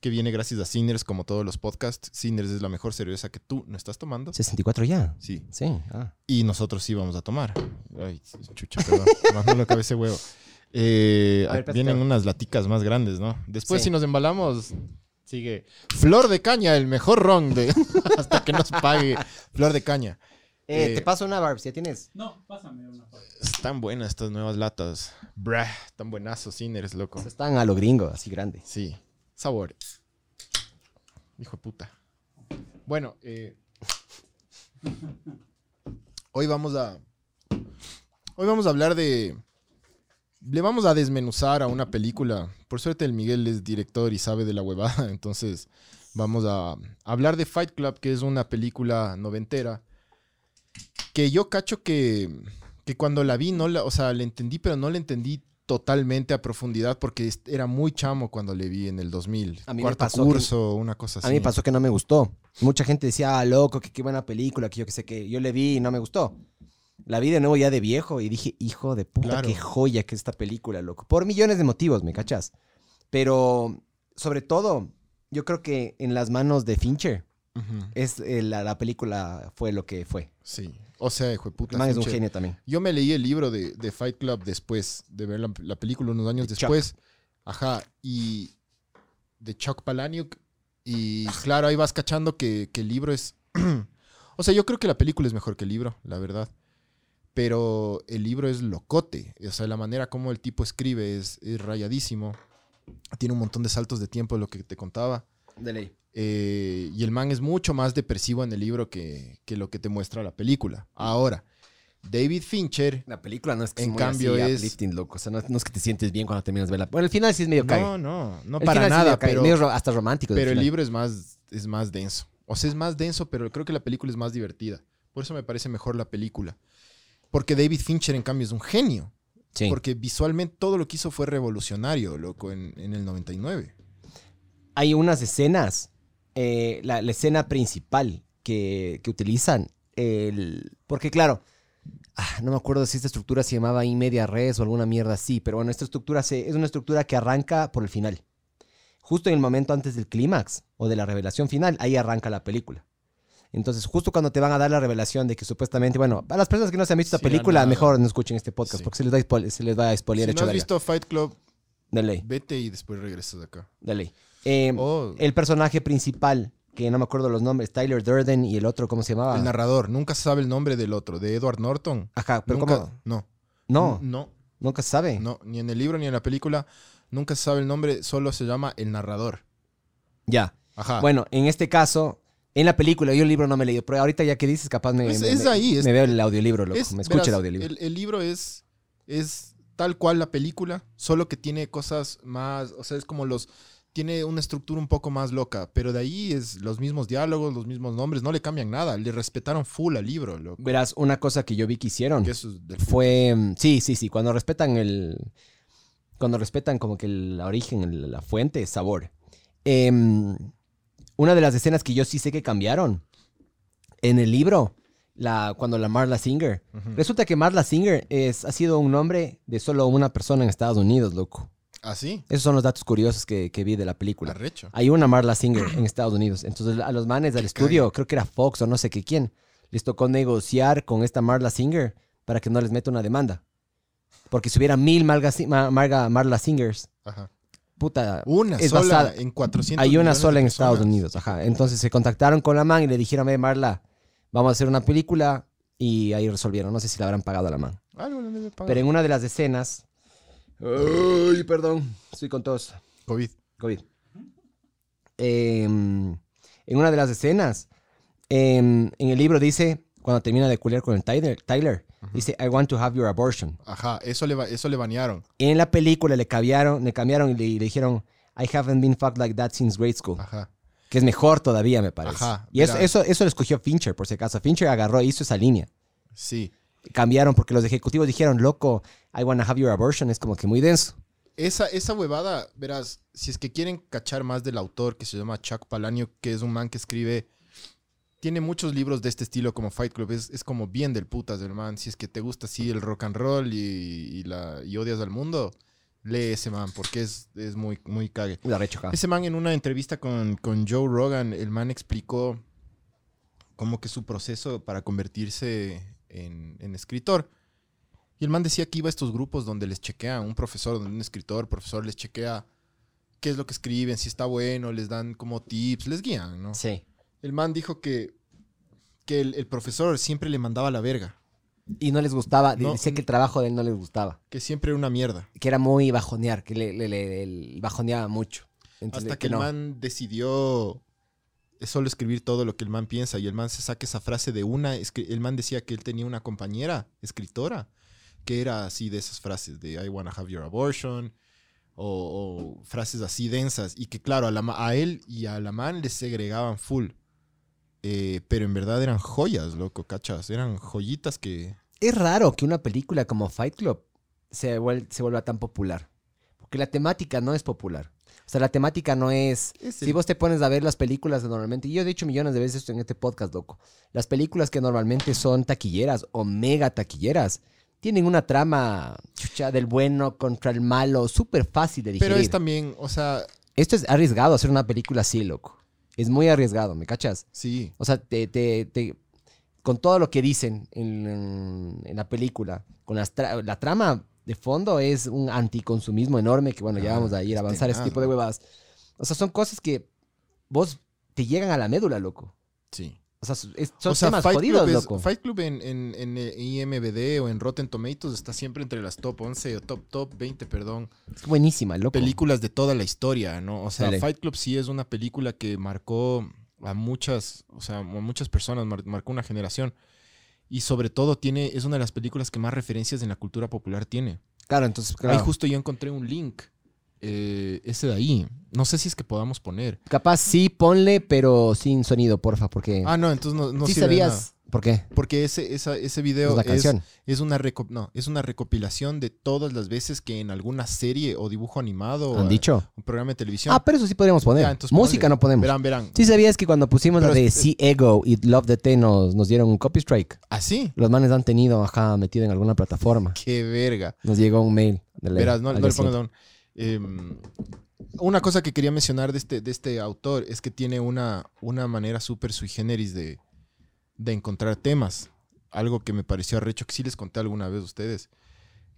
que viene gracias a Sinners, como todos los podcasts. Sinners es la mejor cerveza que tú no estás tomando. 64 ya. Sí. Sí. Ah. Y nosotros sí vamos a tomar. Ay, chucha, perdón. Más no lo cabe ese huevo. Eh, ver, vienen unas laticas más grandes, ¿no? Después, Sí. si nos embalamos, sigue Flor de Caña, el mejor ron de hasta que nos pague Flor de Caña. Eh, Eh, te paso una Barbs, ¿ya tienes? No, pásame una. Están buenas estas nuevas latas. Brah, están buenazos, Sinners, loco. Están a lo gringo, así grande. Sí, sabor. Hijo de puta. Bueno, eh, hoy vamos a. Hoy vamos a hablar de. Le vamos a desmenuzar a una película. Por suerte, el Miguel es director y sabe de la huevada. Entonces, vamos a hablar de Fight Club, que es una película noventera. Que yo cacho que, que cuando la vi, no la, o sea, la entendí, pero no la entendí totalmente a profundidad porque era muy chamo cuando le vi en el 2000. A mí me Cuarto pasó que- curso, una cosa así. A mí me pasó que no me gustó. Mucha gente decía, ah, loco, que qué buena película, que yo que sé que yo le vi y no me gustó. La vi de nuevo ya de viejo y dije, hijo de puta, Claro. qué joya que es esta película, loco. Por millones de motivos, ¿me cachas? Pero, sobre todo, yo creo que en las manos de Fincher, es, eh, la, la película fue lo que fue. Sí. O sea, hijo de puta. Man es un genio también. Yo me leí el libro de, de Fight Club después de ver la, la película unos años De Chuck. después. Ajá. Y de Chuck Palahniuk. Y claro, ahí vas cachando que, que el libro es... o sea, yo creo que la película es mejor que el libro, la verdad. Pero el libro es locote. O sea, la manera como el tipo escribe es, es rayadísimo. Tiene un montón de saltos de tiempo, lo que te contaba. De ley. Eh, y el man es mucho más depresivo en el libro que, que lo que te muestra la película. Ahora, David Fincher. La película no es que En es muy cambio así, es- uplifting, loco. O sea, no, no es que te sientes bien cuando terminas de verla. Bueno, el final sí es medio cague. No, no, no El para sí es nada, medio pero, medio hasta romántico. pero el libro es más, es más denso. O sea, es más denso, pero creo que la película es más divertida. Por eso me parece mejor la película. Porque David Fincher, en cambio, es un genio. Sí. Porque visualmente todo lo que hizo fue revolucionario, loco, en, en el 99. Hay unas escenas, eh, la, la escena principal que, que utilizan, el, porque claro, ah, no me acuerdo si esta estructura se llamaba in media res o alguna mierda así, pero bueno, esta estructura se, es una estructura que arranca por el final. Justo en el momento antes del clímax o de la revelación final, ahí arranca la película. Entonces, justo cuando te van a dar la revelación de que supuestamente, bueno, para las personas que no se han visto esta Sí, película, nada. mejor no escuchen este podcast Sí. porque se les, va a spoil- se les va a spoilear Si hecho no has visto Fight Club, De ley, vete y después regresas acá. de ley. Eh, Oh, el personaje principal, que no me acuerdo los nombres, Tyler Durden y el otro, ¿cómo se llamaba? el narrador. Nunca se sabe el nombre del otro, de Edward Norton. Ajá, pero nunca, ¿cómo? No. No, No, nunca se sabe. no. Ni en el libro ni en la película. Nunca se sabe el nombre, solo se llama el narrador. Ya. Ajá. Bueno, en este caso, en la película, yo el libro no me he leído, pero ahorita ya que dices, capaz me, Es- me- es me- ahí, es- me veo el audiolibro, loco. Me escucho verás, el audiolibro. El, el libro es, es tal cual la película, solo que tiene cosas más, o sea, es como los, tiene una estructura un poco más loca, pero de ahí es los mismos diálogos, los mismos nombres, no le cambian nada, le respetaron full al libro, loco. Verás, una cosa que yo vi que hicieron Que eso es del- fue. mm, Sí, sí, sí. Cuando respetan el. Cuando respetan como que el origen, el- la fuente, sabor. Em, una de las escenas que yo sí sé que cambiaron en el libro, la, cuando la Marla Singer. Resulta que Marla Singer es, ha sido un nombre de solo una persona en Estados Unidos, loco. Así, Esos son los datos curiosos que, que vi de la película. arrecho. Hay una Marla Singer en Estados Unidos. Entonces a los manes del estudio, creo que era Fox o no sé qué quién, les tocó negociar con esta Marla Singer para que no les meta una demanda. Porque si hubiera mil Marga, Marga- Marla Singers, Ajá. puta, Una es sola basada- en 400 hay una sola en Estados. Unidos. Ajá. Entonces se contactaron con la man y le dijeron, "Ve, Marla, vamos a hacer una película y ahí resolvieron. No sé si la habrán pagado a la man. Algo le. Pero en una de las escenas... Ay, perdón, estoy con tos. COVID. COVID. Em, en una de las escenas, em, en el libro dice, cuando termina de culiar con el Tyler, Tyler dice, I want to have your abortion. Ajá, eso le, eso le banearon. En la película le cambiaron, le cambiaron y le, le dijeron, I haven't been fucked like that since grade school. Ajá. Que es mejor todavía, me parece. Ajá, y eso, eso, eso lo escogió Fincher, por si acaso. Fincher agarró, hizo esa línea. Sí. cambiaron porque los ejecutivos dijeron, loco, I wanna have your abortion. Es como que muy denso. Esa, esa huevada, verás, si es que quieren cachar más del autor que se llama Chuck Palahniuk, que es un man que escribe, tiene muchos libros de este estilo como Fight Club, es, es como bien del putas del man. Si es que te gusta así el rock and roll y, y la, y odias al mundo, lee ese man porque es, es muy, muy cague. Ja. Ese man en una entrevista con, con Joe Rogan, el man explicó como que su proceso para convertirse en, en escritor. Y el man decía que iba a estos grupos donde les chequea un profesor, donde un escritor, profesor les chequea qué es lo que escriben, si está bueno, les dan como tips, les guían, ¿no? Sí. El man dijo que, que el, el profesor siempre le mandaba la verga, Y no les gustaba, No, decía que el trabajo de él no les gustaba. que siempre era una mierda. Que era muy bajonear, que le, le- le- le bajoneaba mucho. Entonces, Hasta que el no. man decidió solo escribir todo lo que el man piensa y el man se saca esa frase de una, el man decía que él tenía una compañera escritora que era así de esas frases de I wanna have your abortion o, o frases así densas y que claro, a, la ma- a él y a la man les segregaban full. Eh, pero en verdad eran joyas, loco, cachas, eran joyitas que... Es raro que una película como Fight Club se, vuel- se vuelva tan popular. Porque la temática no es popular. O sea, la temática no es... Es Si vos te pones a ver las películas de normalmente, y yo he dicho millones de veces esto en este podcast, loco, las películas que normalmente son taquilleras o mega taquilleras, tienen una trama chucha, del bueno contra el malo, súper fácil de digerir. pero es también, o sea, Esto es arriesgado hacer una película así, loco. Es muy arriesgado, ¿me cachas? sí, O sea, te, te- te- con todo lo que dicen en, en- la película, con las tra- la trama de fondo es un anticonsumismo enorme que, bueno, ya Ah, vamos a ir a es avanzar ese tenaz, tipo de huevas. O sea, son cosas que vos te llegan a la médula, loco. sí. O sea, es- son o sea, temas Fight jodidos, Club, es- loco. Fight Club en, en, en eh, IMBD o en Rotten Tomatoes está siempre entre las top 11 o top, top 20, perdón, Es buenísima, loco. películas de toda la historia, ¿no? O sea, Dale. Fight Club sí es una película que marcó a muchas, o sea, a muchas personas, mar- marcó una generación. Y sobre todo tiene, es una de las películas que más referencias en la cultura popular tiene. Claro, entonces, Ahí claro. justo yo encontré un link, eh, ese de ahí. No sé si es que podamos poner. Capaz sí, ponle, pero sin sonido, porfa, porque... Ah, no, entonces no, no sí sirve de nada. sabías... ¿Por qué? Porque ese, esa- ese Es video una es, canción. es una reco- no, es una recopilación de todas las veces que en alguna serie o dibujo animado ¿Han o dicho? un programa de televisión. Ah, pero eso sí podríamos poner. Ya, Música ponle. no ponemos. Verán, verán. Sí sabías que cuando pusimos Pero la de See Ego y Love the T nos, nos dieron un copy strike. Así. Los manes han tenido, ajá, metido en alguna plataforma. Qué verga. Nos llegó un mail. de la- Verás, no, no le pongas down. Em, una cosa que quería mencionar de este, de este autor es que tiene una, una manera súper sui generis de, de encontrar temas. Algo que me pareció arrecho, que sí les conté alguna vez a ustedes.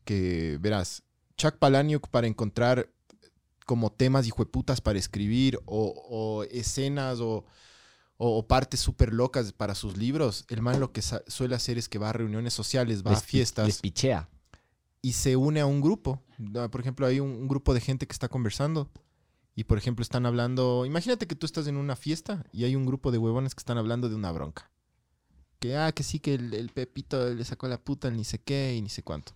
Que, verás, Chuck Palahniuk para encontrar como temas hijueputas para escribir o, o escenas o, o- o partes súper locas para sus libros, el man lo que suele hacer es que va a reuniones sociales, va Les a fiestas Les pichea. y se une a un grupo. Por ejemplo, hay un, un grupo de gente que está conversando y, por ejemplo, están hablando. Imagínate que tú estás en una fiesta y hay un grupo de huevones que están hablando de una bronca. Que, ah, que sí, que el, el Pepito le sacó la puta, el ni sé qué y ni sé cuánto.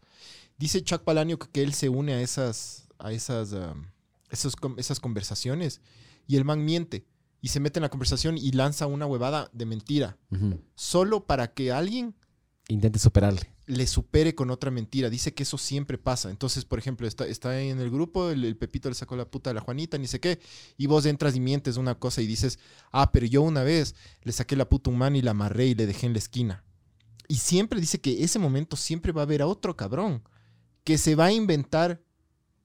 Dice Chuck Palahniuk que él se une a esas, a esas, um, esos esas conversaciones y el man miente y se mete en la conversación y lanza una huevada de mentira solo para que alguien Intente superarle. le supere con otra mentira. Dice que eso siempre pasa. Entonces, por ejemplo, está, en el grupo, el, el Pepito le sacó la puta a la Juanita, ni sé qué, y vos entras y mientes una cosa y dices, ah, pero yo una vez le saqué la puta a un man y la amarré y le dejé en la esquina. Y siempre dice que ese momento siempre va a haber a otro cabrón que se va a inventar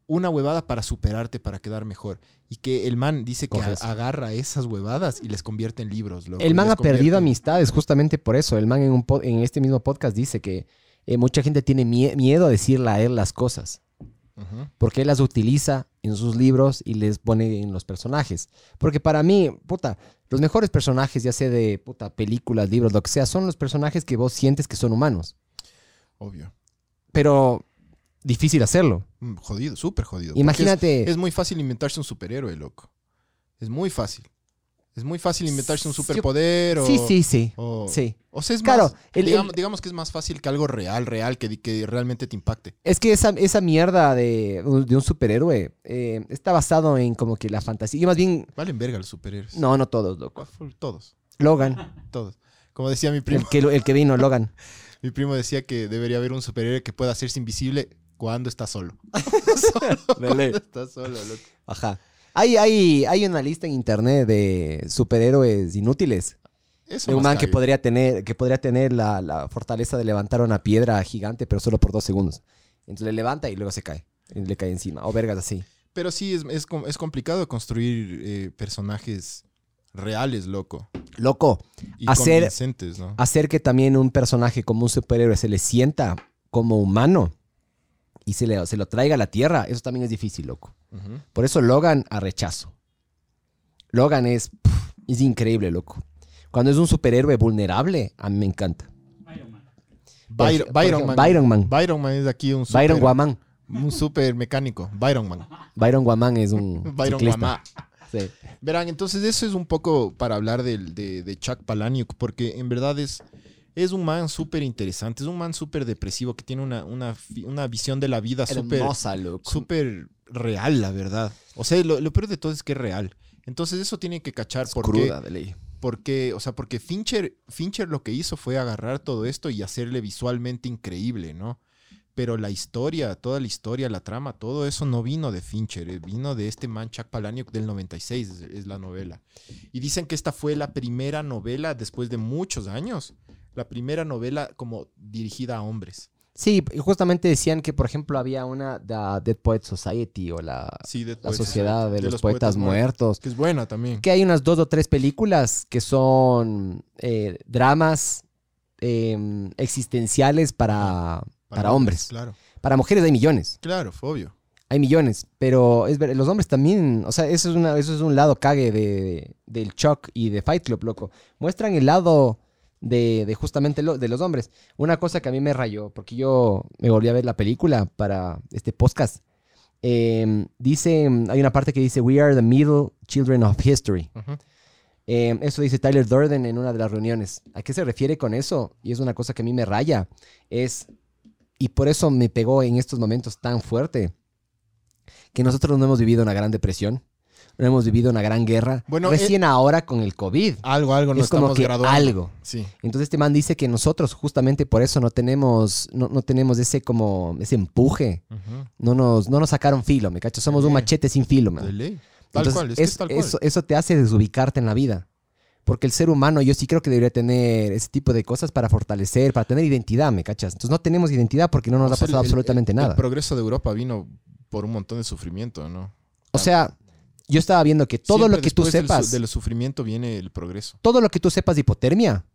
una huevada para superarte, para quedar mejor. Y que el man dice que Coges. agarra esas huevadas y les convierte en libros. loco, El man ha perdido amistades justamente por eso. El man en, un po- en este mismo podcast dice que eh, mucha gente tiene mie- miedo a decirle a él las cosas. Porque él las utiliza en sus libros y les pone en los personajes. Porque para mí, puta, los mejores personajes, ya sea de puta, películas, libros, lo que sea, son los personajes que vos sientes que son humanos. Obvio. Pero difícil hacerlo. Mm, Jodido, súper jodido. Imagínate. Es, es muy fácil inventarse un superhéroe, loco. Es muy fácil. Es muy fácil inventarse un Sí, superpoder o... sí, sí, sí. O, Sí. o sea, es Claro, más... el- digamos, el- digamos que es más fácil que algo real, real, que, que realmente te impacte. Es que esa, esa mierda de, de un superhéroe eh, está basado en como que la fantasía. Y más bien, Valen verga los superhéroes. no, no todos, loco. Todos, Logan, todos. Como decía mi primo. el que, el que vino, Logan. Mi primo decía que debería haber un superhéroe que pueda hacerse invisible cuando está solo. De ley. Cuando está solo, loco. Ajá. Hay, hay, hay una lista en internet de superhéroes inútiles. Eso De un man que podría tener, que podría tener la, la fortaleza de levantar una piedra gigante, pero solo por dos segundos. Entonces le levanta y luego se cae. Le cae encima. O vergas así. Pero sí, es, es, es complicado construir eh, personajes reales, loco. Loco, Y Hacer- ¿no? hacer que también un personaje como un superhéroe se le sienta como humano y se, le, se lo traiga a la tierra, eso también es difícil, loco. Por eso Logan a rechazo. Logan es, es increíble, loco. Cuando es un superhéroe vulnerable, a mí me encanta. Por Byron, por Byron ejemplo, Man. Byron Man. Byron Man es aquí un super, Byron Guamán. un super mecánico. Byron Man. Byron Guamán es un Byron ciclista. Sí. Verán, entonces eso es un poco para hablar del- de, de Chuck Palahniuk, porque en verdad es, es un man súper interesante, es un man súper depresivo que tiene una, una, una visión de la vida súper súper real, la verdad. O sea, lo, lo peor de todo es que es real. Entonces eso tiene que cachar Es por cruda de ley. porque, o sea, porque Fincher, Fincher lo que hizo fue agarrar todo esto y hacerle visualmente increíble, ¿no? Pero la historia, toda la historia, la trama, todo eso no vino de Fincher, eh, vino de este man Chuck Palahniuk del 96, es, es la novela. Y dicen que esta fue la primera novela después de muchos años, la primera novela como dirigida a hombres. Sí, y justamente decían que, por ejemplo, había una, The Dead Poet Society o la, Sí, de la Sociedad de, de los, Poetas, Muertos. Que es buena también. Que hay unas dos o tres películas que son eh, dramas eh, existenciales para, para, hombres. Claro, Para mujeres hay millones. claro, obvio. Hay millones. Pero es ver- los hombres también. O sea, eso es, una, eso es un lado cague de, del Chuck y de Fight Club, loco. Muestran el lado de, de justamente lo- de los hombres. Una cosa que a mí me rayó, porque yo me volví a ver la película para este podcast. Eh, dice, hay una parte que dice, We are the middle children of history. Ujú. Eh, eso dice Tyler Durden en una de las reuniones. ¿A qué se refiere con eso? Y es una cosa que a mí me raya. Es, y por eso me pegó en estos momentos tan fuerte, que nosotros no hemos vivido una gran depresión, no hemos vivido una gran guerra. Bueno, Recién ahora con el COVID. Algo, algo nos es como estamos que graduando. algo. Sí. Entonces este man dice que nosotros justamente por eso no tenemos, no, no tenemos ese como, ese empuje. No nos, no nos sacaron filo, ¿me cachas? Somos un machete sin filo, man. De ley. Tal Entonces, cual, es, es- tal cual. Eso, eso te hace desubicarte en la vida. Porque el ser humano, yo sí creo que debería tener ese tipo de cosas para fortalecer, para tener identidad, ¿me cachas? Entonces no tenemos identidad porque no nos O ha sea, pasado el- absolutamente el- nada. El progreso de Europa vino por un montón de sufrimiento, ¿no? o sea, yo estaba viendo que todo Siempre lo que tú después del sepas, Del, sufrimiento viene el progreso. todo lo que tú sepas de hipotermia,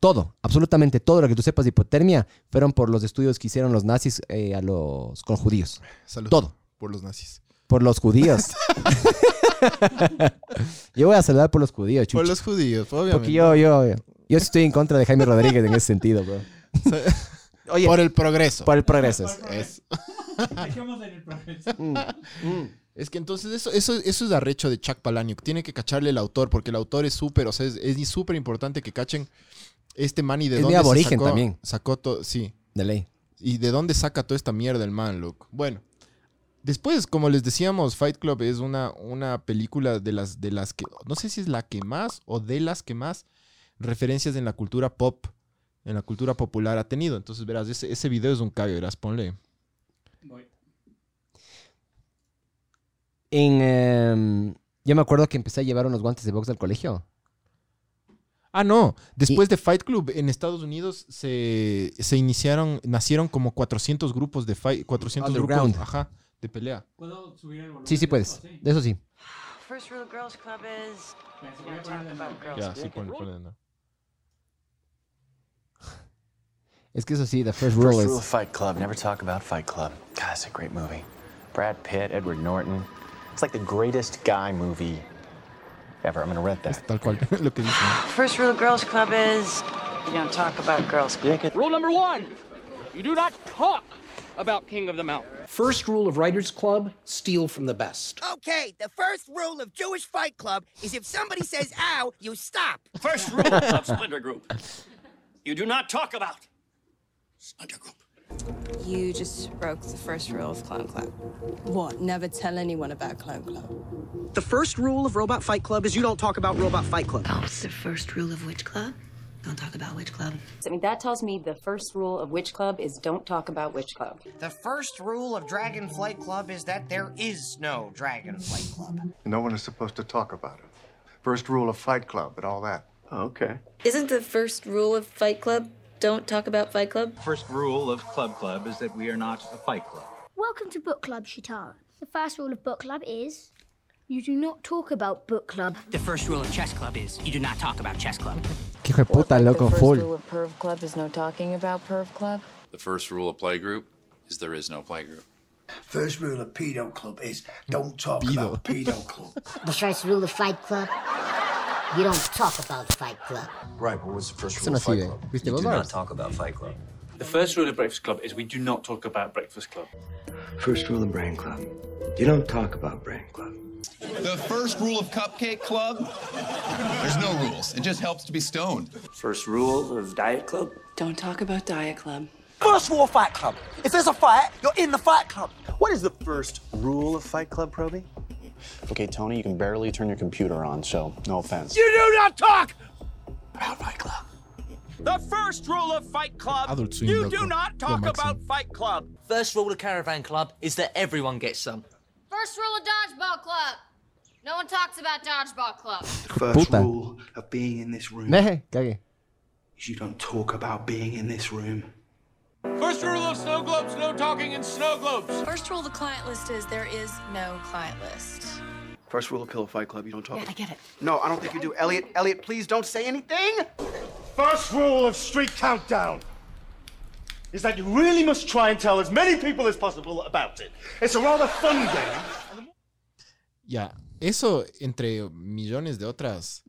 todo, absolutamente todo lo que tú sepas de hipotermia, fueron por los estudios que hicieron los nazis eh, a los, con judíos. Salud. Todo. Por los nazis. Por los judíos. yo voy a saludar por los judíos, chucha. Por los judíos, obviamente. Porque yo, yo, yo, yo estoy en contra de Jaime Rodríguez en ese sentido, bro. Oye, Por el progreso. por el progreso. Es, Dejemos en el progreso. Mm, mm. Es que entonces eso, eso, eso es arrecho de Chuck Palahniuk. Tiene que cacharle el autor, porque el autor es súper, o sea, es es súper importante que cachen este man y de Es dónde se sacó, también. Sacó todo, sí. De ley. ¿Y de dónde saca toda esta mierda el man, loco? Bueno, después, como les decíamos, Fight Club es una, una película de las, de las que, no sé si es la que más o de las que más referencias en la cultura pop, en la cultura popular ha tenido. Entonces, verás, ese, ese video es un cague, verás, ponle. Voy. En, em, yo me acuerdo que empecé a llevar unos guantes de box al colegio. Ah, no. Después de Fight Club en Estados Unidos se, se iniciaron, nacieron como 400 grupos de fight, 400 Underground. grupos, ajá, de pelea. ¿Puedo subir el volumen? Sí, sí de puedes. esto? Sí. De eso sí. First rule of Girls Club is de. Ya, sí, ponle, ponle, no. Es que eso sí, the first First rule rule of is... Fight Club never talk about Fight Club. God, that's a great movie. Brad Pitt, Edward Norton. It's like the greatest guy movie ever. I'm gonna rent Es that. tal cual lo que dicen. First rule of Girls Club is you don't talk about Girls Club. Rule number one you do not talk about King of the Mountain. First rule of Writers Club steal from the best. Okay, the first rule of Jewish Fight Club is if somebody says ow, you stop. First rule of Splinter Group you do not talk about Splinter Group. You just broke the first rule of Clone Club. What? Never tell anyone about Clone Club. The first rule of Robot Fight Club is you don't talk about Robot Fight Club. What's the first rule of which club? Don't talk about Witch Club. I mean, that tells me the first rule of Witch Club is don't talk about Witch Club. The first rule of Dragon Flight Club is that there is no Dragon Flight Club. No one is supposed to talk about it. First rule of Fight Club and all that. Okay. Isn't the first rule of Fight Club don't talk about Fight Club? First rule of Club Club is that we are not a fight club. Welcome to Book Club, Shitara. The first rule of Book Club is you do not talk about Book Club. The first rule of Chess Club is you do not talk about Chess Club. Que hijo de puta, loco, the first full. rule of Perv Club is no talking about Perv Club. The first rule of playgroup is there is no playgroup. First rule of Pedo Club is don't talk about Pedo Club. The first rule of Fight Club, you don't talk about Fight Club. Right, but what's the first rule of Fight sirve. Club? ¿Viste You vos, do Lars? not talk about Fight Club. The first rule of Breakfast Club is we do not talk about Breakfast Club. First rule of Brain Club. You don't talk about Brain Club. The first rule of Cupcake Club? There's no rules. It just helps to be stoned. First rule of Diet Club? Don't talk about Diet Club. First rule of Fight Club. If there's a fight, you're in the Fight Club. What is the first rule of Fight Club, Proby? Okay, Tony, you can barely turn your computer on, so no offense. You do not talk about Fight Club. The first rule of Fight Club. Adult Swim, you loco. do not Lo talk máximo. about Fight Club. First rule of Caravan Club is that everyone gets some. First rule of Dodgeball Club. No one talks about Dodgeball Club. The first Puta. rule of being in this room Meje, cagué. is you don't talk about being in this room. First rule of Snow Globes, no talking in Snow Globes. First rule of the client list is there is no client list. First rule of Pillow Fight Club, you don't talk. Yeah, I get it. No, I don't think you do. Elliot, Elliot, please don't say anything. First rule of Street Countdown is that you really must try and tell as many people as possible about it. It's a rather fun game. Yeah, eso entre millones de otras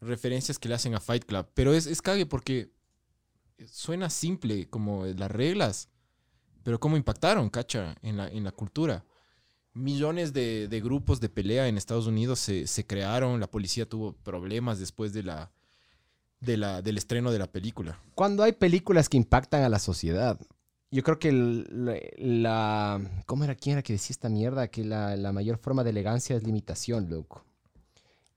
referencias que le hacen a Fight Club. Pero es, es cague porque suena simple como las reglas, pero cómo impactaron, cacha, en la, en la cultura. Millones de, de grupos de pelea en Estados Unidos se, se crearon, la policía tuvo problemas después de la, de la, del estreno de la película. Cuando hay películas que impactan a la sociedad, yo creo que la... ¿Cómo era? ¿Quién era que decía esta mierda? Que la, la mayor forma de elegancia es limitación, loco.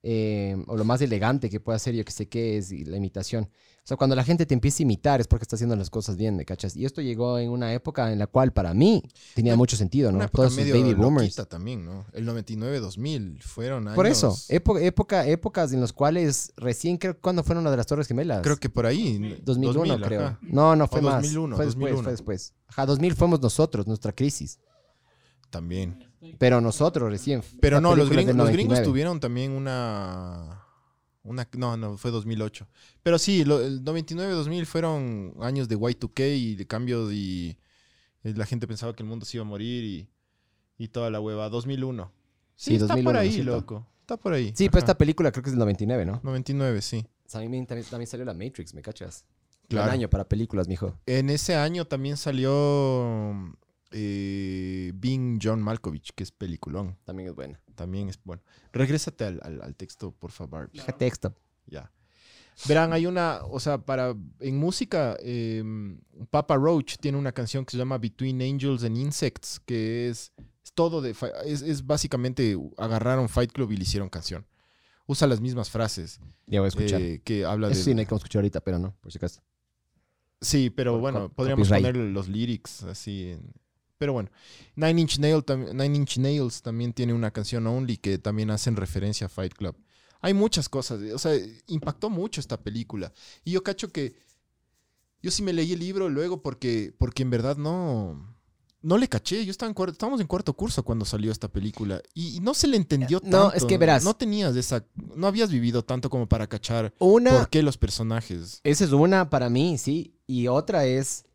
Eh, o lo más elegante que puede hacer, yo que sé qué, es la imitación. O sea, cuando la gente te empieza a imitar es porque está haciendo las cosas bien, ¿me cachas? Y esto llegó en una época en la cual para mí tenía mucho sentido, ¿no? Una época Todos medio baby boomers. también, ¿no? El 99-2000 fueron años... Por eso, época, época, épocas en las cuales recién creo cuando fueron una de las Torres Gemelas. Creo que por ahí. 2001 2000, creo. ajá. No, no O fue más. 2001, fue después, 2001. fue después. Ajá, 2000 fuimos nosotros, nuestra crisis. También. Pero nosotros recién. Pero no, los del los gringos 99. tuvieron también una, una... No, no, fue 2008. Pero sí, lo- el 99-2000 fueron años de Y2K y de cambios y, y la gente pensaba que el mundo se iba a morir y, y toda la hueva. 2001. Sí, Sí, está 2001, por ahí, loco. Está por ahí. Sí, pues Ajá. esta película creo que es del 99, ¿no? 99, sí. También, también, también salió la Matrix, ¿me cachas? Claro. Un año para películas, mijo. En ese año también salió eh, Being John Malkovich, que es peliculón. También es buena. También es bueno. Regrésate al, al- al texto, por favor. Deja texto. Ya. Verán, hay una, o sea, para, en música, eh, Papa Roach tiene una canción que se llama Between Angels and Insects, que es, es todo de, es, es básicamente, agarraron Fight Club y le hicieron canción. Usa las mismas frases. Ya voy a escuchar. eh, que habla Eso de... sí, no hay que escuchar ahorita, pero no, por si acaso. Sí, pero bueno, podríamos poner los lyrics así. en- Pero bueno, Nine Inch, Nail Nine Inch Nails también tiene una canción Only que también hacen referencia a Fight Club. Hay muchas cosas, o sea, impactó mucho esta película. Y yo cacho que yo sí me leí el libro luego porque, porque en verdad no, no le caché. Yo estaba en cuarto, estábamos en cuarto curso cuando salió esta película y, y no se le entendió tanto. No, es que verás. No tenías esa, no habías vivido tanto como para cachar Una- por qué los personajes. Esa es una para mí, sí. Y otra es.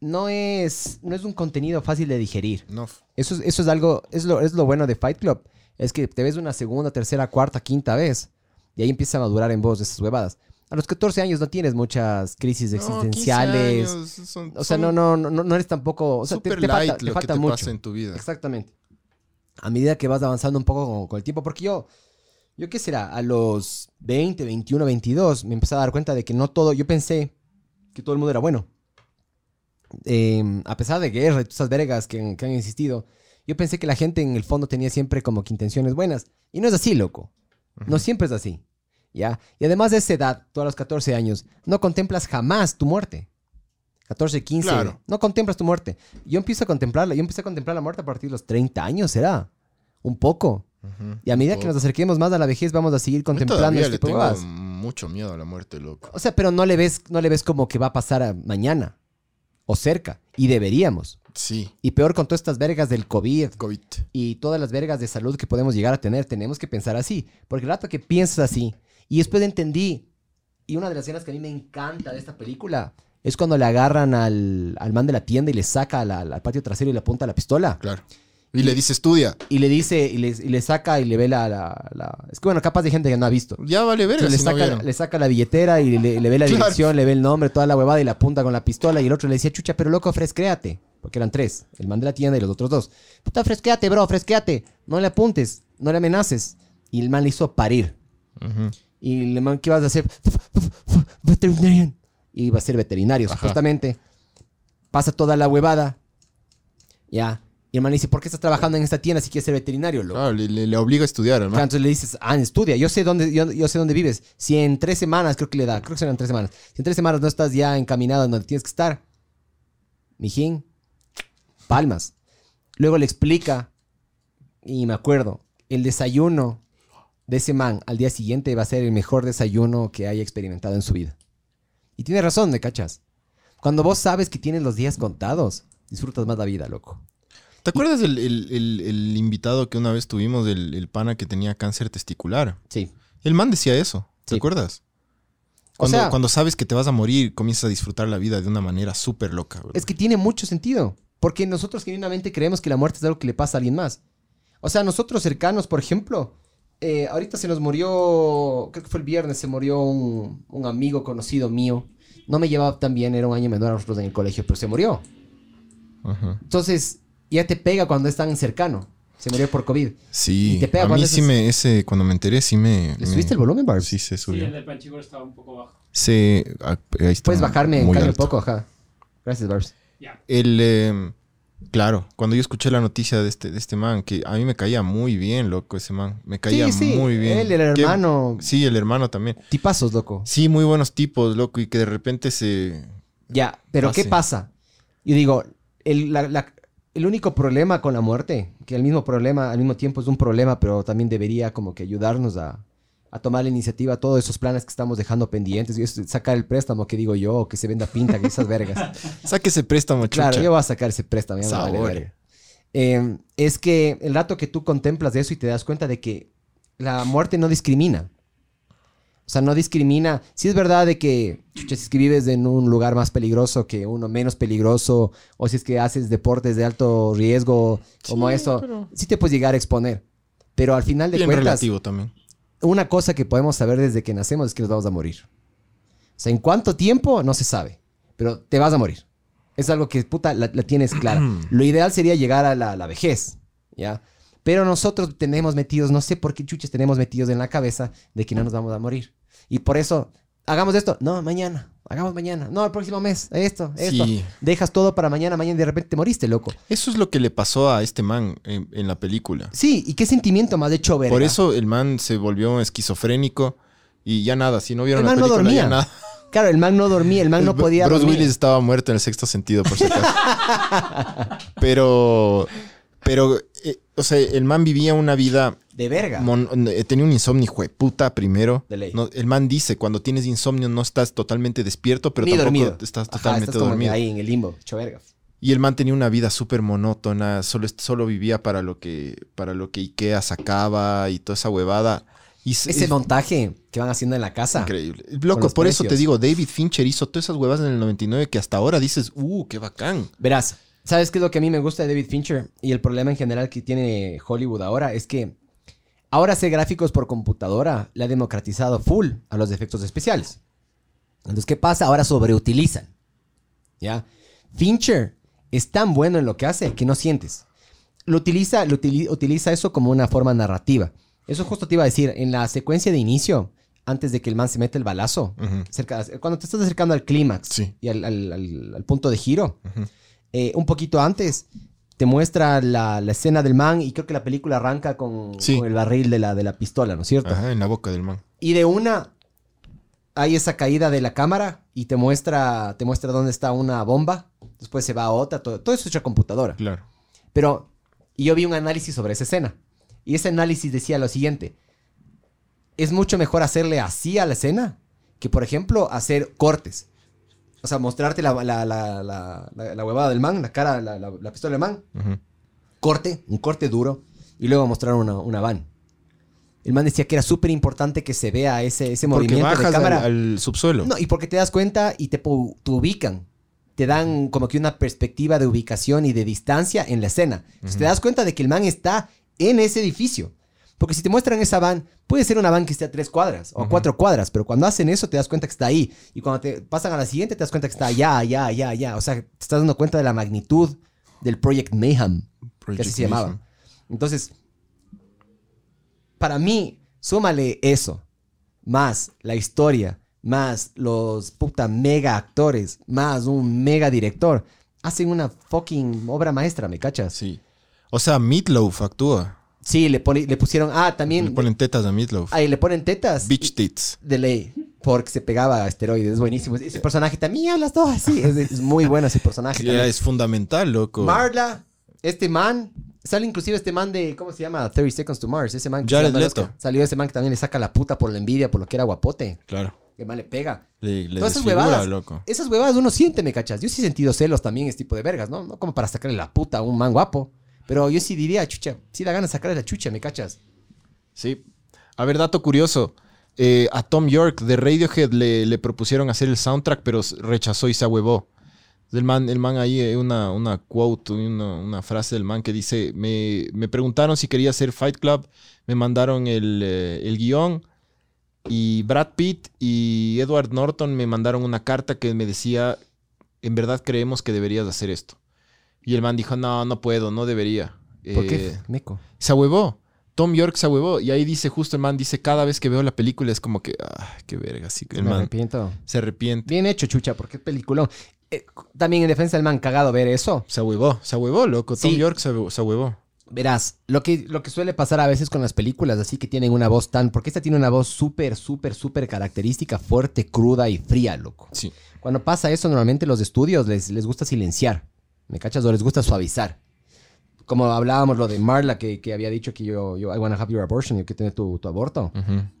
No es. No es un contenido fácil de digerir. No. Eso es, eso es algo. Es lo, es lo bueno de Fight Club. Es que te ves una segunda, tercera, cuarta, quinta vez. Y ahí empieza a madurar en vos esas huevadas. A los 14 años no tienes muchas crisis No, 15 existenciales. son- o sea, no, no, no, no eres tampoco. O sea, te, falta, light te lo que falta te mucho. pasa en tu vida. Exactamente. A medida que vas avanzando un poco con, con el tiempo. Porque yo. Yo qué será, a los 20, 21, 22, me empecé a dar cuenta de que no todo. Yo pensé que todo el mundo era bueno. Eh, a pesar de guerra y todas esas vergas que, que han existido, yo pensé que la gente en el fondo tenía siempre como que intenciones buenas. Y no es así, loco. No siempre es así. ¿ya? Y además de esa edad, tú a los 14 años, no contemplas jamás tu muerte. 14, 15, Claro. no contemplas tu muerte. Yo empiezo a contemplarla, yo empecé a contemplar la muerte a partir de los 30 años, ¿será? Un poco. Y a medida que nos acerquemos más a la vejez, vamos a seguir contemplando este le tengo mucho miedo a la muerte, loco. O sea, pero no le ves, no le ves como que va a pasar a mañana o cerca. Y deberíamos. Sí. Y peor con todas estas vergas del COVID, COVID. y todas las vergas de salud que podemos llegar a tener, tenemos que pensar así. Porque el rato que piensas así, y después entendí, y una de las escenas que a mí me encanta de esta película, es cuando le agarran al, al man de la tienda y le saca la- la- al patio trasero y le apunta la pistola. Claro. Y le dice, estudia. Y le dice, y le, y le saca y le ve la, la- la- Es que bueno, capaz de gente que no ha visto. Ya vale verga Entonces le, saca, vieron. le saca la billetera y le, le ve la Claro. dirección, le ve el nombre, toda la huevada y le apunta con la pistola. Y el otro le decía, chucha, pero loco, fresquéate. Porque eran tres, el man de la tienda y los otros dos. Puta, fresquéate, bro, fresquéate. No le apuntes, no le amenaces. Y el man le hizo parir. Y el man, ¿qué vas a hacer? Veterinarian. Y iba a ser veterinario, supuestamente. Pasa toda la huevada. Ya. Y el man le dice, ¿por qué estás trabajando en esta tienda si quieres ser veterinario, loco? Claro, le, le- le obliga a estudiar, Claro, hermano. entonces le dices, ah, estudia, yo sé dónde, yo, yo sé dónde vives. Si en tres semanas, creo que le da, creo que serán tres semanas. Si en tres semanas no estás ya encaminado en donde tienes que estar, mijín, palmas. Luego le explica, y me acuerdo, el desayuno de ese man al día siguiente va a ser el mejor desayuno que haya experimentado en su vida. Y tiene razón, ¿me cachas? Cuando vos sabes que tienes los días contados, disfrutas más la vida, loco. ¿Te acuerdas del el, el- el invitado que una vez tuvimos, el, el pana que tenía cáncer testicular? Sí. El man decía eso, ¿te Sí. acuerdas? O Cuando, sea- cuando sabes que te vas a morir, comienzas a disfrutar la vida de una manera súper loca. Es que tiene mucho sentido. Porque nosotros genuinamente creemos que la muerte es algo que le pasa a alguien más. O sea, nosotros cercanos, por ejemplo, eh, ahorita se nos murió, creo que fue el viernes, se murió un, un amigo conocido mío. No me llevaba tan bien, era un año menor a nosotros en el colegio, pero se murió. Ajá. Entonces, ya te pega cuando es tan cercano. Se murió por COVID. Sí, Y te pega a mí es- sí me, ese, cuando me enteré, sí me... ¿Le subiste el volumen, Barbs? Sí, se Sí, subió. el del Panchigor estaba un poco bajo. Sí, ah, ahí está Puedes bajarme en un poco, ajá. Gracias, Barbs. El, eh, claro, cuando yo escuché la noticia de este, de este man, que a mí me caía muy bien, loco, ese man. Me caía sí, muy bien. él, el hermano. sí, el hermano también. Tipazos, loco. Sí, muy buenos tipos, loco, y que de repente se... Ya, pero Pase. ¿qué pasa? Yo digo, el, la- la- el único problema con la muerte, que el mismo problema al mismo tiempo es un problema, pero también debería como que ayudarnos a, a tomar la iniciativa, todos esos planes que estamos dejando pendientes, y es sacar el préstamo que digo yo, que se venda pinta, que esas vergas. Saque ese préstamo, chucha. Claro, yo voy a sacar ese préstamo, ya vale verga. Eh, es que el rato que tú contemplas de eso y te das cuenta de que la muerte no discrimina. O sea, no discrimina. Si es verdad de que, chucha, si es que vives en un lugar más peligroso que uno menos peligroso, o si es que haces deportes de alto riesgo, como Sí, eso, pero- sí te puedes llegar a exponer. Pero al final de Bien cuentas, relativo también. una cosa que podemos saber desde que nacemos es que nos vamos a morir. O sea, en cuánto tiempo no se sabe, pero te vas a morir. Es algo que, puta, la, la tienes clara. Lo ideal sería llegar a la, la vejez, ¿ya? Pero nosotros tenemos metidos, no sé por qué chuches tenemos metidos en la cabeza de que no nos vamos a morir. Y por eso, hagamos esto. No, mañana. Hagamos mañana. No, el próximo mes. Esto, esto. Sí. Dejas todo para mañana, mañana y de repente te moriste, loco. Eso es lo que le pasó a este man en, en la película. Sí, y qué sentimiento más de hecho, verga. Por eso el man se volvió esquizofrénico y ya nada, si no vieron El la man no dormía. ya nada. Claro, el man no dormía, el man no podía Bruce dormir. Willis estaba muerto en el sexto sentido, por si acaso. pero, pero, eh, o sea, el man vivía una vida... De verga. mon- eh, tenía un insomnio, puta primero. De ley. No, el man dice, cuando tienes insomnio no estás totalmente despierto, pero Ni tampoco dormido. estás Ajá, totalmente estás dormido. ahí en el limbo, hecho verga. Y el man tenía una vida súper monótona, solo, solo vivía para lo que para lo que Ikea sacaba y toda esa huevada. Y se- Ese es montaje que van haciendo en la casa. increíble. Loco, por eso te digo, David Fincher hizo todas esas huevadas en el 99 que hasta ahora dices, uh, qué bacán. Verás, ¿sabes qué es lo que a mí me gusta de David Fincher? Y el problema en general que tiene Hollywood ahora es que ahora hacer gráficos por computadora le ha democratizado full a los efectos especiales. Entonces, ¿qué pasa? Ahora sobreutilizan. ¿Ya? Fincher es tan bueno en lo que hace que no sientes. Lo utiliza, lo utili- utiliza eso como una forma narrativa. Eso justo te iba a decir, en la secuencia de inicio, antes de que el man se mete el balazo, cerca- cuando te estás acercando al clímax Sí. y al, al- al- al punto de giro, Ujú. Eh, un poquito antes te muestra la, la escena del man y creo que la película arranca con, Sí. con el barril de la, de la pistola, ¿no es cierto? Ajá, en la boca del man. Y de una hay esa caída de la cámara y te muestra, te muestra dónde está una bomba. Después se va a otra, todo, todo eso es hecho a computadora. Claro. Pero y yo vi un análisis sobre esa escena. Y ese análisis decía lo siguiente. Es mucho mejor hacerle así a la escena que, por ejemplo, hacer cortes. O sea, mostrarte la, la, la, la, huevada del man, la cara, la, la- la pistola del man. Corte, un corte duro. Y luego mostrar una, una van. El man decía que era súper importante que se vea ese, ese Porque movimiento bajas al, cámara. al subsuelo. No, y porque te das cuenta y te, ubican. Te dan como que una perspectiva de ubicación y de distancia en la escena. Entonces te das cuenta de que el man está en ese edificio. Porque si te muestran esa van, puede ser una van que esté a tres cuadras o a cuatro cuadras, pero cuando hacen eso te das cuenta que está ahí. Y cuando te pasan a la siguiente te das cuenta que está allá, allá, allá, allá. O sea, te estás dando cuenta de la magnitud del Project Mayhem, que así se llamaba. Mayhem. Entonces, para mí, súmale eso, más la historia, más los puta mega actores, más un mega director, hacen una fucking obra maestra, ¿me cachas? Sí. O sea, Meatloaf actúa. Sí, le, pone- le pusieron, ah, también, Le ponen tetas a Meatloaf. ahí le ponen tetas Beach tits. de ley, porque se pegaba a esteroides, es buenísimo. Ese personaje también hablas todo así, es, es muy bueno ese personaje. Es fundamental, loco. Marla, este man, sale inclusive este man de, ¿cómo se llama? 30 Seconds to Mars, ese man que Jared Leto. Salió ese man que también le saca la puta por la envidia, por lo que era guapote. Claro. Que mal le pega. Le, le Todas esas huevadas, loco. esas huevadas uno siente, ¿me cachas? Yo sí he sentido celos también, este tipo de vergas, ¿no? No como para sacarle la puta a un man guapo. Pero yo sí diría, chucha, sí da ganas de sacarle la chucha, ¿me cachas? Sí. A ver, dato curioso. Eh, a Tom York de Radiohead le, le propusieron hacer el soundtrack, pero rechazó y se ahuevó. El man, el man ahí, eh, una, una quote, una, una frase del man que dice, me, me preguntaron si quería hacer Fight Club, me mandaron el, eh, el guion y Brad Pitt y Edward Norton me mandaron una carta que me decía, en verdad creemos que deberías hacer esto. Y el man dijo, no, no puedo, no debería. ¿Por qué, Eh, meco? se ahuevó. Tom York se ahuevó. Y ahí dice, justo el man dice, cada vez que veo la película es como que, ah, qué verga. Sí, el Me man arrepiento. se arrepiente. Bien hecho, chucha, porque es peliculón. Eh, también en defensa del man cagado ver eso. Se ahuevó, se ahuevó, loco. Tom. York se se ahuevó. Verás, lo que, lo que suele pasar a veces con las películas, así que tienen una voz tan. Porque esta tiene una voz súper, súper, súper característica, fuerte, cruda y fría, loco. Sí. Cuando pasa eso, normalmente los estudios les, les gusta silenciar. ¿Me cachas? O les gusta suavizar. Como hablábamos lo de Marla, que, que había dicho que yo, yo, I wanna have your abortion, yo quiero tener tu, tu aborto.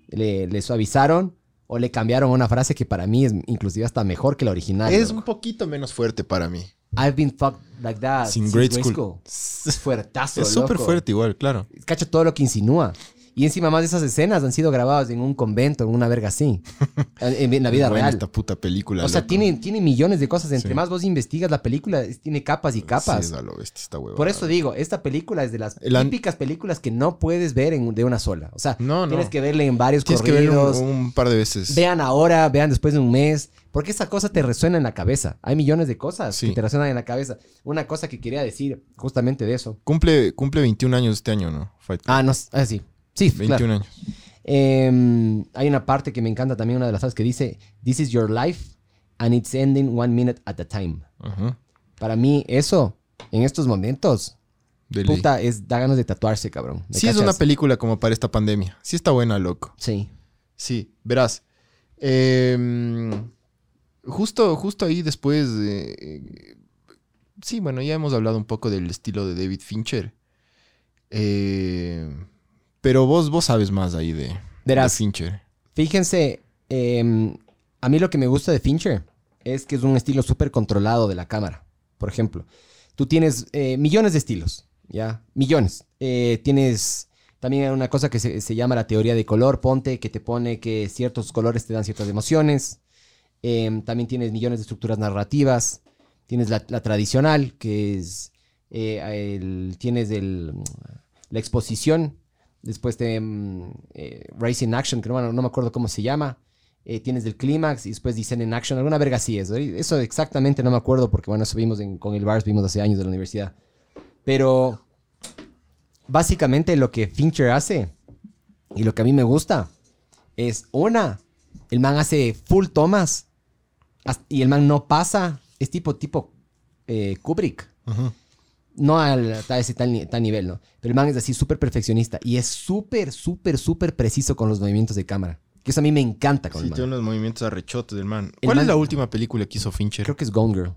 Le, le suavizaron o le cambiaron una frase que para mí es inclusive hasta mejor que la original. Es loco. un poquito menos fuerte para mí. I've been fucked like that. Sin since grade grade school. Es fuertazo. es súper fuerte igual, claro. Cacho todo lo que insinúa. Y encima más de esas escenas han sido grabadas en un convento, en una verga así. en, en la vida real. esta puta película, O sea, loco. tiene, tiene millones de cosas. Entre Sí. más vos investigas la película, es- tiene capas y capas. Sí, lo bestia esta hueva. Por eso digo, esta película es de las típicas películas que no puedes ver en, de una sola. O sea, No, no. tienes que verle en varios Tienes que verlo corridos. un, un par de veces. Vean ahora, vean después de un mes, porque esa cosa te resuena en la cabeza. Hay millones de cosas Sí. que te resuenan en la cabeza. Una cosa que quería decir justamente de eso. Cumple, cumple 21 años este año, ¿no? Fight Club. Ah, no, ah, sí. Sí, 21 claro. años. Em, hay una parte que me encanta también, una de las frases que dice, This is your life and it's ending one minute at a time. Ajá. Para mí eso, en estos momentos, De ley. puta, es, da ganas de tatuarse, cabrón. ¿Me Sí es una película como para esta pandemia. Sí está buena, loco. Sí. Sí, verás. Em, justo, justo ahí después. eh, sí, bueno, ya hemos hablado un poco del estilo de David Fincher. Eh, pero vos, vos sabes más ahí de, de. Fincher. Fíjense, em, a mí lo que me gusta de Fincher es que es un estilo súper controlado de la cámara. Por ejemplo, tú tienes eh, millones de estilos, ¿ya? Millones. Eh, tienes también una cosa que se, se llama la teoría de color, ponte, que te pone que ciertos colores te dan ciertas emociones. Em, también tienes millones de estructuras narrativas. Tienes la, la tradicional, que es, eh, el- tienes el, la exposición. Después de mm, eh, Racing Action, que no, no me acuerdo cómo se llama. Eh, tienes el clímax y después Descent in Action. Alguna verga así es. Eso exactamente no me acuerdo porque, bueno, eso vimos en- con el Bars, vimos hace años de la universidad. Pero básicamente lo que Fincher hace y lo que a mí me gusta es una, el man hace full tomas as- y el man no pasa, es tipo tipo eh, Kubrick. Ajá. No al, a ese tal, tal nivel, ¿no? Pero el man es así súper perfeccionista y es súper, súper, súper preciso con los movimientos de cámara. Que eso a mí me encanta con Sí, el man. tiene unos movimientos arrechotes del man. ¿Cuál man- es la última película que hizo Fincher? Creo que es Gone Girl.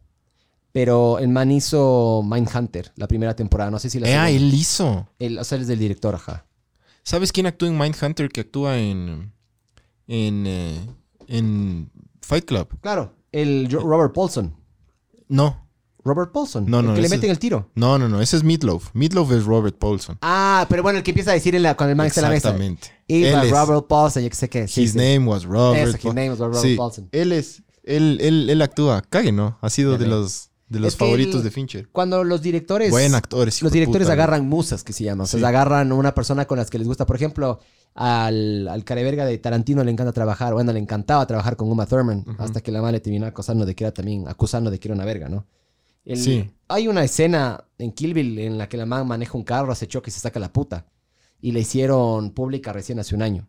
Pero el man hizo Mindhunter, la primera temporada. No sé si la Eh, ah, él hizo. El- o sea, él es del director, ajá. ¿Sabes quién actúa en Mindhunter que actúa en. en. eh, en Fight Club? Claro, el Robert Paulson. No. Robert Paulson. No, el no. que le meten el tiro. No, no, no. Ese es Meatloaf. Meatloaf es Robert Paulson. Ah, pero bueno, el que empieza a decir en la, cuando el man está en la mesa. Exactamente. Iba Él es- Robert Paulson, yo que sé qué. sí, his sí. name was Robert. Eso, his Paul- name was Robert Sí, Paulson. Él es. Él, él, él actúa. Cague, ¿no? Ha sido de los, de los Es favoritos él- de Fincher. Cuando los directores. Buen actor, ese hijo Los directores puta, agarran musas, que se llama. O sea, agarran una persona con las que les gusta. Por ejemplo, al, al careverga de Tarantino le encanta trabajar. Bueno, le encantaba trabajar con Uma Thurman. Hasta que la madre terminó acusando de que era también. Acusando de que era una verga, ¿no? El- Sí. Hay una escena en Kill Bill en la que la man maneja un carro, hace choque y se saca la puta. Y la hicieron pública recién hace un año.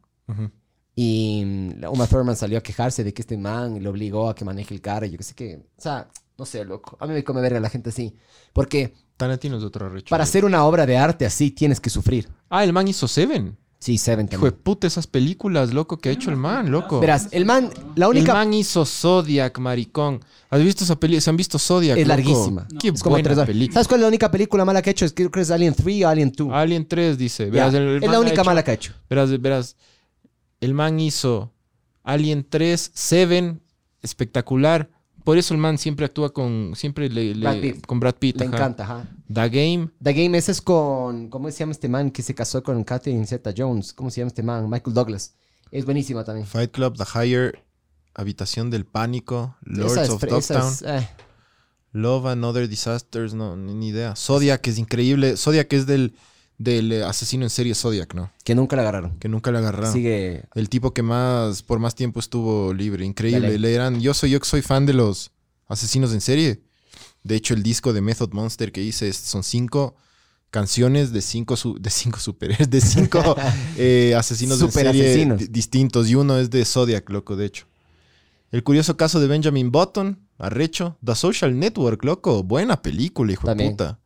Y mm, Uma Thurman salió a quejarse de que este man le obligó a que maneje el carro. y Yo que sé que. O sea, no sé, loco. A mí me come verga la gente así. Porque Tarantino es otro para hacer una obra de arte así tienes que sufrir. Ah, el man hizo Seven. Sí, Seven Hijo de también. puta, esas películas, loco, que ha hecho el man, loco. Verás, el man, la única. El man hizo Zodiac, maricón. ¿Has visto esa película? ¿Se han visto Zodiac? es loco? larguísima. Qué es como buena tres horas. película. ¿Sabes cuál es la única película mala que ha hecho? Es que creo que es Alien 3 o Alien 2. Alien 3 dice. Verás, el- el es man la ha única hecho- mala que ha hecho. Verás, verás. El man hizo Alien 3, Seven, espectacular. Por eso el man siempre actúa con. Siempre le, le- Brad Pitt. con Brad Pitt. Le ajá. encanta, ajá. The Game. The Game, ese es con. ¿Cómo se llama este man que se casó con Catherine Zeta Jones? ¿Cómo se llama este man? Michael Douglas. Es buenísima también. Fight Club, The Higher, Habitación del Pánico, Lords es of Dogtown, es, eh, Love and Other Disasters, no, ni, ni idea. Zodiac es increíble. Zodiac es del, del eh, asesino en serie Zodiac, ¿no? que nunca la agarraron. Que nunca le agarraron. Sigue. El tipo que más, por más tiempo estuvo libre. Increíble. Dale. Le eran, yo soy, yo soy fan de los asesinos en serie. De hecho, el disco de Method Monster que hice es- son cinco canciones de cinco, su- de cinco superhéroes, de cinco eh, asesinos en serie asesinos. distintos. Y uno es de Zodiac, loco, de hecho. El curioso caso de Benjamin Button, arrecho. The Social Network, loco. Buena película, hijo de puta.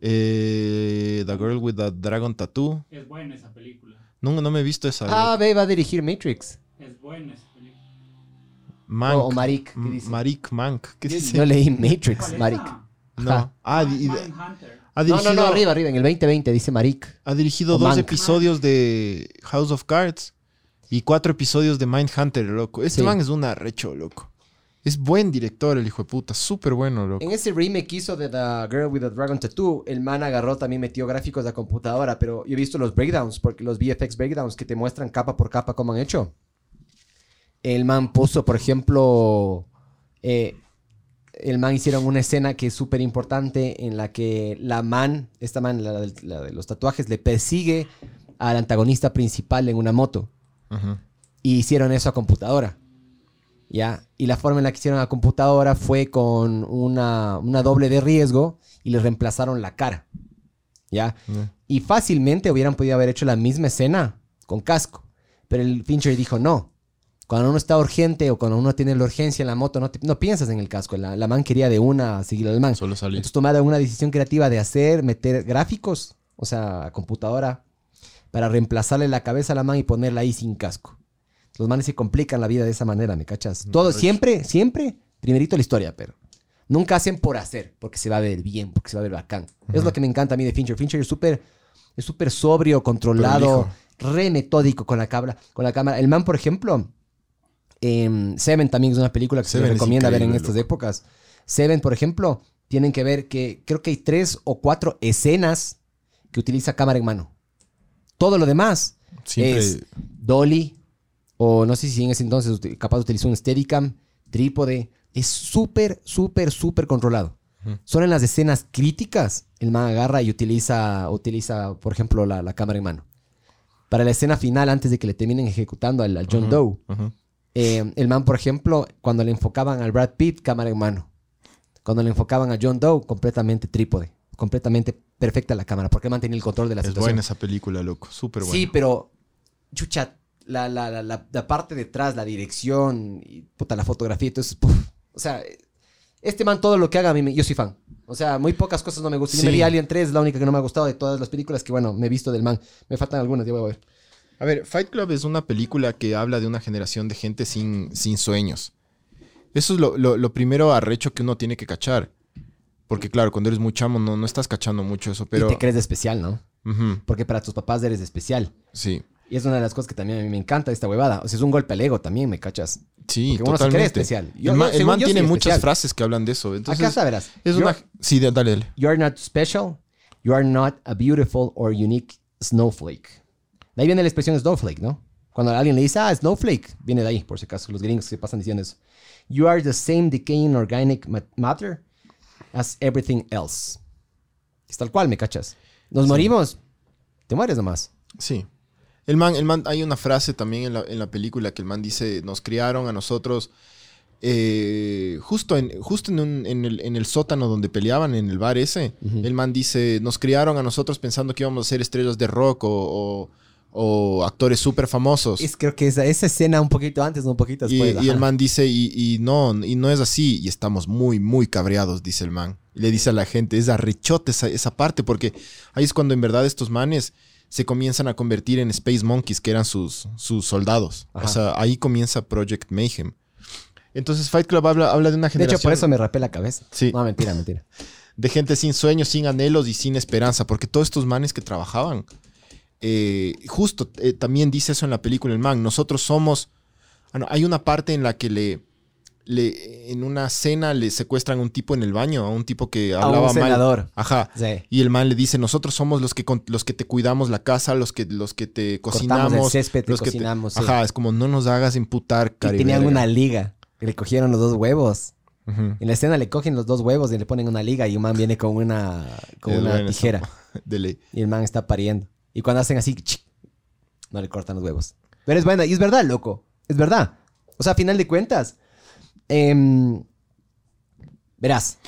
Eh, the Girl with the Dragon Tattoo. Es buena esa película. No, no me he visto esa. Ah, ve, va a dirigir Matrix. Es buena esa película. Mank. O- o Marik, ¿qué dice? Marik Mank. ¿Qué dice? Yo leí Matrix, Marik. No. Ajá. Ah, di- No, dirigido, no, no, arriba, arriba, en el 2020 dice Marik. ha dirigido O dos Mank. episodios de House of Cards y cuatro episodios de Mindhunter, loco. Este Sí. man es un arrecho, loco. Es buen director, el hijo de puta. Súper bueno, loco. En ese remake que hizo de The Girl with the Dragon Tattoo, el man agarró también metió gráficos de computadora, pero yo he visto los breakdowns, porque los VFX breakdowns que te muestran capa por capa cómo han hecho. El man puso, por ejemplo, eh, el man hicieron una escena que es súper importante en la que la man, esta man, la, de los tatuajes, le persigue al antagonista principal en una moto. Y hicieron eso a computadora. ¿Ya? Y la forma en la que hicieron a computadora fue con una, una doble de riesgo y le reemplazaron la cara. ¿Ya? Ya. Y fácilmente hubieran podido haber hecho la misma escena con casco. Pero el Fincher dijo no. Cuando uno está urgente o cuando uno tiene la urgencia en la moto, no, te- no piensas en el casco. La, la man quería de una seguir al man. Solo salir. Entonces tomaron una decisión creativa de hacer, meter gráficos, o sea, computadora, para reemplazarle la cabeza a la man y ponerla ahí sin casco. Los manes se complican la vida de esa manera, ¿me cachas? Todo, siempre, siempre, primerito la historia, pero nunca hacen por hacer, porque se va a ver bien, porque se va a ver bacán. Es lo que me encanta a mí de Fincher. Fincher es súper es súper sobrio, controlado, re metódico con la, cámara, con la cámara. El man, por ejemplo, em, Seven también es una película que se Seven es recomienda ver en estas loco. épocas. Seven, por ejemplo, tienen que ver que creo que hay tres o cuatro escenas que utiliza cámara en mano. Todo lo demás Siempre- es dolly, o no sé si en ese entonces capaz utilizó un Steadicam, trípode. Es súper, súper, súper controlado. Solo en las escenas críticas, el man agarra y utiliza, utiliza por ejemplo, la, la cámara en mano. Para la escena final, antes de que le terminen ejecutando al, al John Doe, eh, el man, por ejemplo, cuando le enfocaban al Brad Pitt, cámara en mano. Cuando le enfocaban a John Doe, completamente trípode. Completamente perfecta la cámara, porque mantenía el control de la Es situación. buena esa película, loco. Súper buena. Sí, pero, chucha, la, la, la, la- parte detrás, la dirección, y, puta, la fotografía, entonces, puf. o sea, este man todo lo que haga, a mí me- yo soy fan. O sea, muy pocas cosas no me gustan. Yo me Sí. vi Alien 3, es la única que no me ha gustado de todas las películas que, bueno, me he visto del man. Me faltan algunas, ya voy a ver. A ver, Fight Club es una película que habla de una generación de gente sin, sin sueños. Eso es lo, lo- lo primero arrecho que uno tiene que cachar. Porque claro, cuando eres muy chamo no, no estás cachando mucho eso, pero... Y te crees de especial, ¿no? Porque para tus papás eres especial. Sí, Y es una de las cosas que también a mí me encanta esta huevada. O sea, es un golpe al ego también, ¿me cachas? sí, Porque uno se cree totalmente. especial. Yo- el man, el tiene muchas especial. frases que hablan de eso. Entonces, Acá verás. Es una... Sí, dale, dale. You are not special. You are not a beautiful or unique snowflake. De ahí viene la expresión snowflake, ¿no? Cuando alguien le dice, ah, snowflake, viene de ahí, por si acaso, los gringos se pasan diciendo eso. You are the same decaying organic ma- matter as everything else. Es tal cual, ¿me cachas? Nos morimos, te mueres nomás. Sí. El man, el man, hay una frase también en la, en la película que el man dice, nos criaron a nosotros eh, justo, en, justo en, un- en el, en el sótano donde peleaban, en el bar ese. El man dice, nos criaron a nosotros pensando que íbamos a ser estrellas de rock o, o- o actores súper famosos. Es creo que esa, esa escena un poquito antes, un poquito después. y el man dice, y, y no, y no es así, y estamos muy, muy cabreados, dice el man. Y le dice a la gente, es arrechote esa, esa parte, porque ahí es cuando en verdad estos manes se comienzan a convertir en Space Monkeys, que eran sus, sus soldados. Ajá. O sea, ahí comienza Project Mayhem. Entonces Fight Club habla, habla de una De generación hecho, por eso me rapé la cabeza. Sí. No, mentira, mentira. de gente sin sueños, sin anhelos y sin esperanza, porque todos estos manes que trabajaban, eh, justo eh, también dice eso en la película el man, nosotros somos, ah, hay una parte en la que le, le, en una cena le secuestran a un tipo en el baño, a un tipo que A un hablaba mal. senador. Ajá. Sí. Y el man le dice, nosotros somos los que, con- los que te cuidamos la casa, los que, los que te Cortamos cocinamos. el césped, te los que cocinamos, sí. Ajá, es como no nos hagas imputar, Y tenían cariverga". una liga. Le cogieron los dos huevos. En la escena le cogen los dos huevos y le ponen una liga y un man viene con una, con una tijera. De ley. Y el man está pariendo. Y cuando hacen así, chic, no le cortan los huevos. Pero es buena. Y es verdad, loco. Es verdad. O sea, a final de cuentas, em, verás.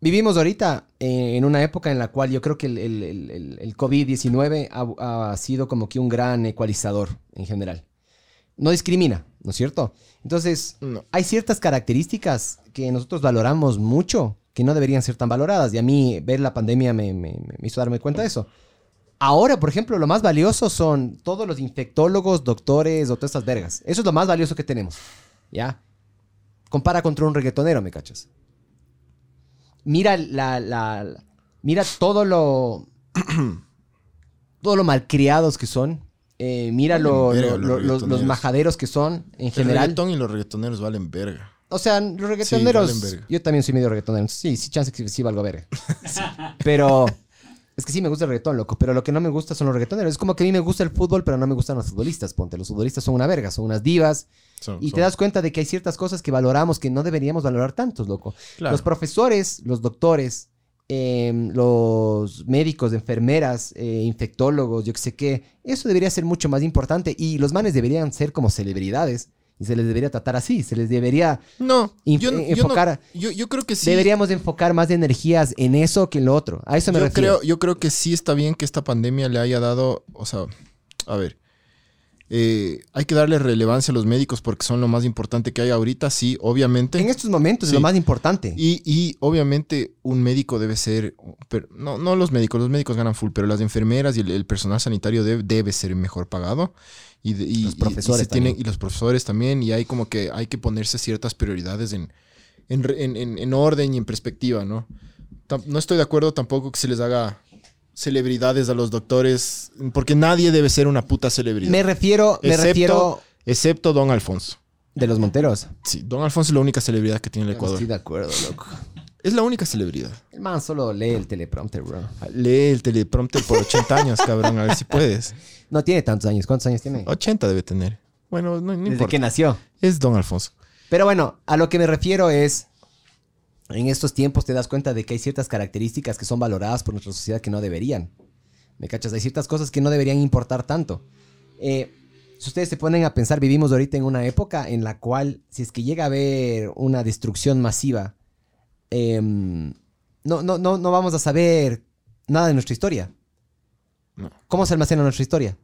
Vivimos ahorita eh, en una época en la cual yo creo que el, el- el- el- el COVID-19 ha, ha sido como que un gran ecualizador en general. No discrimina, ¿no es cierto? Entonces, No. hay ciertas características que nosotros valoramos mucho que no deberían ser tan valoradas. Y a mí ver la pandemia me, me- me hizo darme cuenta de eso. Ahora, por ejemplo, lo más valioso son todos los infectólogos, doctores o todas estas vergas. Eso es lo más valioso que tenemos. ¿Ya? Compara contra un reggaetonero, ¿me cachas? Mira la, la- la- mira todo lo todo lo malcriados que son. Eh, mira lo- Valen verga lo- los lo- los, majaderos que son en El general. reggaetón y los reggaetoneros valen verga. O sea, los reggaetoneros. yo también soy medio reggaetonero. Sí, sí, chance que sí valgo verga. Pero. Es que sí me gusta el reggaetón, loco. Pero lo que no me gusta son los reggaetoneros. Es como que a mí me gusta el fútbol, pero no me gustan los futbolistas. Ponte, los futbolistas son una verga, son unas divas. Son- y son- te das cuenta de que hay ciertas cosas que valoramos que no deberíamos valorar tantos, loco. Claro. Los profesores, los doctores, em, los médicos, enfermeras, eh, infectólogos, yo que sé qué. Eso debería ser mucho más importante. Y los manes deberían ser como celebridades. Y se les debería tratar así. Se les debería No, yo, no- yo no- enfocar. yo, yo creo que sí. Deberíamos enfocar más de energías en eso que en lo otro. A eso me yo refiero. creo, yo creo que sí está bien que esta pandemia le haya dado, o sea, a ver, eh, hay que darle relevancia a los médicos porque son lo más importante que hay ahorita, sí, obviamente. En estos momentos es lo más importante. Y, y obviamente un médico debe ser, pero no, no los médicos, los médicos ganan full, pero las enfermeras y el, el personal sanitario debe, debe ser mejor pagado. Y, de- y- Los y- y profesores se tienen- también. y los profesores también, y hay como que hay que ponerse ciertas prioridades en, en, en- en- en orden y en perspectiva, ¿no? No estoy de acuerdo tampoco que se les haga celebridades a los doctores, porque nadie debe ser una puta celebridad. Me refiero, me Excepto- refiero Excepto Don Alfonso. de los Monteros. Sí, Don Alfonso es la única celebridad que tiene el Ecuador. estoy de acuerdo, loco. Es la única celebridad. El man solo lee el teleprompter, bro. Lee el teleprompter por 80 años, cabrón, a ver si puedes. No tiene tantos años. ¿Cuántos años tiene? 80 debe tener. Bueno, no, no Desde importa. que nació. Es Don Alfonso. Pero bueno, a lo que me refiero es, en estos tiempos te das cuenta de que hay ciertas características que son valoradas por nuestra sociedad que no deberían. ¿Me cachas? Hay ciertas cosas que no deberían importar tanto. Eh, si ustedes se ponen a pensar, vivimos ahorita en una época en la cual, si es que llega a haber una destrucción masiva, em, no, no, no, no vamos a saber nada de nuestra historia. ¿Cómo se almacena nuestra historia?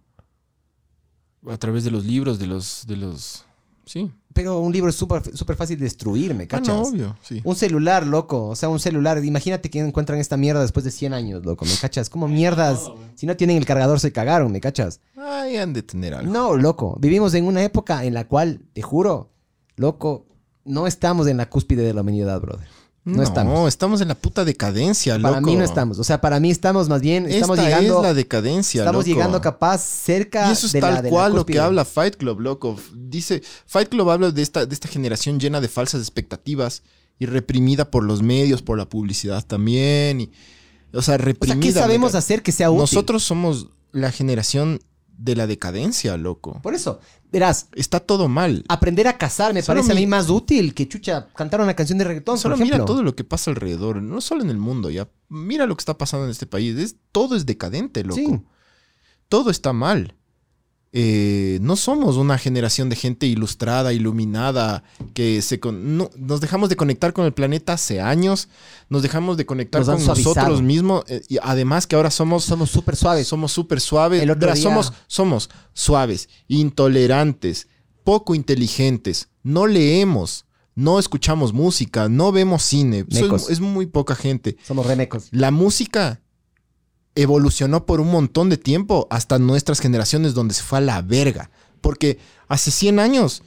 A través de los libros, de los, de los, Sí. Pero un libro es súper súper fácil de destruir, ¿me Ah, cachas? no, obvio, sí. Un celular, loco. O sea, un celular. Imagínate que encuentran esta mierda después de 100 años, loco. ¿Me cachas? Como mierdas. Si no tienen el cargador, se cagaron, ¿me cachas? Ay, han de tener algo. No, loco. Vivimos en una época en la cual, te juro, loco, no estamos en la cúspide de la humanidad, brother. No, estamos. estamos en la puta decadencia, loco. Para mí no estamos. O sea, para mí estamos más bien. Estamos Esta llegando. es la decadencia, Estamos loco. llegando capaz cerca Y eso es de la- tal la cual lo que habla Fight Club, loco. Dice, Fight Club habla de esta, de esta generación llena de falsas expectativas y reprimida por los medios, por la publicidad también. Y, o sea, O sea, reprimida. ¿qué sabemos hacer que sea útil? Nosotros somos la generación de la decadencia, loco. Por eso, verás, Está todo mal. aprender a cazar me Solo parece a mí más útil que chucha cantar una canción de reggaetón, Solo por mira todo lo que pasa alrededor, no solo en el mundo, ya. Mira lo que está pasando en este país. Es, todo es decadente, loco. Sí. Todo está mal. Eh, no somos una generación de gente ilustrada, iluminada, que se con- no- nos dejamos de conectar con el planeta hace años, nos dejamos de conectar Nos con nosotros mismos, eh, y además que ahora somos somos súper suaves. Somos súper suaves. El otro Verás, día- somos, somos suaves, intolerantes, poco inteligentes, no leemos, no escuchamos música, no vemos cine. Es muy poca gente. Somos remecos. La música evolucionó por un montón de tiempo hasta nuestras generaciones donde se fue a la verga. Porque hace 100 años,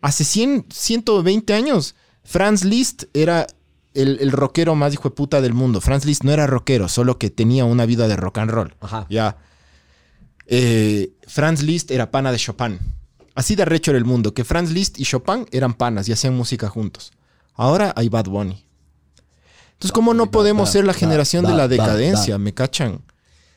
hace 100, 120 años, Franz Liszt era el, el rockero más hijo de puta del mundo. Franz Liszt no era rockero, solo que tenía una vida de rock and roll. Ajá. Ya. Eh, Franz Liszt era pana de Chopin. Así de arrecho era el mundo, que Franz Liszt y Chopin eran panas y hacían música juntos. Ahora hay Bad Bunny. Entonces, ¿cómo no podemos ser la generación de la decadencia? ¿Me cachan?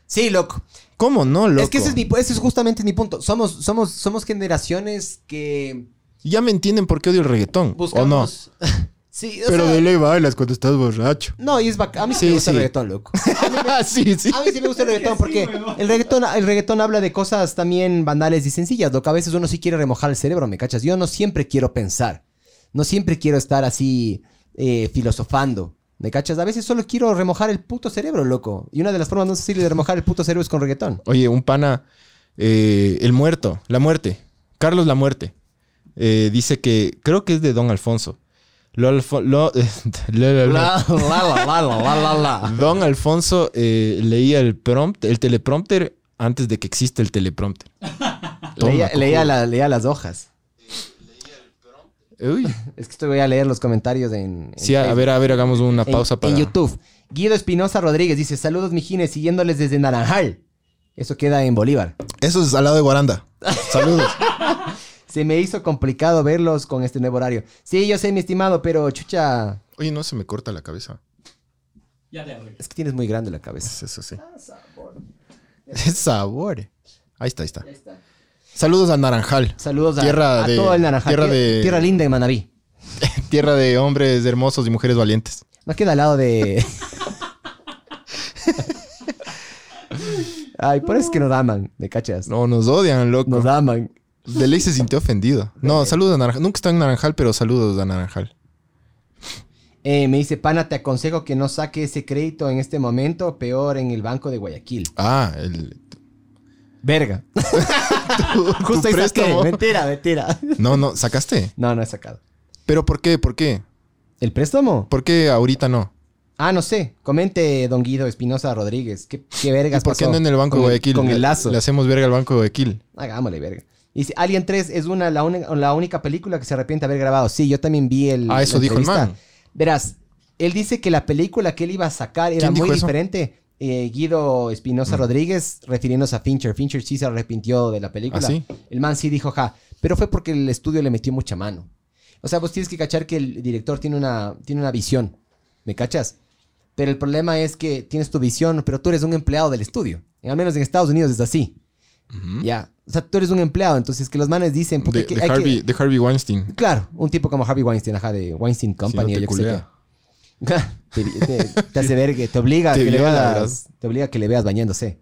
Sí, loco. ¿Cómo no, loco? Es que ese es, mi, ese es justamente mi punto. Somos, somos, somos generaciones que Ya me entienden por qué odio el reggaetón, buscamos... ¿o no? sí, o Pero sea, de ley bailas cuando estás borracho. No, y es bacán. A mí sí, Sí, me gusta sí. el reggaetón, loco. sí, sí. A mí sí me gusta el reggaetón porque el reggaetón, el reggaetón habla de cosas también banales y sencillas. Lo que a veces uno sí quiere remojar el cerebro, ¿me cachas? Yo no siempre quiero pensar. No siempre quiero estar así eh, filosofando. ¿Me cachas? A veces solo quiero remojar el puto cerebro, loco. Y una de las formas más fáciles de remojar el puto cerebro es con reggaetón. Oye, un pana, eh, el muerto, la muerte, Carlos la muerte, eh, dice que, creo que es de Don Alfonso. Lo Alfo- lo- la, la, la. La, la, la, la, la, la, la. Don Alfonso eh, leía el prompt, el teleprompter antes de que exista el teleprompter. Toma, Leía, leía cojudo. la- leía las hojas. Uy. Es que estoy voy a leer los comentarios en. en Sí, a, ver, a ver, hagamos una En- pausa para... En YouTube. Guido Espinosa Rodríguez dice: Saludos, mijines, siguiéndoles desde Naranjal. Eso queda en Bolívar. Eso es al lado de Guaranda. Saludos. Se me hizo complicado verlos con este nuevo horario. Sí, yo sé, mi estimado, pero chucha. Oye, no se me corta la cabeza. Ya te arreglo. Es que tienes muy grande la cabeza. Es eso sí. Es sabor. Ahí está, ahí está. Saludos al Naranjal. Saludos a, Tierra a de- todo el Naranjal. tierra de- tierra linda en Manabí. Tierra de hombres hermosos y mujeres valientes. No queda al lado de. Ay, por eso es que nos aman, ¿me cachas? No, nos odian, loco. Nos aman. De ley se sintió ofendido. No, saludos a Naranjal. Nunca está en Naranjal, pero saludos a Naranjal. Eh, me dice, pana, te aconsejo que no saque ese crédito en este momento, peor en el banco de Guayaquil. Ah, el. Verga. tu Justo ahí saqué. Mentira, mentira. No, no, ¿sacaste? No, no he sacado. ¿Pero por qué? ¿Por qué? ¿El préstamo? ¿Por qué ahorita no? Ah, no sé. Comente, don Guido Espinosa Rodríguez. ¿Qué, qué ¿Y vergas por qué pasó no en el Banco con de Guayaquil? Con Le- el lazo. Le hacemos verga al Banco de Guayaquil. Hagámosle verga. Y dice, Alien 3 es una, la, única- la única película que se arrepiente de haber grabado. Sí, yo también vi el. Ah, eso la dijo el entrevista. man. Verás, él dice que la película que él iba a sacar era ¿Quién dijo muy eso? Diferente. Eh, Guido Espinosa Rodríguez, refiriéndose a Fincher. Fincher sí se arrepintió de la película. ¿Ah, sí? El man sí dijo, ja, pero fue porque el estudio le metió mucha mano. O sea, vos tienes que cachar que el director tiene una, tiene una visión. ¿Me cachas? Pero el problema es que tienes tu visión, pero tú eres un empleado del estudio. Al menos en Estados Unidos es así. Ya. O sea, tú eres un empleado, entonces que los manes dicen, puta, De, que de hay que- Harvey, de Harvey Weinstein. Claro, un tipo como Harvey Weinstein, ajá, de Weinstein Company, no o te yo sé qué. Te, te- te hace ver que te obliga a Te que le veas, te obliga a que le veas bañándose.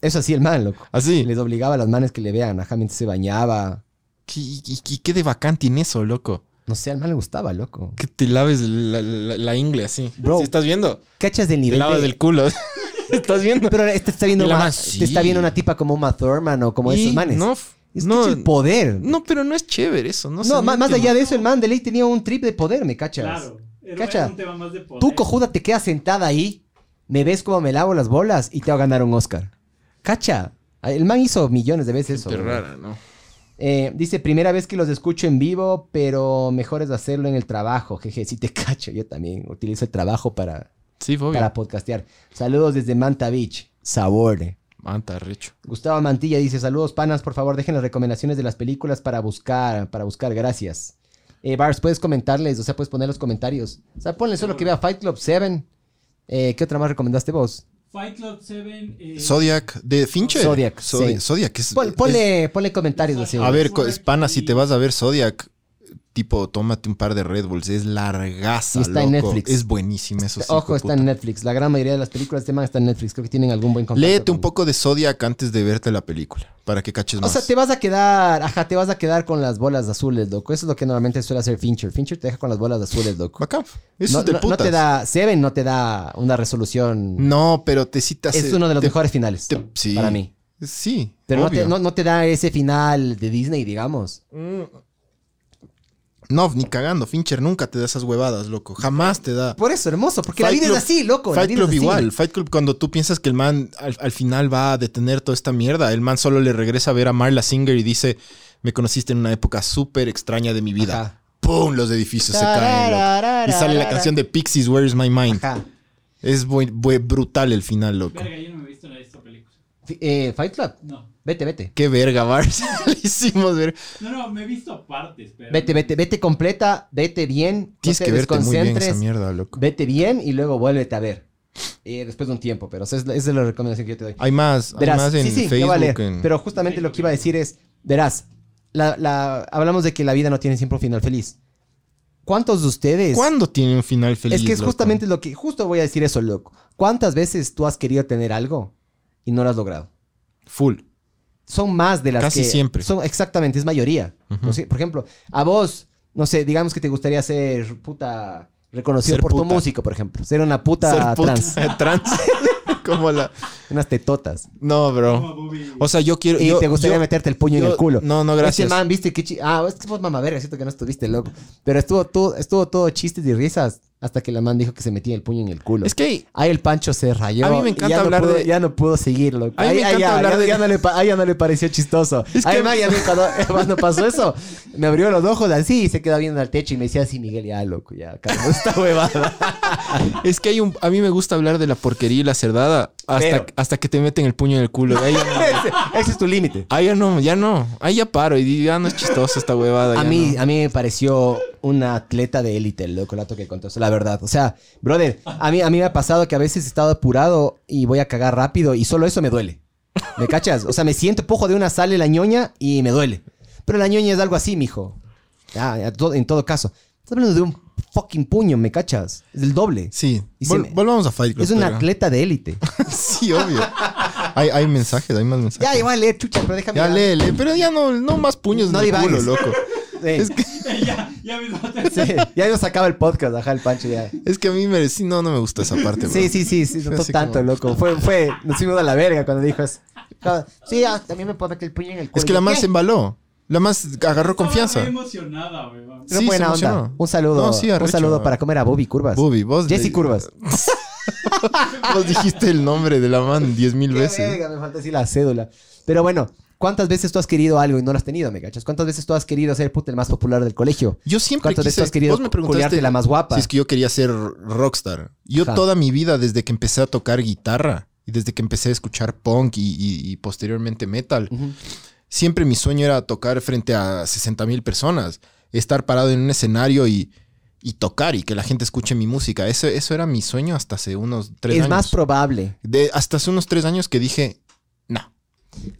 Eso así el man, loco. Así. Les obligaba a las manes que le vean, ajá, mientras se bañaba. ¿Qué, y- qué de bacán tiene eso, loco? No sé, al man le gustaba, loco. Que te laves la, la- la ingle así. Bro. ¿Sí estás viendo? ¿Cachas del Te nivel lavas de- del culo. ¿Estás viendo? Pero este está viendo, man, te sí. está viendo una tipa como Uma Thurman o como Y esos manes. no, Es No, el poder. No, pero no es chévere eso. No, No, más, mete. allá de eso, el man de ley tenía un trip de poder, ¿me cachas? Claro. Era, Cacha. era un tema más de poder. Tú, cojuda, te quedas sentada ahí, me ves como me lavo las bolas y te va a ganar un Oscar. Cacha. El man hizo millones de veces eso. Qué güey. rara, ¿no? Eh, dice, primera vez que los escucho en vivo, pero mejor es hacerlo en el trabajo. Jeje, sí te cacho. Yo también utilizo el trabajo para, Sí, para podcastear. Saludos desde Manta Beach. Sabor. Manta, recho. Gustavo Mantilla dice, saludos panas, por favor dejen las recomendaciones de las películas para buscar, para buscar, gracias. Eh, Bars, puedes comentarles, o sea, puedes poner los comentarios. O sea, ponle solo que vea Fight Club 7. Eh, ¿Qué otra más recomendaste vos? Fight Club 7. eh, Zodiac de Fincher. Zodiac, Zodi- sí. Zodiac es. Pon- ponle, ponle comentarios así. es- a ver, Espana, si te vas a ver Zodiac, tipo, tómate un par de Red Bulls. Es largaza. Y está en. Netflix. Es buenísima eso. Ojo, está puta. en Netflix. La gran mayoría de las películas de este man están en Netflix. Creo que tienen algún buen contacto. Léete un con- poco de Zodiac antes de verte la película. Para que caches O más. sea, te vas a quedar, ajá, te vas a quedar con las bolas azules, loco. Eso es lo que normalmente suele hacer Fincher. Fincher te deja con las bolas azules, loco. Bacán. Eso no, es de no- no putas. te da, Seven no te da una resolución. No, pero te citas. es uno de los mejores finales sí. para mí. Sí. Pero no te, no, no te da ese final de Disney, digamos. No, ni cagando. Fincher nunca te da esas huevadas, loco. Jamás te da. Por eso, hermoso, porque la Fight vida Club- es así, loco. la Fight vida Club es así. igual. Fight Club, cuando tú piensas que el man al, al final va a detener toda esta mierda, el man solo le regresa a ver a Marla Singer y dice: Me conociste en una época súper extraña de mi vida. Ajá. ¡Pum! Los edificios se caen. loco. Y sale la canción de Pixies, Where's My Mind. Ajá. Es brutal el final, loco. Verga, yo no me he visto en esta película. Eh, Fight Club. No. Vete, vete. Qué verga, Bars. Le hicimos ver. No, no, me he visto partes, pero. Vete, vete, vete completa, vete bien. Tienes no te que verte muy bien esa mierda, loco. Vete bien y luego vuélvete a ver. Eh, después de un tiempo, pero esa es, la- esa es la recomendación que yo te doy. Hay más, hay Verás, más en sí, sí, Facebook. va a leer, en- Pero justamente lo que iba a decir es, verás, la, la- hablamos de que la vida no tiene siempre un final feliz. ¿Cuántos de ustedes? ¿Cuándo tiene un final feliz? es que es loco? justamente lo que, justo voy a decir eso, loco. ¿Cuántas veces tú has querido tener algo y no lo has logrado? Full. Son más de las Casi que... siempre. Son, exactamente, es mayoría. No por ejemplo, a vos, no sé, digamos que te gustaría ser puta reconocido Ser por tu puta. músico, por ejemplo. Ser una puta Ser puta trans. trans. Como la. Unas tetotas. No, bro. O sea, yo quiero. Y yo- te gustaría yo- meterte el puño en el culo. No, no, Ese gracias. man, viste que chi- Ah, es que vos mamá verga, siento que no estuviste loco. Pero estuvo todo, estuvo todo chistes y risas hasta que la man dijo que se metía el puño en el culo. Es que Ahí el Pancho se rayó. A mí me encanta ya no hablar pudo- de- Ya no pudo seguir, loco. A mí Ahí- me encanta ya, hablar ya- de- ya no le, ahí ya no le pareció chistoso. Es que- man, y a mí cuando, cuando pasó eso, me abrió los ojos así y se quedó viendo al techo y me decía así, Miguel, ya, loco, ya, calma esta huevada. Es que hay un. A mí me gusta hablar de la porquería y la cerdada hasta, Pero- hasta que te meten el puño en el culo. Ahí ya no. ese, es tu límite. Ahí ya no, ya no. Ahí ya paro y ya no es chistosa esta huevada. A ya mí, no. a mí me pareció una atleta de élite, el loco, que contó. La verdad. O sea, brother, a mí, a mí me ha pasado que a veces he estado apurado y voy a cagar rápido y solo eso me duele. ¿Me cachas? O sea, me siento pojo de una sale la ñoña y me duele. Pero la ñoña es algo así, mijo. Ah, en todo caso. Estás hablando de un fucking puño, ¿me cachas? Es el doble. Sí. Vol- me- Volvamos a Fight Club. Es un pero- atleta de élite. sí, obvio. Hay, hay mensajes, hay más mensajes. ya, igual leer, chucha, pero déjame. Ya lee, lee, pero ya no, no más puños No en el culo, divagues. loco. Sí. ya, ya mismo te- Sí, ya nos acaba el podcast, ajá, el Pancho ya. Es que a mí me, sí, no, no me gusta esa parte, bro. Sí, sí, sí, sí, así tanto, como- loco. Fue, fue, nos fuimos a la verga cuando dijo eso. Sí, ah, también me puedo meter el puño en el culo. Es que la más se embaló. La más agarró Estaba confianza. emocionada, weón. Pero Sí, buena se onda. emocionó. Un saludo. No, sí, un arrecho, saludo ah. para comer a Bobby Curvas. Bobby, vos. Jesse le- Curvas. Vos dijiste el nombre de la man diez mil veces. verga, me falta decir la cédula. Pero bueno, ¿cuántas veces tú has querido algo y no lo has tenido, me cachas? ¿Cuántas veces tú has querido ser puta el más popular del colegio? Yo siempre ¿Cuántas veces tú has querido vos me preguntaste culiarte la más guapa? Si es que yo quería ser rockstar. Yo Ajá. toda mi vida, desde que empecé a tocar guitarra y desde que empecé a escuchar punk y, y- y posteriormente metal, siempre mi sueño era tocar frente a 60 mil personas, estar parado en un escenario y, y tocar y que la gente escuche mi música. Eso, eso era mi sueño hasta hace unos tres es años. más probable. De- hasta hace unos tres años que dije, no.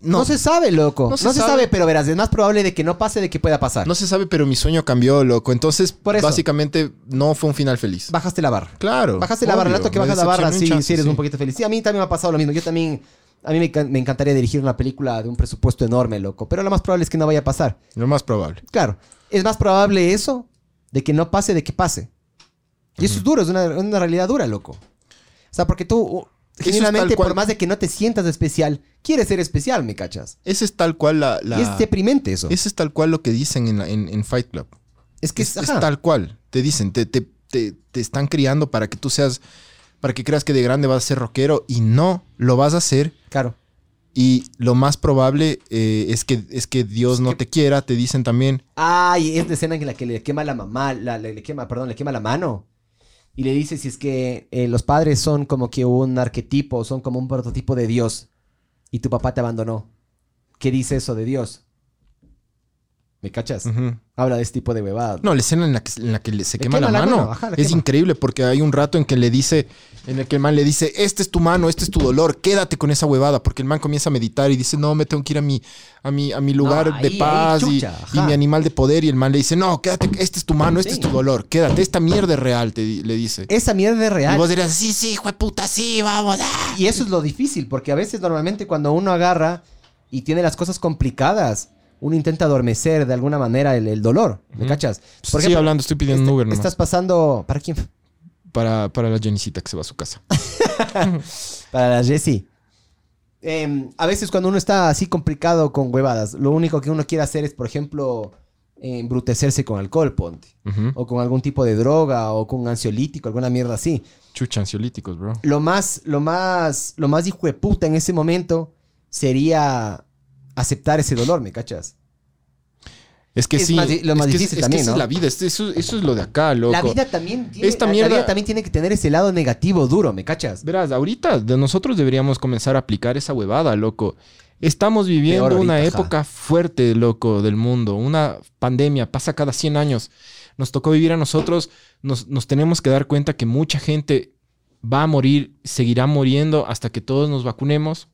No. se sabe, loco. No No se, sabe. sabe. pero verás, es más probable de que no pase de que pueda pasar. No se sabe, pero mi sueño cambió, loco. Entonces, Por eso. básicamente, no fue un final feliz. Bajaste la barra. Claro. Bajaste la barra, el rato que bajas la barra, sí, chance, sí eres sí. un poquito feliz. Sí, a mí también me ha pasado lo mismo. Yo también, a mí me, can- me encantaría dirigir una película de un presupuesto enorme, loco. Pero lo más probable es que no vaya a pasar. Lo más probable. Claro, es más probable eso de que no pase de que pase. Y eso es duro, es una, una realidad dura, loco. O sea, porque tú, Genuinamente, por más de que no te sientas especial, quieres ser especial, ¿me cachas? Ese es tal cual la... la- Y es deprimente eso. Ese es tal cual lo que dicen en, la- en- en Fight Club. Es que es, es- tal cual. Te dicen, te, te, te, te están criando para que tú seas, para que creas que de grande vas a ser rockero y no lo vas a hacer. Claro. Y lo más probable eh, es, que, es que Dios no te quiera, te dicen también. Ay, es la escena en la que le quema la mamá, la- le, le quema, perdón, le quema la mano. Y le dice si es que eh, los padres son como que un arquetipo, son como un prototipo de Dios. Y tu papá te abandonó. ¿Qué dice eso de Dios? ¿Me cachas? Habla de este tipo de huevadas. No, la escena en la que, en la que se Le quema, quema la la mano, mano, ajá, la es quema. increíble porque hay un rato en que le dice, en el que el man le dice, este es tu mano, este es tu dolor, quédate con esa huevada, porque el man comienza a meditar y dice, no, me tengo que ir a mi, a mi, a mi lugar de ahí, paz y- chucha, y, ajá. mi animal de poder y el man le dice, no, quédate, este es tu mano, este es tu dolor, quédate, esta mierda es real, te le dice. Esa mierda es real. Y vos dirías, sí, sí, hijo de puta, sí, vamos. ah". Y eso es lo difícil, porque a veces normalmente cuando uno agarra y tiene las cosas complicadas, uno intenta adormecer de alguna manera el, el dolor. ¿Me cachas? Sigue hablando, estoy pidiendo un Uber nomás. Estás pasando... ¿Para quién? Para, para la Jenicita que se va a su casa. Para la Jessie. Em, a veces cuando uno está así complicado con huevadas, lo único que uno quiere hacer es, por ejemplo, embrutecerse con alcohol, ponte. O con algún tipo de droga, o con un ansiolítico, alguna mierda así. Chucha, ansiolíticos, bro. Lo más, lo más, lo más hijo de puta en ese momento sería aceptar ese dolor, ¿me cachas? Es que Es sí, más lo más es que, difícil es, también, que esa ¿no? es la vida, es- eso, eso es lo de acá, loco. La vida también tiene, Esta la- la mierda- vida también tiene que tener ese lado negativo duro, ¿me cachas? Verás, ahorita de nosotros deberíamos comenzar a aplicar esa huevada, loco. Estamos viviendo una época fuerte, loco, del mundo. Una pandemia pasa cada 100 años. Nos tocó vivir a nosotros. Nos, nos tenemos que dar cuenta que mucha gente va a morir, seguirá muriendo hasta que todos nos vacunemos.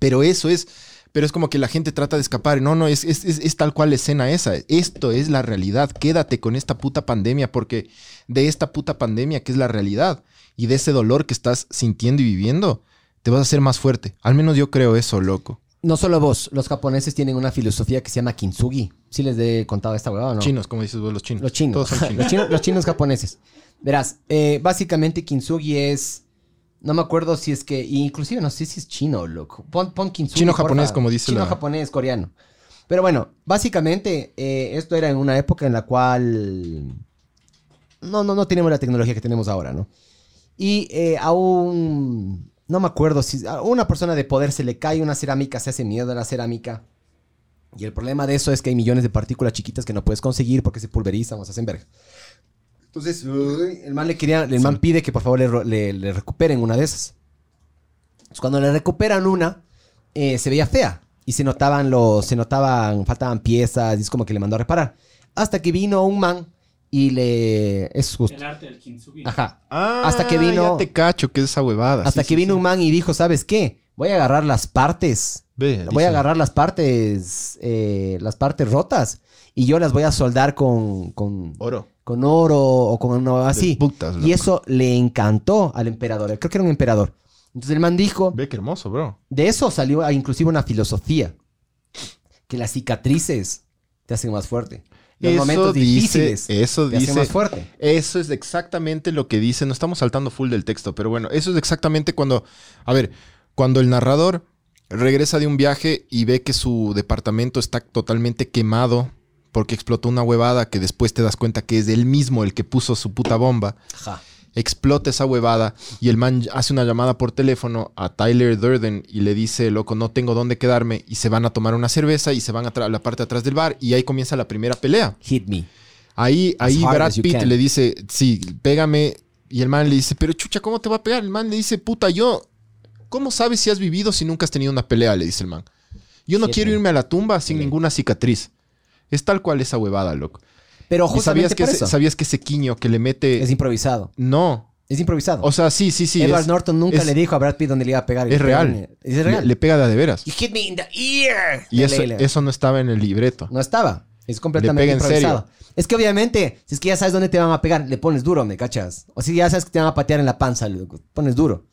Pero eso es, pero es como que la gente trata de escapar. No, no, es, es, es- es tal cual la escena esa. Esto es la realidad. Quédate con esta puta pandemia porque de esta puta pandemia que es la realidad y de ese dolor que estás sintiendo y viviendo, te vas a hacer más fuerte. Al menos yo creo eso, loco. No solo vos, los japoneses tienen una filosofía que se llama kintsugi. ¿Sí les he contado esta huevada no? Chinos, como dices vos, los chinos. Los chinos. Todos son chinos. los, chinos los chinos japoneses. Verás, eh, básicamente kintsugi es... No me acuerdo si es que... Inclusive no sé si es chino, loco. Pon, pon kintsugi, Chino porfa. japonés, como dice Chino la- japonés, coreano. Pero bueno, básicamente eh, esto era en una época en la cual... No, no, no tenemos la tecnología que tenemos ahora, ¿no? Y eh, a un... No me acuerdo si... A una persona de poder se le cae una cerámica, se hace miedo a la cerámica. Y el problema de eso es que hay millones de partículas chiquitas que no puedes conseguir porque se pulverizan o se hacen verga. Entonces, uy, el man le quería, el man pide que por favor le, ro- le- le recuperen una de esas. Entonces, cuando le recuperan una, eh, se veía fea. Y se notaban los, se notaban, faltaban piezas, y es como que le mandó a reparar. Hasta que vino un man y le. Es justo. El arte del kintsugi. Ajá. Ah, hasta que vino. Ya te cacho que es esa huevada. Hasta Sí, que sí, vino sí. un man y dijo, ¿sabes qué? Voy a agarrar las partes. Ve, voy a agarrar las partes, eh, las partes rotas y yo las voy a soldar con, con Oro. Con oro o con una así. putas, y eso le encantó al emperador. Creo que era un emperador. Entonces el man dijo, Ve qué hermoso, bro. de eso salió inclusive una filosofía. Que las cicatrices te hacen más fuerte. Los momentos difíciles eso te hacen dice, más fuerte. Eso es exactamente lo que dice. No estamos saltando full del texto, pero bueno, eso es exactamente cuando, a ver, cuando el narrador regresa de un viaje y ve que su departamento está totalmente quemado porque explotó una huevada que después te das cuenta que es él mismo el que puso su puta bomba. Ajá. Explota esa huevada y el man hace una llamada por teléfono a Tyler Durden y le dice, loco, no tengo dónde quedarme y se van a tomar una cerveza y se van a la parte de atrás del bar y ahí comienza la primera pelea. Hit me. Ahí, ahí Brad Pitt can. le dice, sí, pégame. Y el man le dice, pero chucha, ¿cómo te va a pegar? El man le dice, puta, yo, ¿cómo sabes si has vivido si nunca has tenido una pelea? Le dice el man. Yo no Sí, quiero irme a la tumba sin ninguna cicatriz. Es tal cual esa huevada, loco. Pero ¿Y justamente sabías que, por ese, eso. sabías que ese quiño que le mete... Es improvisado. No. Es improvisado. O sea, sí, sí, sí. Edward es- Norton nunca es- le dijo a Brad Pitt dónde le iba a pegar. y Es le real. Es real. Le, le pega de a de veras. You hit me in the ear. Y eso, eso no estaba en el libreto. No estaba. Es completamente pega en improvisado. Es que obviamente, si es que ya sabes dónde te van a pegar, le pones duro, ¿me cachas? O si ya sabes que te van a patear en la panza, le pones duro.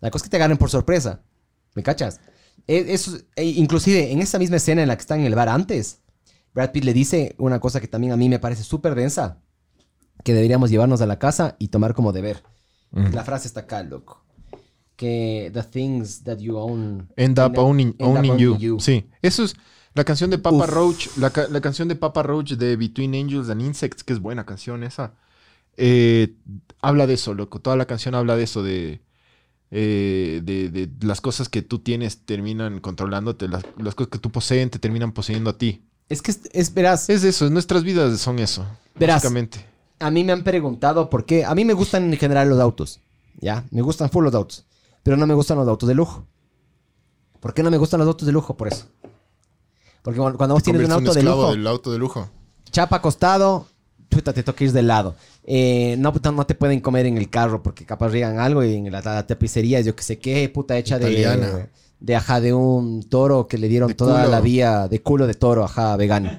La cosa es que te agarren por sorpresa. ¿Me cachas? E- Eso, e inclusive, en esa misma escena en la que están en el bar antes, Brad Pitt le dice una cosa que también a mí me parece súper densa, que deberíamos llevarnos a la casa y tomar como deber. La frase está acá, loco. que the things that you own End up owning, end up owning you. Sí, eso es la canción de Papa Roach, la, ca- la canción de Papa Roach de Between Angels and Insects, que es buena canción esa. eh, habla de eso, loco. Toda la canción habla de eso, de, eh, de, de las cosas que tú tienes terminan controlándote, las, las cosas que tú poseen te terminan poseyendo a ti. Es que, es, es- verás, Es eso, nuestras vidas son eso, Verás. básicamente. a mí me han preguntado por qué. A mí me gustan en general los autos. ¿Ya? Me gustan full los autos. Pero no me gustan los autos de lujo. ¿Por qué no me gustan los autos de lujo? Por eso. Porque cuando vos tienes un auto de lujo, del auto de lujo. chapa acostado, puta, te toca ir de lado. Eh, no, puta, no te pueden comer en el carro porque capaz riegan algo y en la, la tapicería, yo que sé qué, puta, hecha Italiana. de, ajá, de un toro que le dieron De toda culo. la vía de culo de toro, ajá, vegano.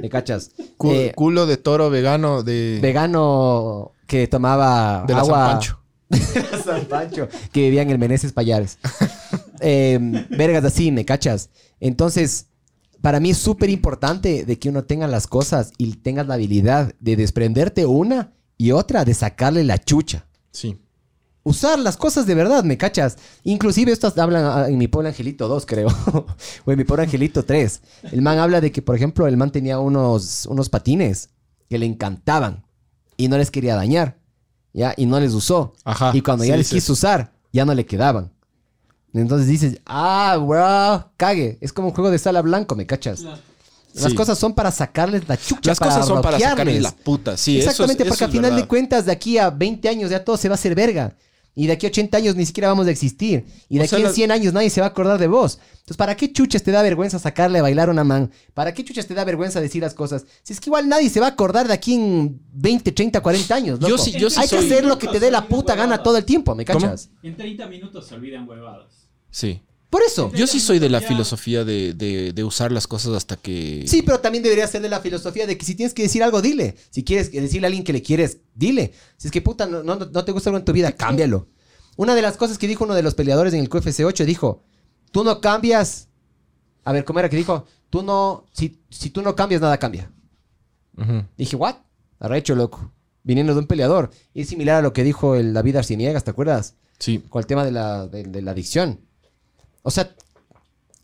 ¿Me cachas? Cu- Eh, culo de toro vegano de, vegano que tomaba de la San agua. Pancho. San Pancho, que vivía en el Meneses Payares. Eh, vergas así, ¿me cachas? Entonces, para mí es súper importante de que uno tenga las cosas y tengas la habilidad de desprenderte una y otra de sacarle la chucha. Sí. Usar las cosas de verdad, ¿me cachas? Inclusive estos hablan ah, en mi pobre angelito 2, creo. o en mi pobre angelito 3. El man habla de que, por ejemplo, el man tenía unos, unos patines que le encantaban y no les quería dañar. ¿Ya? Y no les usó. Ajá, Y cuando sí ya les dices. quiso usar, ya no le quedaban. Entonces dices, ah, bro, cague. Es como un juego de sala blanco, ¿me cachas? Las Sí. cosas son para sacarles la chucha. Las cosas son para sacarle rockearles. la puta, sí. eso es- Exactamente, eso porque al final de cuentas, de aquí a 20 años ya todo se va a hacer verga. Y de aquí a 80 años ni siquiera vamos a existir. Y de O aquí sea, en las- 100 años nadie se va a acordar de vos. Entonces, ¿para qué chuches te da vergüenza sacarle a bailar a una man? ¿Para qué chuches te da vergüenza decir las cosas? Si es que igual nadie se va a acordar de aquí en 20, 30, 40 años. Yo sí- yo sí Hay que hacer lo que te dé la puta gana todo el tiempo, ¿me ¿Cómo? cachas? En 30 minutos se olvidan huevadas. Sí. Por eso. Yo sí soy de la filosofía de, de- de usar las cosas hasta que... Sí, pero también debería ser de la filosofía de que si tienes que decir algo, dile. Si quieres decirle a alguien que le quieres, dile. Si es que puta, no, no, no te gusta algo en tu vida, cámbialo. Una de las cosas que dijo uno de los peleadores en el QFC 8 dijo, tú no cambias. A ver, ¿cómo era que dijo? Tú no, si, si tú no cambias, nada cambia. Ujú. Dije, ¿what? Arrecho, loco. Viniendo de un peleador. Y es similar a lo que dijo el David Arciniegas, ¿te acuerdas? Sí. Con el tema de la, de, de la adicción. O sea,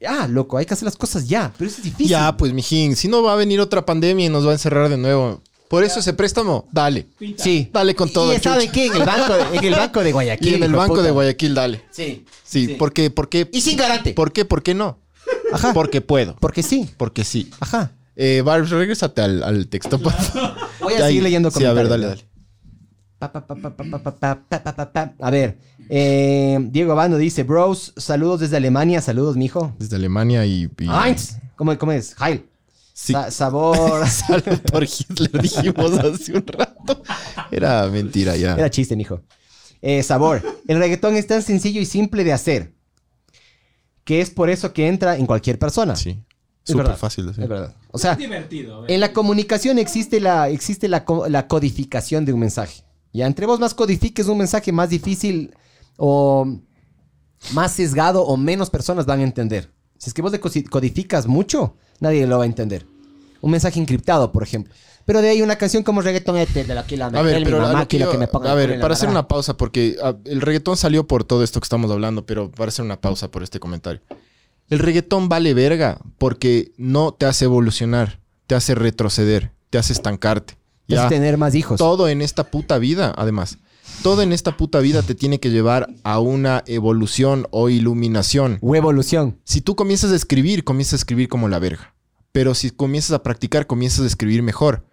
ah, loco, hay que hacer las cosas ya, pero eso es difícil. Ya, pues, mijín, si no va a venir otra pandemia y nos va a encerrar de nuevo. Por eso ese préstamo, dale. Sí. Dale con todo. ¿Y sabe qué? En el banco de, en el banco de Guayaquil. En el banco de Guayaquil, dale. Sí. Sí, porque, porque. Y sin garante. ¿Por qué? ¿Por qué no? Ajá. Porque puedo. Porque sí. Porque sí. Ajá. Eh, regresate al, al texto. Voy a seguir leyendo comentarios. Sí, a ver, dale, dale. Pa pa pa pa pa pa pa pa Pa, pa, pa, a ver, eh, Diego Bando dice, bros, saludos desde Alemania, saludos, mijo. Desde Alemania y... y- Heinz, ¿cómo, cómo es? Heil. Sí. Sa- sabor. Salud por Hitler, dijimos hace un rato. Era mentira ya. Era chiste, mijo. Eh, sabor. El reggaetón es tan sencillo y simple de hacer que es por eso que entra en cualquier persona. Sí. Súper fácil de hacer. Es verdad. O sea, es divertido. En la comunicación existe la, existe la, co- la codificación de un mensaje. Ya entre vos más codifiques un mensaje, más difícil o más sesgado o menos personas van a entender. Si es que vos le codificas mucho, nadie lo va a entender. Un mensaje encriptado, por ejemplo. Pero de ahí una canción como reggaeton este, de la que la A ver, pero mamá que yo- que me ponga a ver, para hacer una pausa, porque ah, el reggaetón salió por todo esto que estamos hablando, pero para hacer una pausa por este comentario. El reggaetón vale verga porque no te hace evolucionar, te hace retroceder, te hace estancarte. Te hace tener más hijos. Todo en esta puta vida, además. Todo en esta puta vida te tiene que llevar a una evolución o iluminación. O evolución. Si tú comienzas a escribir, comienzas a escribir como la verga. Pero si comienzas a practicar, comienzas a escribir mejor.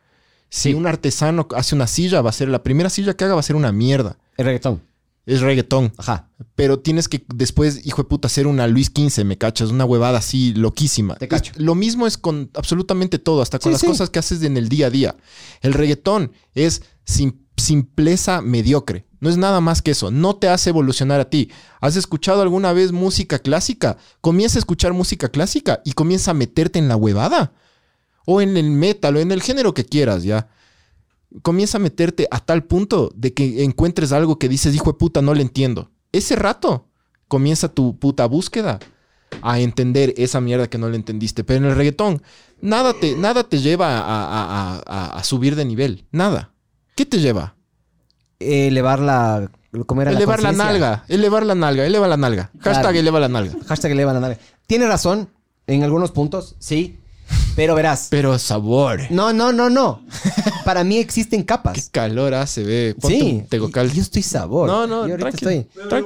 Si un artesano hace una silla, va a ser la primera silla que haga va a ser una mierda. El reggaetón. Es reggaetón. Ajá. Pero tienes que después, hijo de puta, hacer una Luis XV, me cachas, una huevada así loquísima. Te cacho. Es- lo mismo es con absolutamente todo, hasta con Sí, las sí. cosas que haces en el día a día. El reggaetón es sim- simpleza mediocre. No es nada más que eso. No te hace evolucionar a ti. ¿Has escuchado alguna vez música clásica? Comienza a escuchar música clásica y comienza a meterte en la huevada. O en el metal, o en el género que quieras, ya comienza a meterte a tal punto de que encuentres algo que dices, hijo de puta, no le entiendo. Ese rato comienza tu puta búsqueda a entender esa mierda que no le entendiste. Pero en el reggaetón, nada te, nada te lleva a, a- a- subir de nivel. Nada. ¿Qué te lleva? Elevar la ¿cómo era Elevar la, nalga, elevar la nalga, eleva la nalga. Hashtag Claro. eleva la nalga. Hashtag eleva la nalga. Tiene razón en algunos puntos, sí. Pero verás. Pero sabor. No, no, no, no. Para mí existen capas. Calor hace, ve. Ponte Sí. un tegocal. Yo estoy sabor. No, no, Yo ahorita tranquilo. estoy.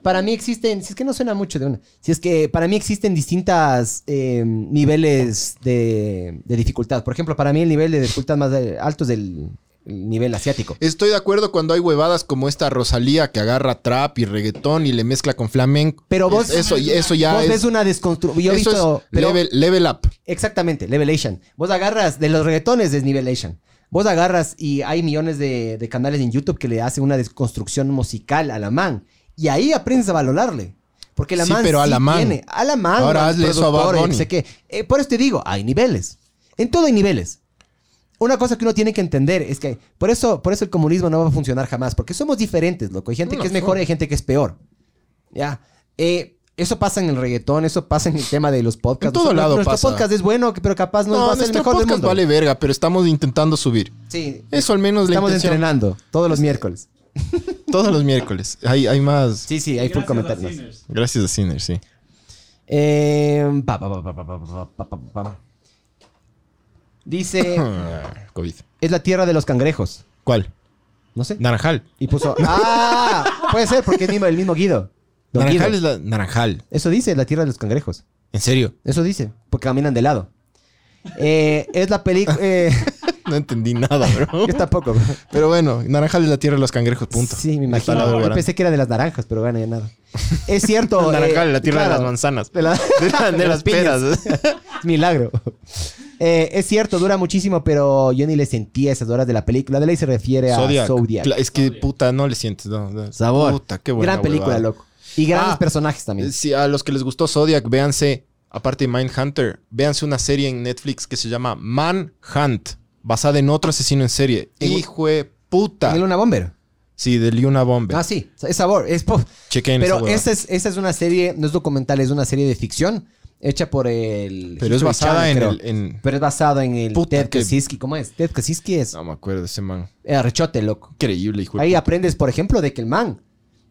Para mí existen, si es que no suena mucho de una, si es que para mí existen distintas eh, niveles de, de dificultad. Por ejemplo, para mí el nivel de dificultad más alto es del el nivel asiático. Estoy de acuerdo cuando hay huevadas como esta Rosalía que agarra trap y reggaetón y le mezcla con flamenco. Pero vos, Es- eso, eso ya vos es. ves una desconstrucción. Yo he eso visto, es level, level up. Exactamente, Levelation. Vos agarras de los reggaetones es Nivelation. Vos agarras y hay millones de, de canales en YouTube que le hacen una desconstrucción musical a la man. Y ahí aprendes a valorarle. Porque la Sí, man pero a sí la man. tiene. A la man. Ahora hazle eso a Bad Bunny. sé. Eh, por eso te digo, hay niveles. En todo hay niveles. Una cosa que uno tiene que entender es que por eso, por eso el comunismo no va a funcionar jamás. Porque somos diferentes, loco. Hay gente No, que es no, mejor y hay gente que es peor. Ya. Eh, eso pasa en el reggaetón, eso pasa en el tema de los podcasts. En todo Nuestro- lado nuestro pasa. podcast es bueno, pero capaz no, No, va a ser el mejor del podcast mundo. vale verga, pero estamos intentando subir. Sí. Eso al menos Estamos entrenando todos los miércoles. Todos los miércoles. Hay, hay más. Sí, sí, hay full comentarios. Gracias a Sinner, sí. Eh, pa, pa, pa, pa, pa, pa, pa, pa, pa, pa. Dice, COVID. es la tierra de los cangrejos. ¿Cuál? No sé. Naranjal. Y puso, ah, puede ser porque es mismo- el mismo Guido. Don Naranjal Guido. es la. Naranjal. Eso dice, la tierra de los cangrejos. ¿En serio? Eso dice, porque caminan de lado. Eh, es la película... eh, No entendí nada, bro. yo tampoco. Pero bueno, Naranjal es la tierra de los cangrejos, punto. Sí, me imagino. Yo pensé que era de las naranjas, pero bueno, ya nada. Es cierto. Naranjal, eh, la tierra de claro, las manzanas. De, la- De la- de las piñas. peras. Milagro. Eh, es cierto, dura muchísimo, pero yo ni le sentía esas horas de la película. De ley se refiere a Zodiac. Zodiac. Es que puta, no le sientes. no, no. Sabor. Puta, qué buena Gran película, huevada. loco. Y grandes Ah, personajes también. Sí, a los que les gustó Zodiac, véanse, aparte de Mindhunter, véanse una serie en Netflix que se llama Manhunt, basada en otro asesino en serie. En- Hijo de puta. ¿En Luna Bomber? Sí, de Luna Bomber. Ah, sí. Es sabor. Es. Chequen Pero esa huevada. esa es, esa es una serie, no es documental, es una serie de ficción hecha por el. Pero es basada Channel, en el- en- Pero es basado en el Puta, Ted que- Kaczynski. ¿Cómo es? Ted Kaczynski es. No me acuerdo de ese man. Era rechote, loco. Increíble, hijo de Ahí puta. aprendes, por ejemplo, de que el man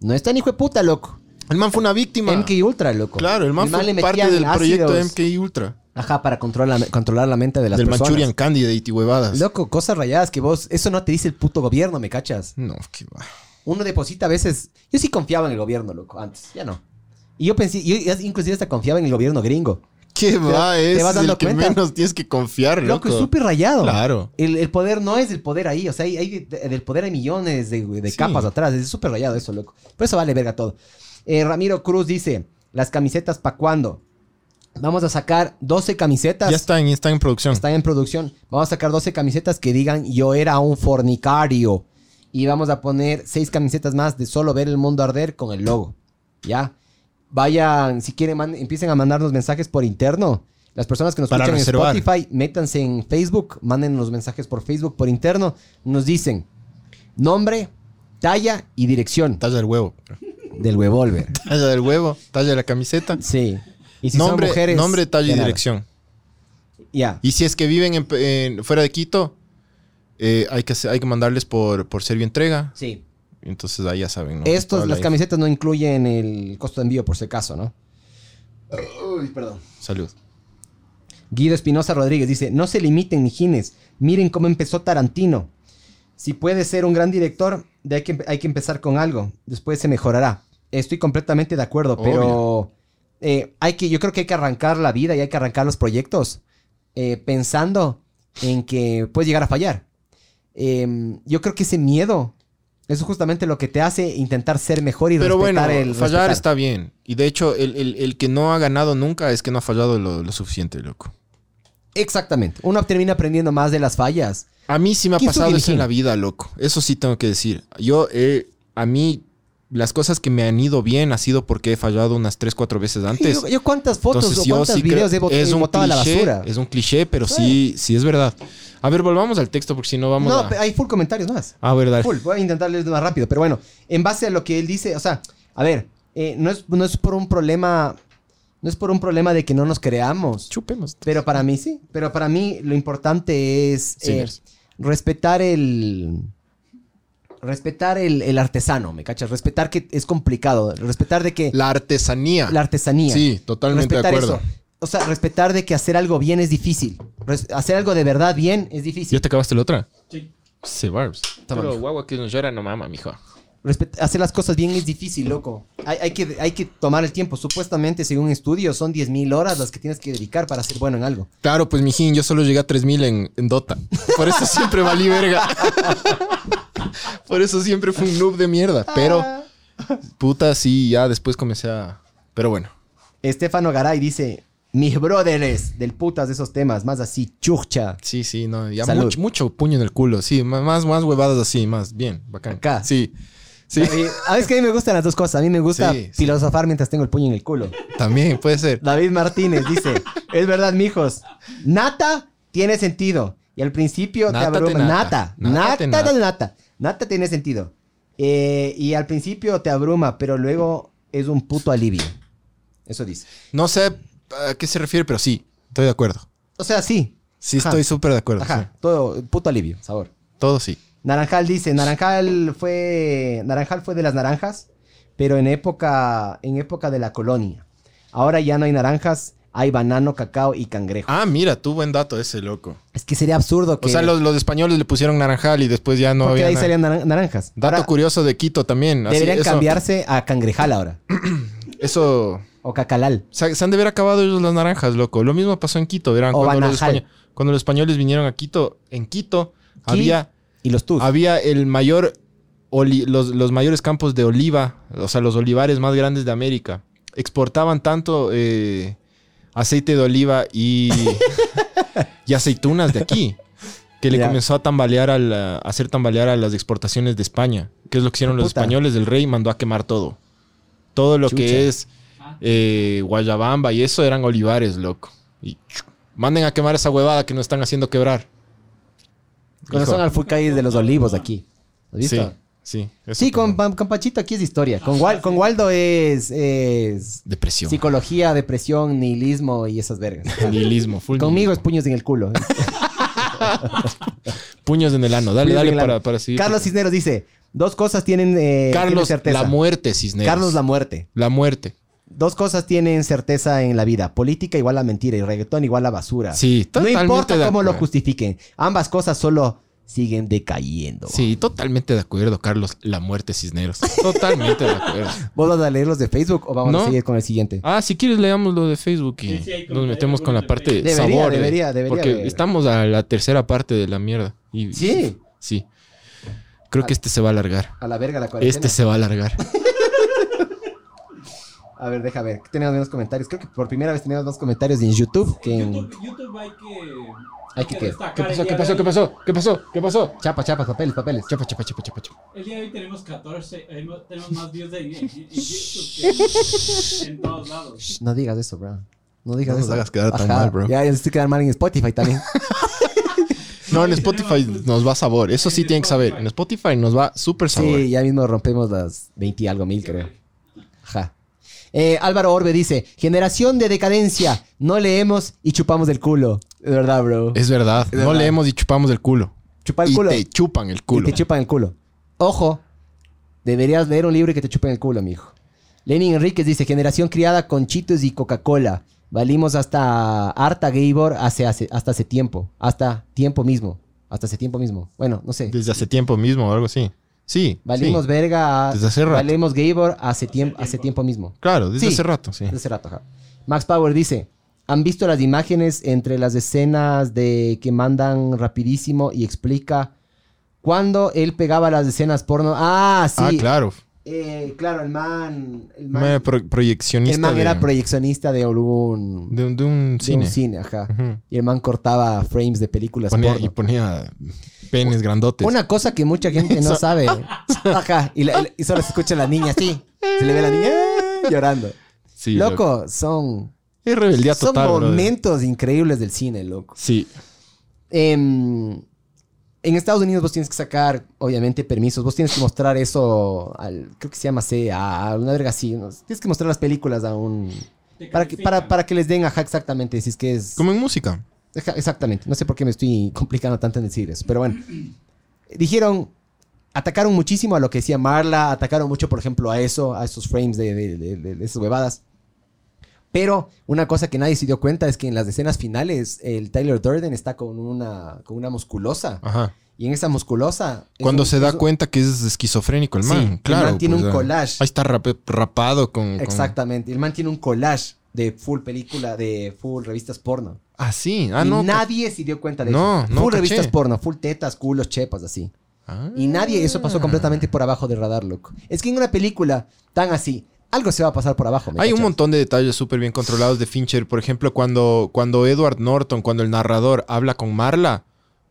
no es tan hijo de puta, loco. El man fue una víctima. MK Ultra, loco. Claro, el man fue parte del proyecto de. MK Ultra. Ajá, para controlar, controlar la mente de las Del personas. Manchurian Candidate y huevadas. Loco, cosas rayadas que vos... Eso no te dice el puto gobierno, ¿me cachas? No, qué va. Uno deposita a veces... Yo sí confiaba en el gobierno, loco, antes. Ya no. Y yo pensé... Yo inclusive hasta confiaba en el gobierno gringo. ¿Qué va? te Es vas dando el que cuenta. menos tienes que confiar, loco. Loco, es súper rayado. Claro. El, el poder no es el poder ahí. O sea, hay, hay- de- del poder hay millones de, de Sí. capas atrás. Es súper rayado eso, loco. Por eso vale verga todo. Eh, Ramiro Cruz dice: Las camisetas para cuándo? Vamos a sacar 12 camisetas. Ya están, ya están en producción. Están en producción. Vamos a sacar 12 camisetas que digan yo era un fornicario. Y vamos a poner 6 camisetas más de solo ver el mundo arder con el logo. ¿Ya? Vayan, si quieren, man- empiecen a mandarnos mensajes por interno. Las personas que nos Para escuchan reservar. en Spotify, métanse en Facebook, manden los mensajes por Facebook, por interno. Nos dicen nombre, talla y dirección Talla del huevo. del huevolver. Talla del huevo, talla de la camiseta. Sí. Y si nombre, son mujeres, nombre, talla y dirección. Ya. Y si es que viven en- en- fuera de Quito, eh, hay, que, hay que mandarles por, por servio entrega. Sí. Entonces ahí ya saben, ¿no? Estos, las camisetas no incluyen el costo de envío por si acaso, ¿no? Uy, perdón. Salud. Guido Espinosa Rodríguez dice, no se limiten, mijines. Miren cómo empezó Tarantino. Si puede ser un gran director, de hay, que, hay que empezar con algo. Después se mejorará. Estoy completamente de acuerdo, pero eh, hay que, yo creo que hay que arrancar la vida y hay que arrancar los proyectos eh, pensando en que puedes llegar a fallar. Eh, yo creo que ese miedo, eso es justamente lo que te hace intentar ser mejor y Pero bueno, respetar el fallar respetar. está bien. Y de hecho, el, el- el que no ha ganado nunca es que no ha fallado lo, lo suficiente, loco. Exactamente. Uno termina aprendiendo más de las fallas. A mí sí me ha ¿Quién pasado eso en la vida, loco. Eso sí tengo que decir. Yo, eh, a mí, las cosas que me han ido bien ha sido porque he fallado unas 3, 4 veces antes. Yo, yo cuántas fotos Entonces, o cuántos sí videos he, es he un botado a la cliché, basura. Es un cliché, pero sí, sí es verdad. A ver, volvamos al texto porque si no vamos no, a... hay full comentarios más. A ver, dale. Full. Voy a intentar leer más rápido. Pero bueno, en base a lo que él dice, o sea, a ver, eh, no, es, no es por un problema. No es por un problema de que no nos creamos. Chupemos. Pero para mí sí. Pero para mí lo importante es eh, Señores. respetar el. Respetar el, el artesano, ¿me cachas? Respetar que es complicado. Respetar de que. La artesanía. La artesanía. Sí, totalmente de Respetar acuerdo. eso. O sea, respetar de que hacer algo bien es difícil. Res- hacer algo de verdad bien es difícil. ¿Ya te acabaste la otra? Sí. Sí, Barbs. Pero guagua que no llora no mama, mijo. Respet- hacer las cosas bien es difícil, loco. Hay, hay que, hay que tomar el tiempo. Supuestamente, según estudios, son 10.000 horas las que tienes que dedicar para ser bueno en algo. Claro, pues mijín, yo solo llegué a 3000 en, en Dota. Por eso siempre valí verga. Por eso siempre fui un noob de mierda. Pero, puta, sí, ya después comencé a. Pero bueno. Estefano Garay dice: Mis brothers del putas de esos temas, más así, chucha. Sí, sí, no, ya mucho, mucho puño en el culo. Sí, más, más huevadas así, más bien, bacán. Acá. Sí, sí, A veces que a mí me gustan las dos cosas. A mí me gusta Sí, sí. filosofar mientras tengo el puño en el culo. también puede ser. David Martínez dice: Es verdad, mijos. Nata tiene sentido. Y al principio Nata te abruma. nata. Nata. Nata Nata, nata, nata. nata. Nata tiene sentido. Eh, y al principio te abruma, pero luego es un puto alivio. Eso dice. No sé a qué se refiere, pero sí, estoy de acuerdo. O sea, sí. Sí, Ajá. estoy súper de acuerdo. Ajá. sí. Todo puto alivio, sabor. Todo sí. Naranjal dice, Naranjal fue Naranjal fue de las naranjas, pero en época en época de la colonia. Ahora ya no hay naranjas, hay banano, cacao y cangrejo. Ah, mira, tú buen dato ese, loco. Es que sería absurdo que O sea, los, los españoles le pusieron naranjal y después ya no porque había ahí salían naran- naranjas. Dato Ahora curioso de Quito también. así, deberían eso- cambiarse a cangrejal ahora Eso. o cacalal. Se, se han de haber acabado ellos las naranjas, loco. Lo mismo pasó en Quito, verán. O Cuando los, cuando españoles vinieron a Quito, en Quito Qui- había, y los tus. había el mayor oli- los, los mayores campos de oliva, o sea, los olivares más grandes de América. Exportaban tanto eh, aceite de oliva y, y aceitunas de aquí. Que le comenzó a tambalear al, a hacer tambalear a las exportaciones de España. Que es lo que hicieron los Puta. españoles. El rey mandó a quemar todo. Todo lo Chucha. que es eh, Guayabamba y eso eran olivares, loco. Y manden a quemar esa huevada que nos están haciendo quebrar. Son al calle de los olivos aquí. ¿Has visto? Sí, sí. Sí, con, con Pachito aquí es historia. Con, Wal- con Waldo es, es Depresión. psicología, depresión, nihilismo y esas vergas. Nihilismo, full Conmigo es puños en el culo. Puños en el ano. Dale, Puños dale para, ano. para seguir. Carlos Cisneros dice, dos cosas tienen, eh, tienen Carlos, certeza. la muerte, Cisneros. Carlos la muerte. La muerte. Dos cosas tienen certeza en la vida. Política igual a mentira y reggaetón igual a basura. Sí, No totalmente importa de cómo lo justifiquen. Ambas cosas solo siguen decayendo. Sí, totalmente de acuerdo, Carlos. La muerte, Cisneros. Totalmente de acuerdo. ¿Vos vas a leer los de Facebook o vamos No. a seguir con el siguiente? Ah, si quieres leamos lo de Facebook y Sí, sí, hay nos metemos con la parte de Debería, sabor. de- debería, debería Porque estamos a la tercera parte de la mierda. Y, Sí. Sí. Creo que este se va a alargar. A la verga la cuarentena. Este se va a alargar. A ver, deja ver. Tenemos menos comentarios. Creo que por primera vez tenemos más comentarios en YouTube que en... YouTube, YouTube hay que. Hay que qué. destacar ¿Qué pasó? ¿Qué pasó? ¿Qué pasó? ¿Qué pasó? ¿Qué pasó? Chapa, chapas, papeles, papeles. Chapa, chapa, chapa, chapa, chapa. El día de hoy tenemos 14. eh, tenemos más views en, en- en YouTube que en, en todos lados. Shh, No digas eso, bro. No digas No nos eso. hagas quedar tan mal, bro. Ya, ya estoy quedando mal en Spotify también. No, en Spotify nos va sabor. Eso sí tienen que saber. En Spotify nos va súper sabor. sí, ya mismo rompemos las 20 y algo mil, creo. Ajá. Eh, Álvaro Orbe dice, generación de decadencia, no leemos y chupamos del culo. Es verdad, bro. Es verdad. Es no verdad. leemos y chupamos el culo. Chupa el y culo. te chupan el Y culo. te chupan el culo. Ojo, deberías leer un libro y que te chupen el culo, mijo. Lenin Enríquez dice, generación criada con chitos y Coca-Cola. Valimos hasta harta Gabor hace, hace, hasta hace tiempo. Hasta tiempo mismo. Hasta hace tiempo mismo. Bueno, no sé. Desde hace tiempo mismo o algo así. Sí. Valimos sí. verga. Desde hace rato. Valemos Gabor hace, tiempo hace tiempo mismo. Claro, desde Sí. hace rato, sí. Desde hace rato, ajá. Max Power dice: ¿Han visto las imágenes entre las escenas de que mandan rapidísimo y explica cuándo él pegaba las escenas porno? Ah, sí. Ah, claro. Eh, claro, el man. El man, pro- proyeccionista. el man de, era proyeccionista de algún. de, un- de un de cine. un cine, ajá. Y el man cortaba frames de películas Ponía- porno. y ponía penes grandotes. Una cosa que mucha gente no sabe. Ajá. Y, la- y solo se escucha a la niña así. Se le ve a la niña ¡eh! llorando. Sí, loco, son. Es rebeldía son total, brother. momentos increíbles del cine, loco. Sí. Em, en Estados Unidos vos tienes que sacar, obviamente, permisos. Vos tienes que mostrar eso al. Creo que se llama CA, una verga así. ¿no? Tienes que mostrar las películas a un. Para que, para, para que les den, ajá, exactamente. Si es que es. Como en música. Exactamente. No sé por qué me estoy complicando tanto en decir eso. Pero bueno. Dijeron, atacaron muchísimo a lo que decía Marla, atacaron mucho, por ejemplo, a eso, a esos frames de, de, de- esas huevadas. Pero una cosa que nadie se dio cuenta es que en las escenas finales el Tyler Durden está con una, con una musculosa. Ajá. Y en esa musculosa... es Cuando un- se da es cuenta que es esquizofrénico el Sí, man, el claro. man tiene un ah, collage. Ahí está rap- rapado con, con- Exactamente. El man tiene un collage de full película, de full revistas porno. Ah, sí. Ah, y no. nadie se dio cuenta de No, eso. no Full caché. revistas porno, full tetas, culos, chepas, así. Ah. Y nadie, eso pasó completamente por abajo del radar, loco. Es que en una película tan así, algo se va a pasar por abajo. ¿me Hay un montón de detalles súper bien controlados de Fincher. Por ejemplo, cuando, cuando Edward Norton, cuando el narrador habla con Marla,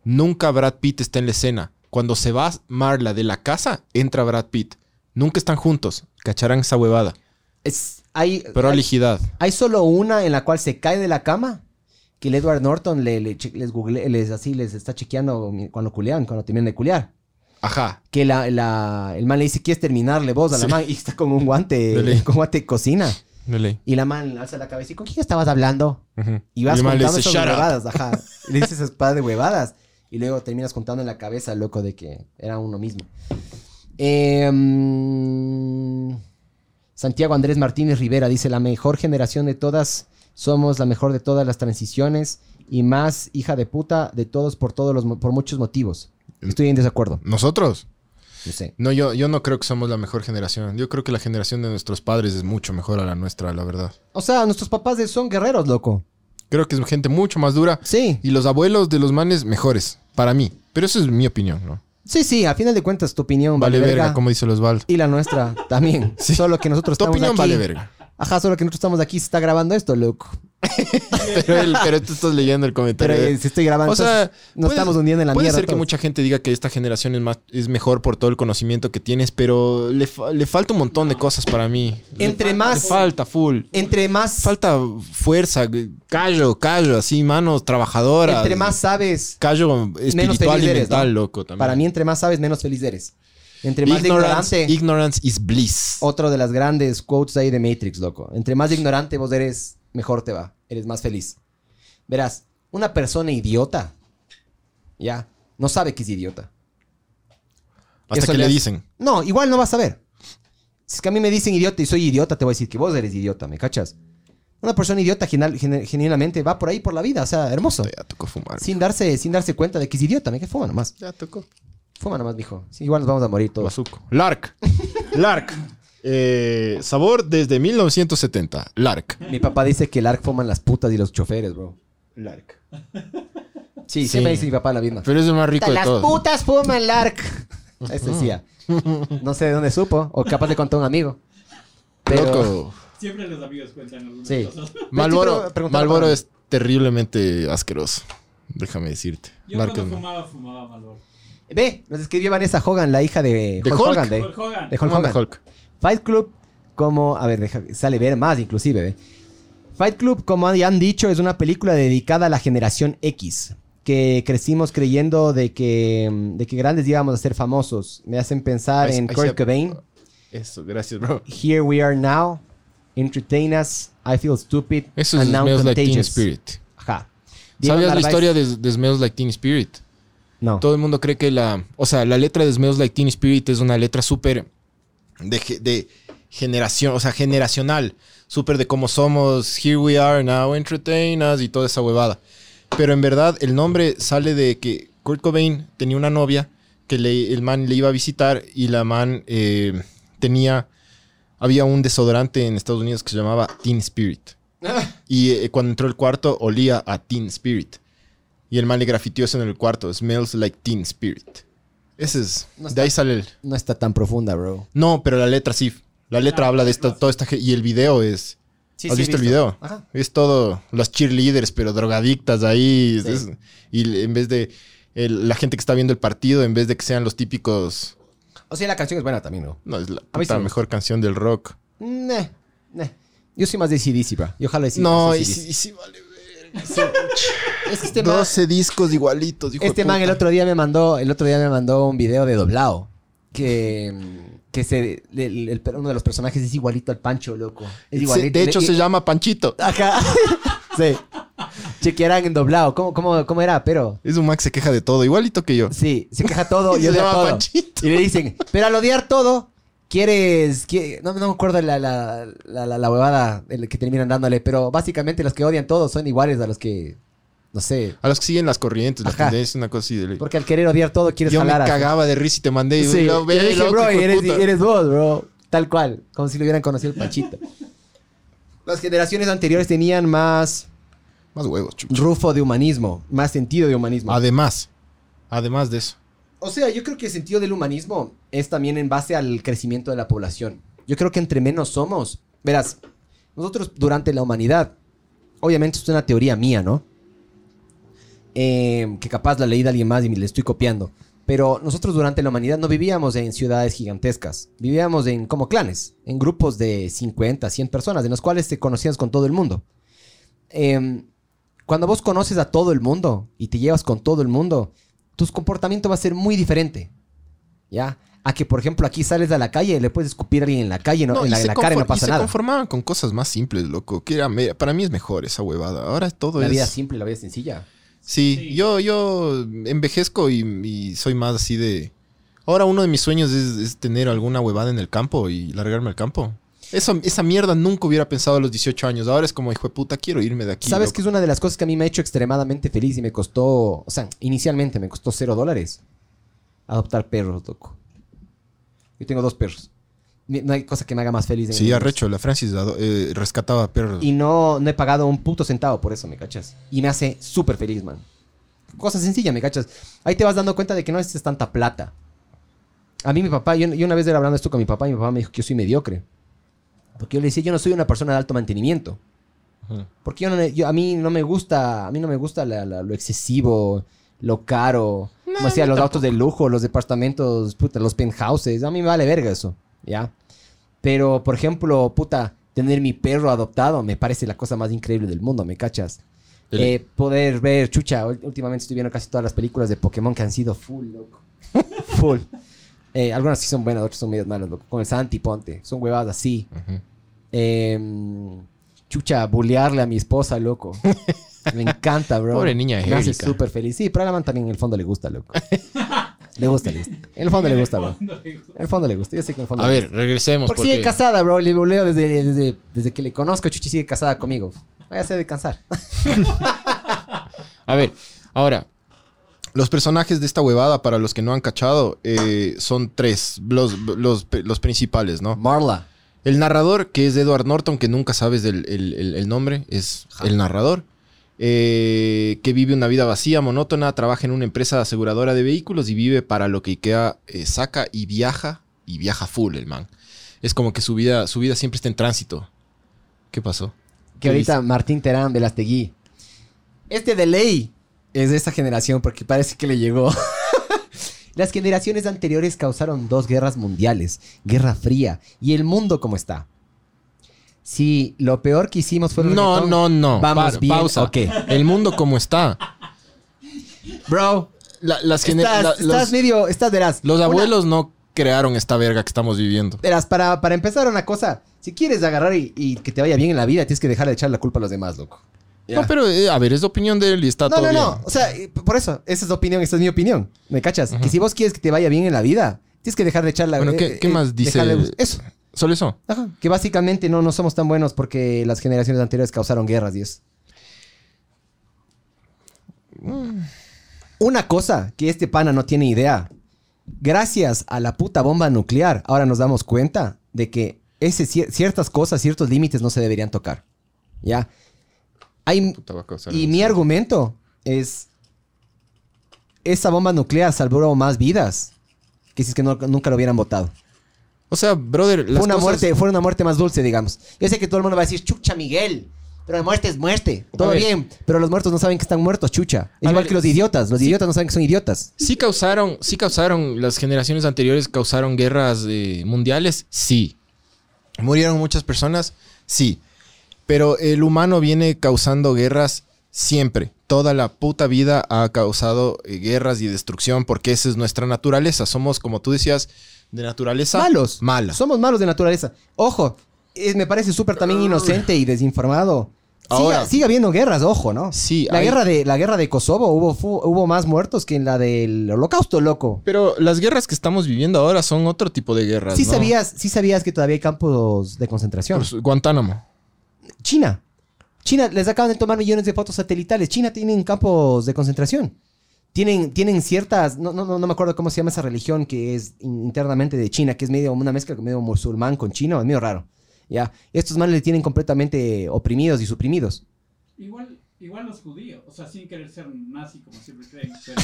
nunca Brad Pitt está en la escena. Cuando se va Marla de la casa, entra Brad Pitt. Nunca están juntos. Cacharán esa huevada. Es, hay, Pero hay, hay solo una en la cual se cae de la cama. Que el Edward Norton le, les, google- les, así, les está chequeando cuando culean, cuando terminan de culear. Ajá. Que la, la- el man le dice, ¿quieres terminarle vos a la Sí. man? Y está con un guante, De ley. con guante de cocina. De ley. Y la man alza la cabeza y ¿con quién estabas hablando? Y vas le contando dice, esas huevadas, ajá. Y le dices esas par de huevadas. Y luego terminas contando en la cabeza, loco, de que era uno mismo. Eh, mm, Santiago Andrés Martínez Rivera dice, la mejor generación de todas, somos la mejor de todas las transiciones y más hija de puta de todos por todos los por muchos motivos. Estoy en desacuerdo. ¿Nosotros? No sé. No, yo, yo no creo que somos la mejor generación. Yo creo que la generación de nuestros padres es mucho mejor a la nuestra, la verdad. O sea, nuestros papás son guerreros, loco. Creo que es gente mucho más dura. Sí. Y los abuelos de los manes mejores, para mí. Pero eso es mi opinión, ¿no? Sí, sí, a final de cuentas tu opinión Vale verga, como dice Osvaldo. Y la nuestra también. Solo que nosotros Tu estamos opinión aquí. vale verga. Ajá, solo que nosotros estamos aquí, se está grabando esto, loco. Pero, él- pero tú estás leyendo el comentario. Pero, eh, si estoy grabando, O sea, nos estamos hundiendo en la puede mierda ser que todos. mucha gente diga que esta generación es, más, es mejor por todo el conocimiento que tienes, pero le, fa- le falta un montón de cosas para mí. Le Entre fa- más- Le falta full. Entre más, Falta fuerza, callo, callo, así, manos trabajadoras. entre más sabes, Callo menos espiritual feliz y eres, mental, ¿no? loco, también. Para mí, entre más sabes, menos feliz eres. Entre más ignorance, ignorante, ignorance is bliss. otro de las grandes quotes ahí de Matrix, loco. Entre más ignorante vos eres, mejor te va. Eres más feliz. Verás, una persona idiota, ya, no sabe que es idiota. Hasta Eso que le dicen. No, igual no vas a ver. Si es que a mí me dicen idiota y soy idiota, te voy a decir que vos eres idiota, ¿me cachas? Una persona idiota genuinamente va por ahí por la vida, o sea, hermoso. Ya tocó fumar. Sin darse, sin darse cuenta de que es idiota, me que fuma nomás. Ya tocó. Fuma nomás, mijo. Sí, igual nos vamos a morir todos. Bazuco. Lark. Lark. Eh, sabor desde 1970. Lark. Mi papá dice que el ARC fuman las putas y los choferes, bro. Lark. Sí, Sí. siempre dice mi papá la misma. Pero es el más rico de las todos. putas fuman el ARC. Eso decía. No sé de dónde supo, o capaz le contó a un amigo. Pero- Loco. Siempre los amigos cuentan algunas Sí. cosas. Malboro, es terriblemente asqueroso. Déjame decirte. Yo Lark cuando fumaba, fumaba Malboro. Ve, nos escribió Vanessa Hogan, la hija de, ¿De Hulk Hulk? Hogan. De, Hulk Hogan. de Hulk ¿Cómo anda Hogan. Hulk? Fight Club, como. A ver, deja- sale ver más inclusive. ve. Fight Club, como ya han dicho, es una película dedicada a la generación X. Que crecimos creyendo de que, de que grandes íbamos a ser famosos. Me hacen pensar Ahí- en ahí Kurt Cobain. Eso, gracias, bro. Here we are now. Entertain us. I feel stupid. Eso es and now Smells Like Teen contagious. Spirit. Ajá. ¿Sabías la historia de, de Smells Like Teen Spirit? No. Todo el mundo cree que la... O sea, la letra de Smells Like Teen Spirit es una letra súper de, ge- de generación, o sea, generacional. Súper de cómo somos, here we are now, entertain us y toda esa huevada. Pero en verdad el nombre sale de que Kurt Cobain tenía una novia que le- el man le iba a visitar y la man eh, tenía... Había un desodorante en Estados Unidos que se llamaba Teen Spirit. Y eh, cuando entró al cuarto olía a Teen Spirit. Y el man le grafiteó eso en el cuarto. Smells like Teen Spirit. Ese es. No de ahí sale el. No está tan profunda, bro. No, pero la letra sí. La letra habla de esta, toda esta. ge- Y el video es. Sí, ¿Has sí, visto el video? Ajá. Es todo. Las cheerleaders, pero drogadictas ahí. Sí. es- y en vez de. el- la gente que está viendo el partido, en vez de que sean los típicos. O sea, la canción es buena también, ¿no? No, es la puta mejor canción del rock. Nah, nah. Yo soy más de CDC, bro. Yo ojalá de no, y sí, vale. Es que este man, 12 discos igualitos, hijo de este man el otro día me mandó, el otro día me mandó un video de doblado. Que, que se, el- el- uno de los personajes es igualito al Pancho, loco. Es Se- igualito. de hecho, Le- se llama Panchito. Ajá. Sí. Chequearán en doblado. ¿Cómo, cómo, cómo era? Pero. Es un Max se queja de todo, igualito que yo. Sí, se queja todo y Se odia llama todo. Panchito. Y le dicen, pero al odiar todo, quieres. qui- No, no me acuerdo la, la, la, la, la huevada que terminan dándole, pero básicamente los que odian todo son iguales a los que. No sé. A los que siguen las corrientes, la Ajá. tendencia, una cosa así de. Porque al querer odiar todo, quieres Yo me a- cagaba de risa y te mandé. Sí, yo ve, dije, bro, hijo de eres, puta". eres vos, bro. Tal cual. Como si lo hubieran conocido el Pachito. Las generaciones anteriores tenían más Más huevos, chucha. rufo de humanismo, más sentido de humanismo. Además, además de eso. O sea, yo creo que el sentido del humanismo es también en base al crecimiento de la población. Yo creo que entre menos somos, verás, nosotros durante la humanidad, obviamente esto es una teoría mía, ¿no? Eh, que capaz la leí de alguien más y me le estoy copiando. Pero nosotros durante la humanidad no vivíamos en ciudades gigantescas. Vivíamos en como clanes, en grupos de 50, 100 personas, en los cuales te conocías con todo el mundo. Em, cuando vos conoces a todo el mundo y te llevas con todo el mundo, tu comportamiento va a ser muy diferente. ¿Ya? A que, por ejemplo, aquí sales a la calle y le puedes escupir a alguien en la calle, no, No, en la, se en la cara y no confor- y pasa se nada. conformaban con cosas más simples, loco. Que era para mí es mejor esa huevada. Ahora todo La es... vida simple, la vida sencilla. Sí, Yo, yo envejezco y, y soy más así de... Ahora uno de mis sueños es, es tener alguna huevada en el campo y largarme al campo. Eso, esa mierda nunca hubiera pensado a los 18 años. Ahora es como, hijo de puta, quiero irme de aquí. ¿Sabes loco. que es una de las cosas que a mí me ha hecho extremadamente feliz y me costó, o sea, inicialmente me costó cero dólares? Adoptar perros, loco. Yo tengo dos perros. No hay cosa que me haga más feliz. en Sí, arrecho. La Francis eh, rescataba perros. Y no, no he pagado un puto centavo por eso, ¿me cachas? Y me hace súper feliz, man. Cosa sencilla, ¿me cachas? Ahí te vas dando cuenta de que no necesitas tanta plata. A mí mi papá, yo, yo una vez era hablando esto con mi papá y mi papá me dijo que yo soy mediocre. Porque yo le decía, yo no soy una persona de alto mantenimiento. Porque yo no, yo- a mí no me gusta, a mí no me gusta la- la- lo excesivo, lo caro, como decía, los autos de lujo, los departamentos, puta, los penthouses, a mí me vale verga eso, ¿ya? Pero, por ejemplo, puta, tener mi perro adoptado me parece la cosa más increíble del mundo, ¿me cachas? El- Eh, poder ver, chucha, últimamente estoy viendo casi todas las películas de Pokémon que han sido full, loco. full. Eh, algunas sí son buenas, otras son medias malas, loco. Con el Santi, ponte. Son huevadas así. Em, chucha, bullearle a mi esposa, loco. Me encanta, bro. Pobre niña Me hace súper feliz. Sí, pero a la man también en el fondo le gusta, loco. Le gusta, le gusta. En el fondo le gusta, bro. En el fondo le gusta. Yo sé que en el fondo A le ver, gusta. regresemos. Porque, Porque, sigue casada, bro. Le buleo desde, desde, desde que le conozco. Chuchi sigue casada conmigo. Váyase a descansar. A ver, ahora, los personajes de esta huevada, para los que no han cachado, eh, son tres, los, los, los principales, ¿no? Marla. El narrador, que es Edward Norton, que nunca sabes del, el, el- el nombre, es el narrador. Eh, que vive una vida vacía, monótona, trabaja en una empresa aseguradora de vehículos y vive para lo que IKEA eh, saca y viaja, y viaja full el man. Es como que su vida, su vida siempre está en tránsito. ¿Qué pasó? Que ¿Qué ahorita dice? Martín Terán, Velastegui. Este de ley es de esta generación porque parece que le llegó. Las generaciones anteriores causaron dos guerras mundiales, Guerra Fría y el mundo como está. Si lo peor que hicimos fue el No, reggaetón, no, no. Vamos Pa- bien. Pausa. Ok. El mundo como está. Bro, La- las gener- estás, la- estás los, medio, estás verás. los Una- abuelos no crearon esta verga que estamos viviendo. Verás, para, para empezar una cosa, si quieres agarrar y, y que te vaya bien en la vida, tienes que dejar de echar la culpa a los demás, loco. Ya. No, pero eh, a ver, es opinión de él y está No, todo no, bien. no. O sea, eh, por eso, esa es tu opinión, esa es mi opinión. ¿Me cachas? Que si vos quieres que te vaya bien en la vida, tienes que dejar de echar la Bueno, ¿qué, eh, qué más dice? dejar de- Eso. Solo eso. Ajá. Que básicamente no, no somos tan buenos porque las generaciones anteriores causaron guerras y eso. Una cosa que este pana no tiene idea. Gracias a la puta bomba nuclear, ahora nos damos cuenta de que ese, cier- ciertas cosas, ciertos límites no se deberían tocar. ¿Ya? Hay, y mi argumento es, esa bomba nuclear salvó más vidas que si es que no- nunca lo hubieran votado. O sea, brother, las Fue una, cosas- muerte, fue una muerte más dulce, digamos. Yo sé que todo el mundo va a decir, chucha, Miguel. Pero la muerte es muerte. Todo bien. Pero los muertos no saben que están muertos, chucha. Es A igual ver, que los idiotas. Los sí. idiotas no saben que son idiotas. Sí causaron, sí causaron, las generaciones anteriores causaron guerras eh, mundiales, sí. Murieron muchas personas, sí. Pero el humano viene causando guerras siempre. Toda la puta vida ha causado eh, guerras y destrucción porque esa es nuestra naturaleza. Somos, como tú decías, de naturaleza Malos. mala. Somos malos de naturaleza. Ojo, me parece súper también inocente y desinformado Ahora- sigue, sigue habiendo guerras, ojo, ¿no? Sí, La, hay- guerra de, la guerra de Kosovo hubo, fu- hubo más muertos que en la del holocausto, loco. Pero las guerras que estamos viviendo ahora son otro tipo de guerras. Sí ¿no? sabías, sí sabías que todavía hay campos de concentración. Por su- Guantánamo. China. China, les acaban de tomar millones de fotos satelitales. China tienen campos de concentración. Tienen, tienen ciertas, no, no, no me acuerdo cómo se llama esa religión que es in- internamente de China, que es medio una mezcla medio musulmán con chino, es medio raro. Ya, estos manes le tienen completamente oprimidos y suprimidos. Igual, igual los judíos, o sea, sin querer ser nazi como siempre creen, pero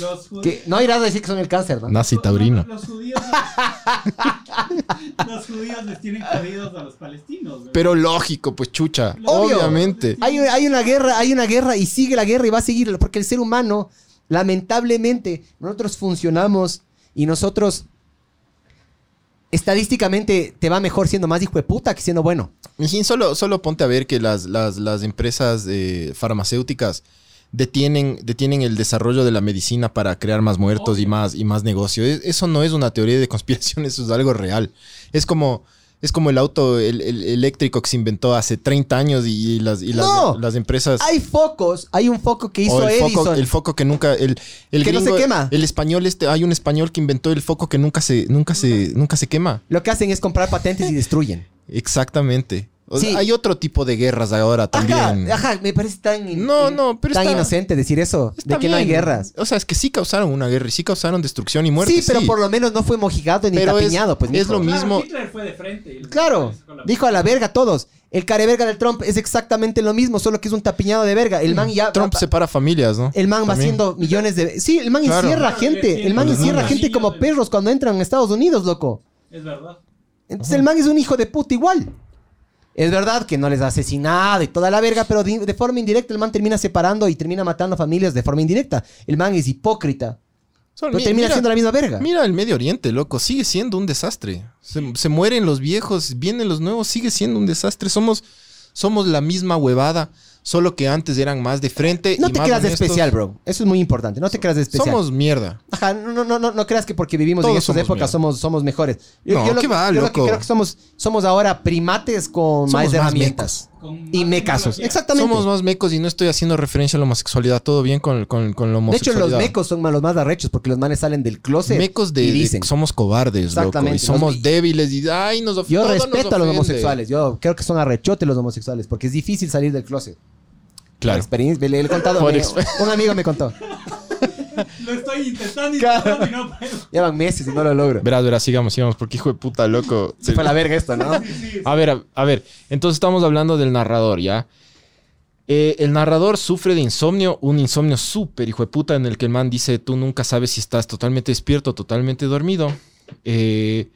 los judíos... Que no hay nada de decir que son el cáncer, ¿no? Nazi taurino. Los judíos... los judíos les tienen jodidos a los palestinos. güey. Pero lógico, pues chucha. Obvio. Obviamente. Hay, hay una guerra, hay una guerra y sigue la guerra y va a seguir, porque el ser humano, lamentablemente, nosotros funcionamos y nosotros estadísticamente te va mejor siendo más hijo de puta que siendo bueno. Mijín, solo, solo ponte a ver que las, las, las empresas eh, farmacéuticas detienen, detienen el desarrollo de la medicina para crear más muertos y más, y más negocio. Es- Eso no es una teoría de conspiración, eso es algo real. Es como, es como el auto el, el- eléctrico que se inventó hace 30 años y, y las, y las, No. las empresas... Hay focos, hay un foco que hizo o el Edison. foco, el foco que nunca el, el Que no se quema. el español este hay un español que inventó el foco que nunca se nunca se nunca se quema Lo que hacen es comprar patentes y destruyen. exactamente O sea, Sí. hay otro tipo de guerras ahora también Ajá, ajá, me parece tan, in- No, no, pero tan está- inocente decir eso, de que no hay guerras. o sea es que sí causaron una guerra y sí causaron destrucción y muerte Sí, pero por lo menos no fue mojigado ni Pero es- tapiñado, pues es lo Claro, mismo Hitler fue de frente. y- Claro, dijo a la verga a todos. El careverga del Trump es exactamente lo mismo, solo que es un tapiñado de verga. El man ya. Trump va- separa familias no el man va haciendo millones de. Sí, el man Claro. encierra Claro, gente. El man encierra gente como perros cuando entran a Estados Unidos, loco. Es verdad. Entonces el man es un hijo de puta igual. Es verdad que no les ha asesinado y toda la verga, pero de, de forma indirecta el man termina separando y termina matando familias de forma indirecta. El man es hipócrita. Pero mi- termina mira- siendo la misma verga. Mira el Medio Oriente, loco, sigue siendo un desastre. Se, se mueren los viejos, vienen los nuevos, sigue siendo un desastre. Somos, somos la misma huevada, solo que antes eran más de frente. No y te más creas de honestos. especial, bro. Eso es muy importante. No te creas de especial. Somos mierda. Ajá, no, no, no, no, no creas que porque vivimos en Todos somos épocas somos, somos mejores. No, lo, ¿qué va, yo lo que loco? creo que somos, somos ahora primates con Somos más más herramientas. Con Y más mecasos. tecnología. Exactamente. Somos más mecos y no estoy haciendo referencia a la homosexualidad. Todo bien con, con, con la de hecho, homosexualidad. los mecos son los más arrechos porque los manes salen del closet Mecos de, y de- dicen. somos cobardes, loco. Exactamente, Y somos débiles y ay, nos yo nos respeto a los homosexuales. Yo creo que son arrechotes los homosexuales porque es difícil salir del closet. Claro. Experiencia, le, le he contado. Por me- exper- un amigo me contó. Lo estoy intentando y intentando y no puedo. Llevan meses y no lo logro. Verás, verás, sigamos, sigamos, porque hijo de puta, loco. Se fue a la verga esto, ¿no? A ver, a, a ver, entonces estamos hablando del narrador, ¿ya? Eh, el narrador sufre de insomnio, un insomnio súper hijo de puta en el que el man dice, tú nunca sabes si estás totalmente despierto o totalmente dormido. Eh,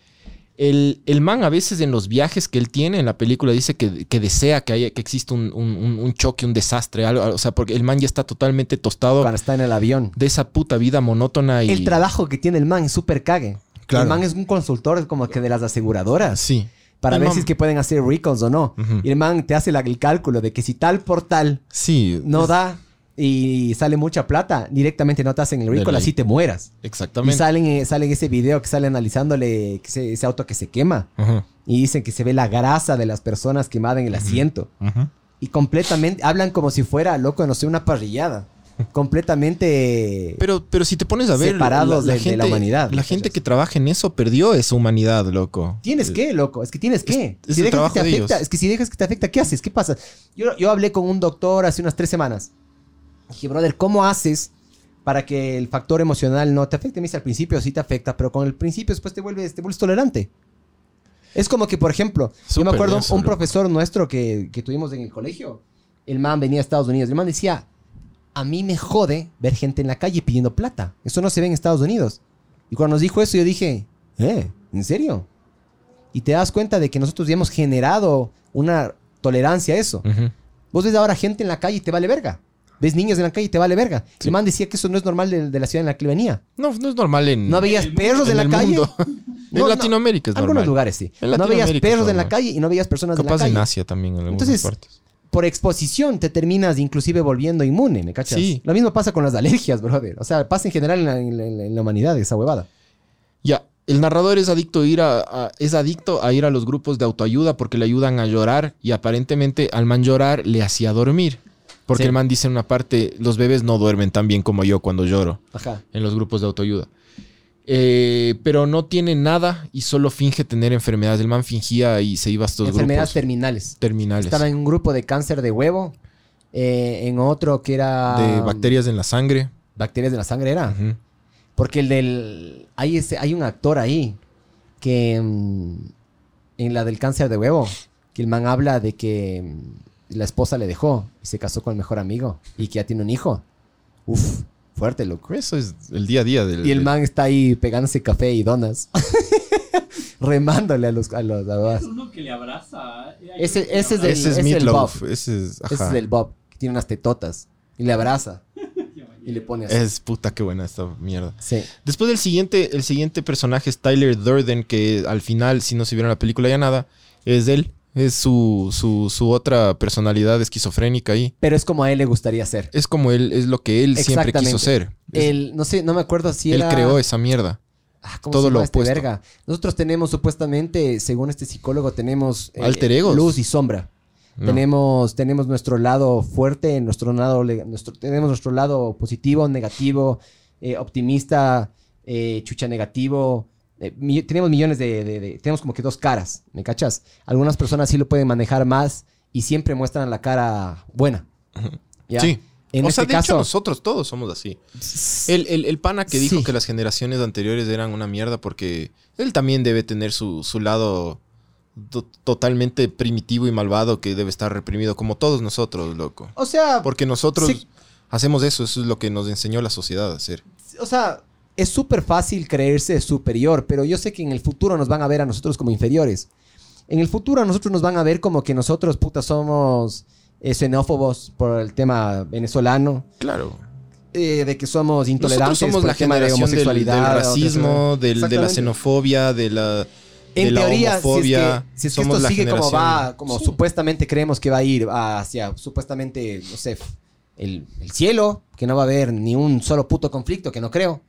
el, el man a veces en los viajes que él tiene en la película dice que, que desea que, haya, que exista un, un- choque, un desastre, algo, o sea, porque el man ya está totalmente tostado Cuando está en el avión. de esa puta vida monótona y... El trabajo que tiene el man es súper cague. Claro. El man es un consultor como que de las aseguradoras. Sí. Para El ver man- si es que pueden hacer recalls o no. Y el man te hace la- el cálculo de que si tal por tal Sí. no da y sale mucha plata, directamente no te hacen el recall, así te mueras. Y Exactamente. salen, eh, salen ese video que sale analizándole ese, ese auto que se quema. Ajá, Y dicen que se ve la grasa de las personas quemadas en el asiento. ajá. Y completamente, hablan como si fuera, loco, no sé, una parrillada. completamente... Pero, pero si te pones a ver. Separados de- de la humanidad, La gente que trabaja en eso perdió esa humanidad, loco. Tienes que, loco. Es que tienes que. es si dejas trabajo que te de afecta, ellos. es que si dejas que te afecta, ¿qué haces? ¿Qué pasa? Yo, yo hablé con un doctor hace unas tres semanas. Dije, brother, ¿cómo haces para que el factor emocional no te afecte? Me dice, al principio sí te afecta, pero con el principio después te vuelves, te vuelves tolerante. Es como que, por ejemplo, yo me acuerdo un loco. profesor nuestro que, que tuvimos en el colegio. El man venía a Estados Unidos. El man decía, a mí me jode ver gente en la calle pidiendo plata. Eso no se ve en Estados Unidos. Y cuando nos dijo eso, yo dije, ¿eh? ¿En serio? Y te das cuenta de que nosotros ya hemos generado una tolerancia a eso. Vos ves ahora gente en la calle y te vale verga. Ves niños en la calle y te vale verga. El man decía que eso no es normal de, de la ciudad en la que venía. No, no es normal en. No veías perros en, en la calle. En No, no. Latinoamérica es Algunos normal. lugares sí. En No veías perros en la calle y no veías personas en la Capaz calle. en Asia también, en algunas Entonces, partes. por exposición te terminas inclusive volviendo inmune, ¿me cachas? Sí. Lo mismo pasa con las alergias, brother. O sea, pasa en general en la, en la- en la humanidad esa huevada. Ya, el narrador es adicto a ir a, a- es adicto a ir a los grupos de autoayuda porque le ayudan a llorar y aparentemente al man llorar le hacía dormir. Porque Sí. el man dice en una parte, los bebés no duermen tan bien como yo cuando lloro Ajá. en los grupos de autoayuda. Eh, pero no tiene nada y solo finge tener enfermedades. El man fingía y se iba a estos Enfermedades grupos terminales. terminales Estaba en un grupo de cáncer de huevo, eh, en otro que era... de bacterias en la sangre. Bacterias de la sangre era. Porque el del... Hay, ese, hay un actor ahí que... mm, en la del cáncer de huevo, que el man habla de que mm, la esposa le dejó y se casó con el mejor amigo y que ya tiene un hijo. Uf, fuerte, loco. Eso es el día a día del. Y el man está ahí pegándose café y donas. Remándole a los... A los a los- Uno que le abraza. eh, Ese, ese es del, Ese es ese es Bob. ese es- Ese ajá. es del Bob, que tiene unas tetotas. Y le abraza. y le pone así. Es puta qué buena esta mierda. Sí. Después del siguiente, el siguiente personaje es Tyler Durden, que al final, si no se vieron la película ya nada, es él. Es su, su, su otra personalidad esquizofrénica ahí. Pero es como a él le gustaría ser. Es como él, es lo que él siempre quiso ser. Es- Él, no sé, no me acuerdo si él era... creó esa mierda. Ah, ¿cómo todo se llama lo este opuesto. verga? Nosotros tenemos supuestamente, según este psicólogo, tenemos eh, Alter egos. luz y sombra. No. Tenemos, tenemos nuestro lado fuerte, nuestro lado, nuestro, tenemos nuestro lado positivo, negativo, eh, optimista, eh, chucha negativo. Eh, mi- tenemos millones de, de- de- Tenemos como que dos caras, ¿me cachas? Algunas personas sí lo pueden manejar más y siempre muestran la cara buena. ¿ya? Sí. En o este sea, de caso, hecho, nosotros todos somos así. El, el- el pana que dijo Sí. que las generaciones anteriores eran una mierda porque él también debe tener su, su lado to- totalmente primitivo y malvado que debe estar reprimido, como todos nosotros, loco. o sea, Porque nosotros Sí. hacemos eso, eso es lo que nos enseñó la sociedad a hacer. o sea, es súper fácil creerse superior, pero yo sé que en el futuro nos van a ver a nosotros como inferiores. En el futuro a nosotros nos van a ver como que nosotros, puta, somos eh, xenófobos por el tema venezolano, Claro. eh, de que somos intolerantes Nosotros somos por la el tema de generación del, del homosexualidad. racismo, del- de la xenofobia, de la, En teoría, si es homofobia. que, si es que Somos esto sigue como va, como Sí. supuestamente creemos que va a ir hacia, supuestamente, no sé, el, el cielo, que no va a haber ni un solo puto conflicto, que no creo.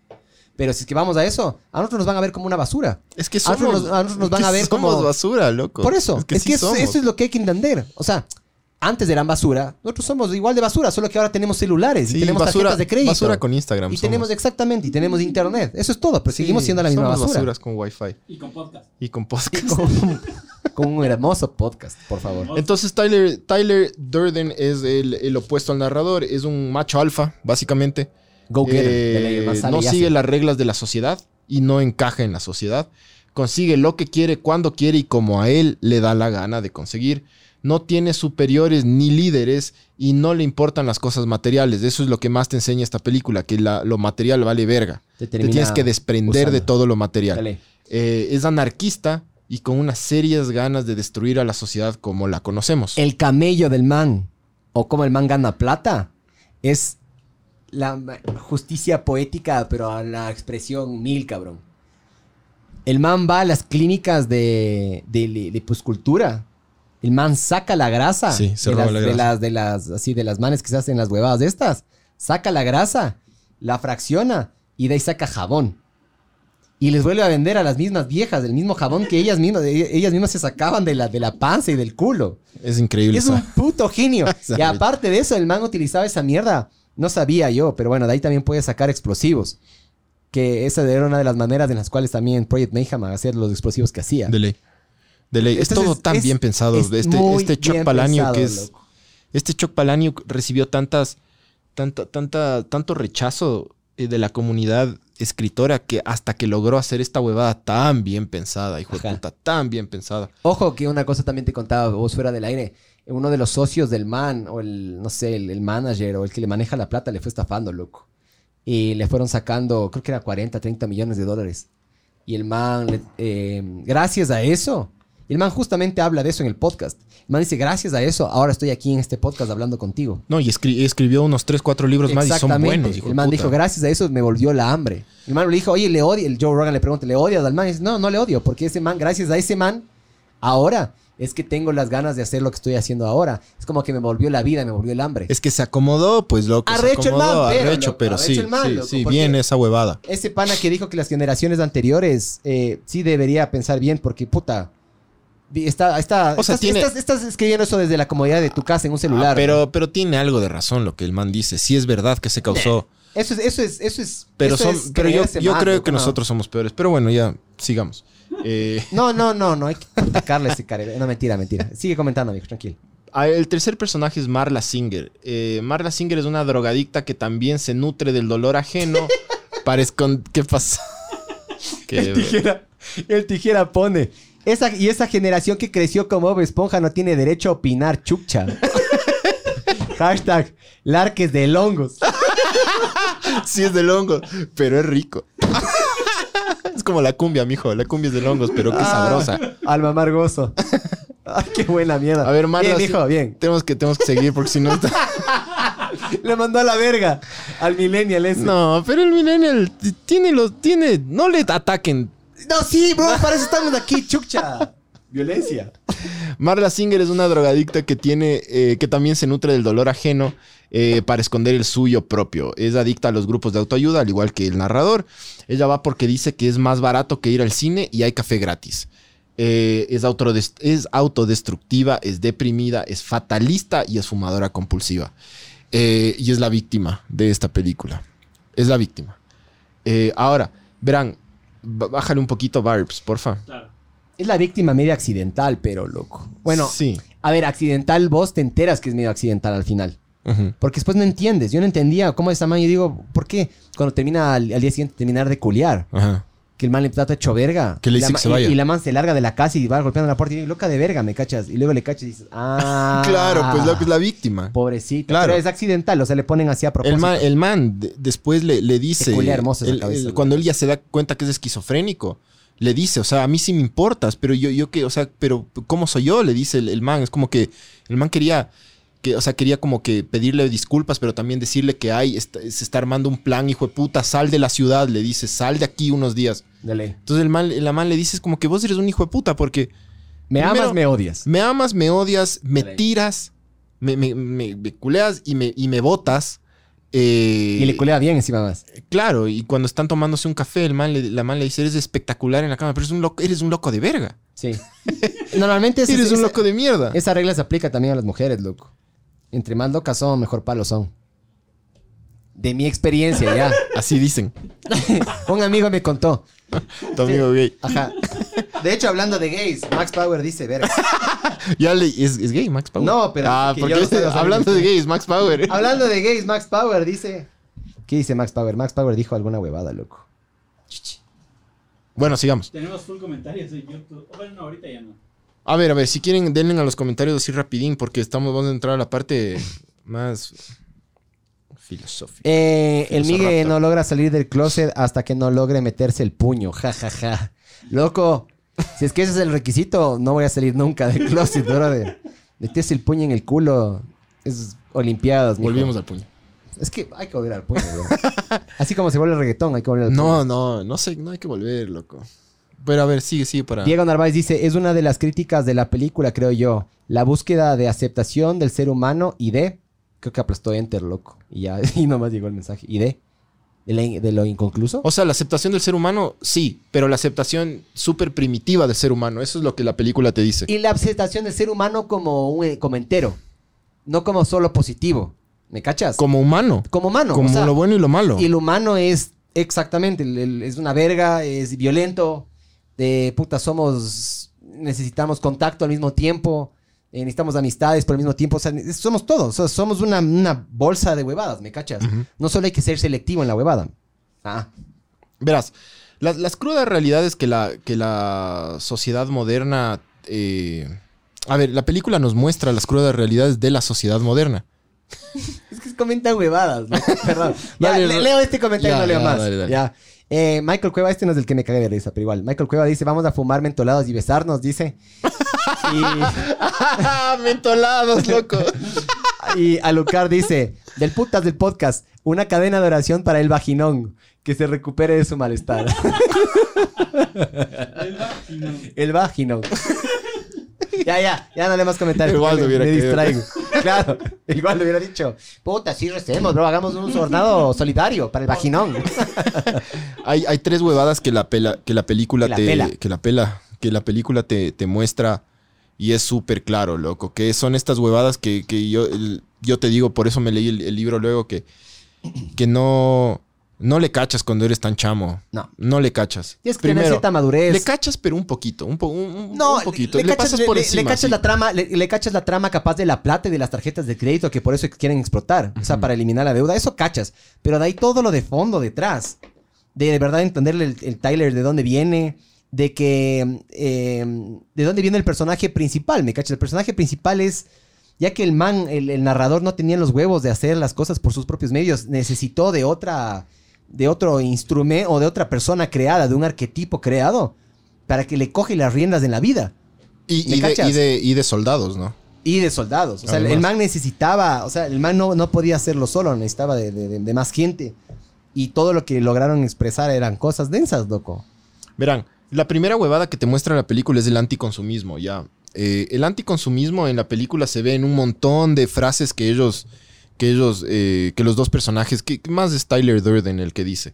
Pero si es que vamos a eso, a nosotros nos van a ver como una basura. Es que A nosotros somos, nos- a nosotros nos van a ver somos como- basura, loco. Por eso, es que, sí eso, somos. eso es lo que hay que entender. O sea, antes eran basura, nosotros somos igual de basura, solo que ahora tenemos celulares y tenemos basura- tarjetas de crédito. basura con Instagram Y somos. tenemos exactamente, y tenemos internet. Eso es todo, pero seguimos siendo la misma somos basura. basuras con wifi. Y con podcast. Y con podcast. Con, con un hermoso podcast, por favor. Entonces Tyler, Tyler Durden es el, el opuesto al narrador, es un macho alfa, básicamente. Go getter, Eh, no sigue las reglas de la sociedad y no encaja en la sociedad. Consigue lo que quiere, cuando quiere y como a él le da la gana de conseguir. No tiene superiores ni líderes y no le importan las cosas materiales. Eso es lo que más te enseña esta película, que la- lo material vale verga. Te tienes que desprender de todo lo material. Eh, es anarquista y con unas serias ganas de destruir a la sociedad como la conocemos. El camello del man, o como el man gana plata, es la justicia poética, pero a la expresión mil, cabrón. El man va a las clínicas de, de liposcultura. El man saca la grasa. Sí, se de roba las, la de grasa. las, de las, así, de las manes que se hacen las huevadas de estas. Saca la grasa, la fracciona y de ahí saca jabón. Y les vuelve a vender a las mismas viejas, el mismo jabón que ellas mismas, de- ellas mismas se sacaban de la, de la panza y del culo. Es increíble. Es un puto genio. Y aparte de eso, el man utilizaba esa mierda. No sabía yo, pero bueno, de ahí también puede sacar explosivos. Que esa era una de las maneras en las cuales también Project Mayhem hacía los explosivos que hacía. De ley. De ley. es todo tan es- bien pensado. es Este, este Chuck es. loco. Este Chuck Palahniuk recibió tantas. Tanta, tanta, tanto rechazo eh, de la comunidad escritora que hasta que logró hacer esta huevada tan bien pensada, hijo de Ajá. puta, tan bien pensada. Ojo que una cosa también te contaba vos fuera del aire. Uno de los socios del man, o el, no sé, el, el manager o el que le maneja la plata le fue estafando, loco. Y le fueron sacando, creo que era 40, 30 millones de dólares. Y el man, le- eh, gracias a eso, el man justamente habla de eso en el podcast. El man dice, gracias a eso, ahora estoy aquí en este podcast hablando contigo. No, y escri- escribió unos 3, 4 libros más y son buenos, hijo El man puta. dijo, gracias a eso me volvió la hambre. El man le dijo, oye, le odio. El Joe Rogan le pregunta, ¿le odias al man? Y dice, no, no le odio, porque ese man, gracias a ese man, ahora Es que tengo las ganas de hacer lo que estoy haciendo ahora. Es como que me volvió la vida, me volvió el hambre. Es que se acomodó, pues loco. se Arrecho el man, acomodó, pero, arrecho, loco, pero arrecho sí, el man, sí, loco, sí, bien esa huevada. Ese pana que dijo que las generaciones anteriores eh, sí debería pensar bien, porque puta. Está, está, O sea, estás, tiene- estás- estás escribiendo eso desde la comodidad de tu casa en un celular. Ah, pero, pero tiene algo de razón lo que el man dice. Sí es verdad que se causó. Eso es, eso es, eso es. Pero, eso son, es pero yo, yo creo que no. nosotros somos peores. Pero bueno, ya sigamos. Eh, No, no, no, no hay que atacarle ese. No, mentira, mentira. Sigue comentando, amigo, tranquilo. ah, el tercer personaje es Marla Singer. Eh, Marla Singer es una drogadicta que también se nutre del dolor ajeno para esconder... ¿Qué pasa? Qué El tijera, el tijera pone. Esa, y esa generación que creció como Bob Esponja no tiene derecho a opinar, chucha. Hashtag Larques de Longos. Sí es del hongo, pero es rico. Es como la cumbia, mijo. La cumbia es de hongos, pero qué Ah, sabrosa. Alma amargoso. Ay, qué buena mierda. A ver, Marla... Bien, mijo, bien. Tenemos que, tenemos que seguir porque si no... está- Le mandó a la verga al millennial ese. No, pero el millennial tiene los... Tiene... No le ataquen. No, sí, bro, para eso estamos aquí, chucha. Violencia. Marla Singer es una drogadicta que tiene... eh, que también se nutre del dolor ajeno eh, para esconder el suyo propio. Es adicta a los grupos de autoayuda, al igual que el narrador. Ella va porque dice que es más barato que ir al cine y hay café gratis. Eh, es, es autodestructiva, es deprimida, es fatalista y es fumadora compulsiva. Eh, y es la víctima de esta película. Es la víctima. Eh, ahora, verán, bájale un poquito Barbs, porfa. Es la víctima medio accidental, pero loco. Bueno, Sí. a ver, accidental, vos te enteras que es medio accidental al final. Porque después no entiendes. Yo no entendía cómo esa man. Yo digo, ¿por qué cuando termina al, al día siguiente terminar de culiar? Ajá. Que el man le trata hecho verga. Que le Y la dice que se vaya. Y, la man se larga de la casa y va golpeando la puerta y digo, loca de verga, me cachas. Y luego le cachas y dices, ah. Claro, pues lo que es la víctima. Pobrecito. Claro. Pero es accidental, o sea, le ponen así a propósito. El man, el man de- después le, le dice. el- cabeza, el- güey. cuando él ya se da cuenta que es esquizofrénico, le dice, o sea, a mí sí me importas, pero yo, yo que, o sea, pero ¿cómo soy yo? Le dice el, el man. Es como que el man quería. Que, o sea, quería como que pedirle disculpas, pero también decirle que hay, está- se está armando un plan, hijo de puta, sal de la ciudad, le dice, sal de aquí unos días. Dale. Entonces el man, la man le dice, es como que vos eres un hijo de puta, porque... Me primero, amas, me odias. Me amas, me odias, me Dale. tiras, me, me, me- me culeas y me, y me botas. Eh, Y le culea bien encima más. Claro, y cuando están tomándose un café, el man le- la man le dice, eres espectacular en la cama, pero eres un loco, eres un loco de verga. Sí. Normalmente esa- Eres un loco de mierda. Esa regla se aplica también a las mujeres, loco. Entre más locas son, mejor palos son. De mi experiencia, ya. Así dicen. Un amigo me contó. Tu amigo gay. Ajá. De hecho, hablando de gays, Max Power dice, verga. Ya le, es, es gay, Max Power. No, pero Ah, que porque yo hablando de gays, Max Power. Hablando de gays, Max Power dice. ¿Qué dice Max Power? Max Power dijo alguna huevada, loco. Bueno, sigamos. Tenemos full comentarios en YouTube. Oh, Bueno, no, ahorita ya no. A ver, a ver, si quieren, denle a los comentarios así rapidín, porque estamos, vamos a entrar a la parte más filosófica. Eh, el Migue no logra salir del closet hasta que no logre meterse el puño. Ja, ja, ja. Loco, si es que ese es el requisito, no voy a salir nunca del closet, brother. Meterse el puño en el culo es olimpiadas, mijo. Volvimos al puño. Es que hay que volver al puño, bro. Así como se vuelve el reggaetón, hay que volver al puño. No, no, no sé, no hay que volver, loco. Pero a ver, sigue, sigue para. Diego Narváez dice, es una de las críticas de la película, creo yo. La búsqueda de aceptación del ser humano y de... Creo que aplastó Enter, loco. Y ya, y nomás llegó el mensaje. ¿Y de? ¿De, la- de lo inconcluso? O sea, la aceptación del ser humano, sí, pero la aceptación súper primitiva del ser humano, eso es lo que la película te dice. Y la aceptación del ser humano como, un, como entero. No como solo positivo. ¿Me cachas? Como humano. Como humano. Como o sea, lo bueno y lo malo. Y el humano es exactamente, el- el- es una verga, es violento, de puta somos, necesitamos contacto al mismo tiempo, eh, necesitamos amistades por el mismo tiempo, o sea, somos todos, o sea, somos una, una bolsa de huevadas, ¿me cachas? No solo hay que ser selectivo en la huevada. Ah, Verás, las, las crudas realidades que la, que la sociedad moderna... eh, A ver, la película nos muestra las crudas realidades de la sociedad moderna. es que comentan huevadas, ¿no? Perdón. Ya, Dale, le- re- leo este comentario, Ya, no leo ya, más. dale, dale. Ya. Eh, Michael Cueva, este no es el que me cagué de risa, pero igual. Michael Cueva dice, vamos a fumar mentolados y besarnos, dice. Mentolados, loco. Y Alucard dice, del putas del podcast, una cadena de oración para el vaginón, que se recupere de su malestar. El vaginón. el vaginón. Ya, ya, ya no le más comentarios. Igual me, lo hubiera me querido. distraigo. Claro, igual lo hubiera dicho. Puta, sí recemos, bro. Hagamos un sornado solidario para el vaginón. Hay, hay tres huevadas que la, pela, que la película Que la te. pela. Que la pela. Que la película te, te muestra. Y es súper claro, loco. Que son estas huevadas que, que yo, el- yo te digo, por eso me leí el, el libro luego, que, que no. No le cachas cuando eres tan chamo. No. No le cachas. Tienes que tener cierta madurez. Le cachas, pero un poquito. Un, po- un- No, un poquito. le, Le, cachas, pasas le- por le- encima. le cachas la trama, le, le cachas la trama capaz de la plata y de las tarjetas de crédito que por eso quieren explotar. O sea, para eliminar la deuda. Eso cachas. Pero de ahí todo lo de fondo detrás. De, de verdad entenderle el, el Tyler de dónde viene. De que. eh, de dónde viene el personaje principal. ¿Me cachas? El personaje principal es. Ya que el man, el, el narrador no tenía los huevos de hacer las cosas por sus propios medios. Necesitó de otra. De otro instrumento o de otra persona creada, de un arquetipo creado, para que le coge las riendas en la vida. Y, ¿Me y de, y, de, y de soldados, ¿no? Y de soldados. O sea, el- man necesitaba, o sea, el man no, no podía hacerlo solo, necesitaba de, de- más gente. Y todo lo que lograron expresar eran cosas densas, loco. Verán, la primera huevada que te muestra la película es el anticonsumismo, ya. Eh, el anticonsumismo en la película se ve en un montón de frases que ellos, que ellos, eh, que los dos personajes, que más es Tyler Durden el que dice.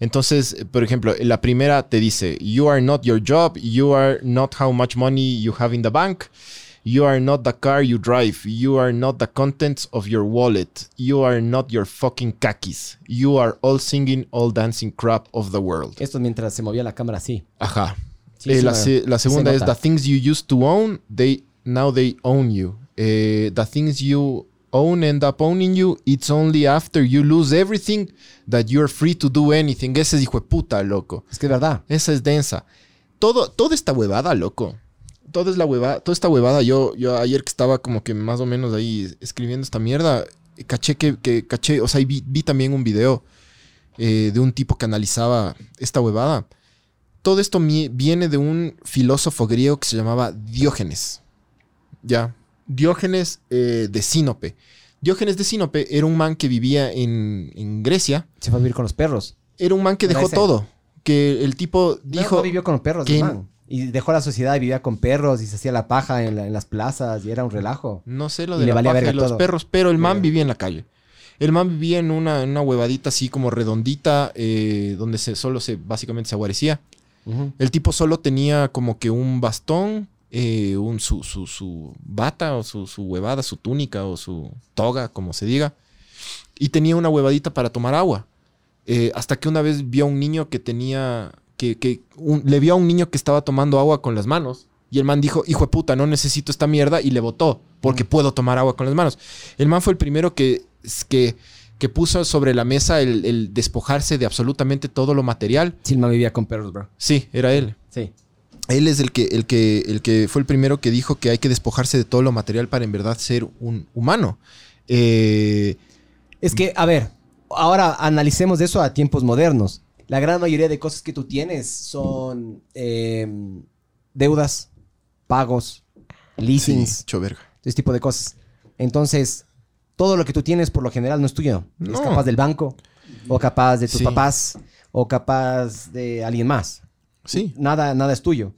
Entonces, eh, por ejemplo, la primera te dice, you are not your job, you are not how much money you have in the bank, you are not the car you drive, you are not the contents of your wallet, you are not your fucking khakis, you are all singing, all dancing crap of the world. Esto mientras se movía la cámara así. Ajá. Sí, Eh, la, se- la se segunda es the things you used to own, they now they own you. Eh, the things you own end up owning you. It's only after you lose everything that you're free to do anything. Ese es hijo de puta, loco. Es que es verdad. Esa es densa. Todo, toda esta huevada, loco. Toda es la huevada, toda esta huevada. Yo, yo ayer que estaba como que más o menos ahí escribiendo esta mierda, caché que, que caché, o sea, vi, vi también un video eh, de un tipo que analizaba esta huevada. Todo esto viene de un filósofo griego que se llamaba Diógenes. Ya. Diógenes eh, de Sinope. Diógenes de Sinope era un man que vivía en, en Grecia. Se fue a vivir con los perros. Era un man que dejó ese. todo. Que el tipo dijo. no vivió con los perros, que- el man. Y dejó la sociedad y vivía con perros y se hacía la paja en, la- en las plazas y era un relajo. No sé lo de la paja y los todo. perros, pero el man vivía en la calle. El man vivía en una, en una huevadita así como redondita, eh, donde se, solo se, básicamente se aguarecía. El tipo solo tenía como que un bastón, eh, un, su, su, su bata o su, su huevada, su túnica o su toga, como se diga. Y tenía una huevadita para tomar agua. Eh, hasta que una vez vio a un niño que tenía, que, que un- le vio a un niño que estaba tomando agua con las manos. Y el man dijo, hijo de puta, no necesito esta mierda. Y le votó, porque puedo tomar agua con las manos. El man fue el primero que, que, que puso sobre la mesa el, el despojarse de absolutamente todo lo material. Sí, el man vivía con perros, bro. Sí, era él. Sí. Él es el que, el, que, el que fue el primero que dijo que hay que despojarse de todo lo material para en verdad ser un humano. Eh, Es que, a ver, ahora analicemos eso a tiempos modernos. La gran mayoría de cosas que tú tienes son eh, deudas, pagos, leasings, Sí, ese tipo de cosas. Entonces, todo lo que tú tienes por lo general no es tuyo. Es No. capaz del banco, o capaz de tus Sí. papás, o capaz de alguien más. Sí. Nada, nada es tuyo.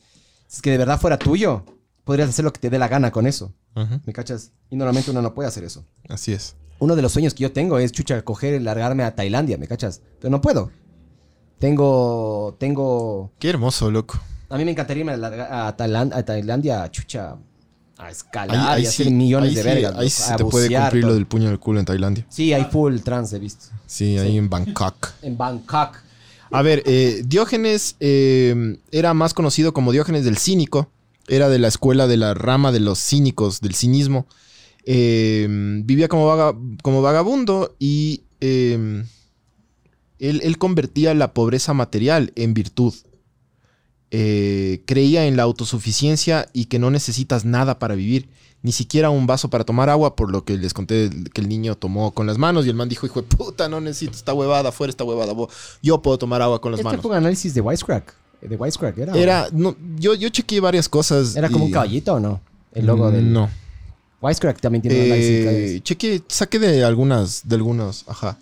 Si es que de verdad fuera tuyo, podrías hacer lo que te dé la gana con eso. ¿Me cachas? Y normalmente uno no puede hacer eso. Así es. Uno de los sueños que yo tengo es, chucha, coger y largarme a Tailandia, ¿me cachas? Pero no puedo. Tengo, tengo... Qué hermoso, loco. A mí me encantaría irme a, larga- a Tailan- a Tailandia, chucha, a escalar Ahí- ahí y hacer sí- millones de sí- vergas. Ahí sí se te puede cumplir lo del puño del culo en Tailandia. Sí, hay full trans, he visto. Sí, ahí en Bangkok. En Bangkok. A ver, eh, Diógenes eh, era más conocido como Diógenes del Cínico. Era de la escuela de la rama de los cínicos, del cinismo. Eh, vivía como, vaga- como vagabundo y él, él convertía la pobreza material en virtud. Eh, creía en la autosuficiencia y que no necesitas nada para vivir, ni siquiera un vaso para tomar agua, por lo que les conté que el niño tomó con las manos y el man dijo, hijo de puta, no necesito esta huevada, fuera esta huevada, yo puedo tomar agua con las Este manos. fue un análisis de Wisecrack. De Wisecrack, ¿era? Era, no, yo, yo chequeé varias cosas. ¿Era como y- un caballito o no? El logo del... No. Wisecrack también tiene un análisis. Eh, chequé, saqué de algunas, de algunos, ajá.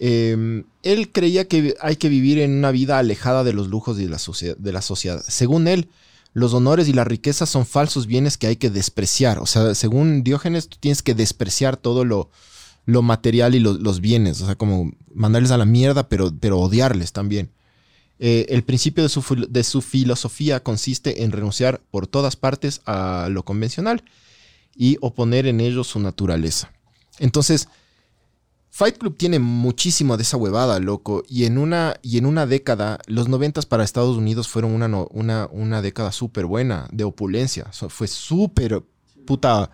Eh, él creía que hay que vivir en una vida alejada de los lujos de la, sociedad, de la sociedad. Según él, los honores y la riqueza son falsos bienes que hay que despreciar. O sea, según Diógenes, tú tienes que despreciar todo lo, lo material y lo- los bienes. O sea, como mandarles a la mierda, pero, pero odiarles también. Eh, el principio de su, de su filosofía consiste en renunciar por todas partes a lo convencional y oponer en ello su naturaleza. Entonces, Fight Club tiene muchísimo de esa huevada, loco. Y en una, y en una década, los noventas para Estados Unidos fueron una, una, una década súper buena, de opulencia. So- fue súper, puta,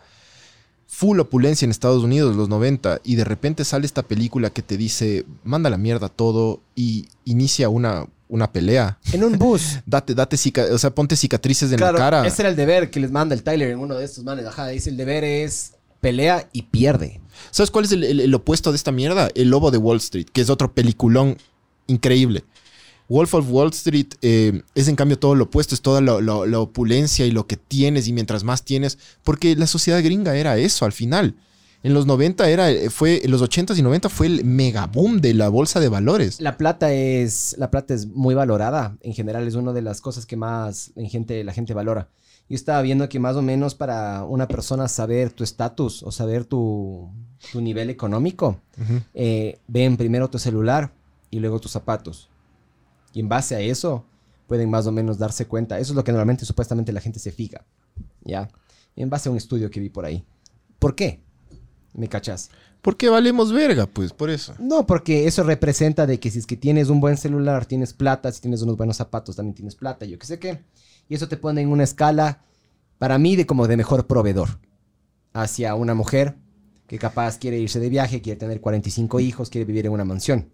full opulencia en Estados Unidos, los 90. Y de repente sale esta película que te dice, manda la mierda todo y inicia una, una pelea. En un bus. date, date, o sea, ponte cicatrices en claro, la cara. ese era el deber que les manda el Tyler en uno de estos manes. Ajá, dice el deber es pelea y pierde. ¿Sabes cuál es el, el- opuesto de esta mierda? El Lobo de Wall Street, que es otro peliculón increíble. Wolf of Wall Street eh, es en cambio todo lo opuesto, es toda la, opulencia y lo que tienes y mientras más tienes, porque la sociedad gringa era eso al final. En los 90 era, eh, fue, los 80s y 90 fue el mega boom de la bolsa de valores. La plata es la plata es muy valorada. En general es una de las cosas que más en gente, la gente valora. Yo estaba viendo que más o menos para una persona saber tu estatus o saber tu, tu nivel económico, Ujú. eh, ven primero tu celular y luego tus zapatos. Y en base a eso pueden más o menos darse cuenta. Eso es lo que normalmente supuestamente la gente se fija. ¿Ya? En base a un estudio que vi por ahí. ¿Por qué? ¿Me cachas? Porque valemos verga, pues, por eso. No, porque eso representa de que si es que tienes un buen celular, tienes plata, si tienes unos buenos zapatos, también tienes plata, yo qué sé qué. Y eso te pone en una escala, para mí, de como de mejor proveedor. Hacia una mujer que capaz quiere irse de viaje, quiere tener 45 hijos, quiere vivir en una mansión.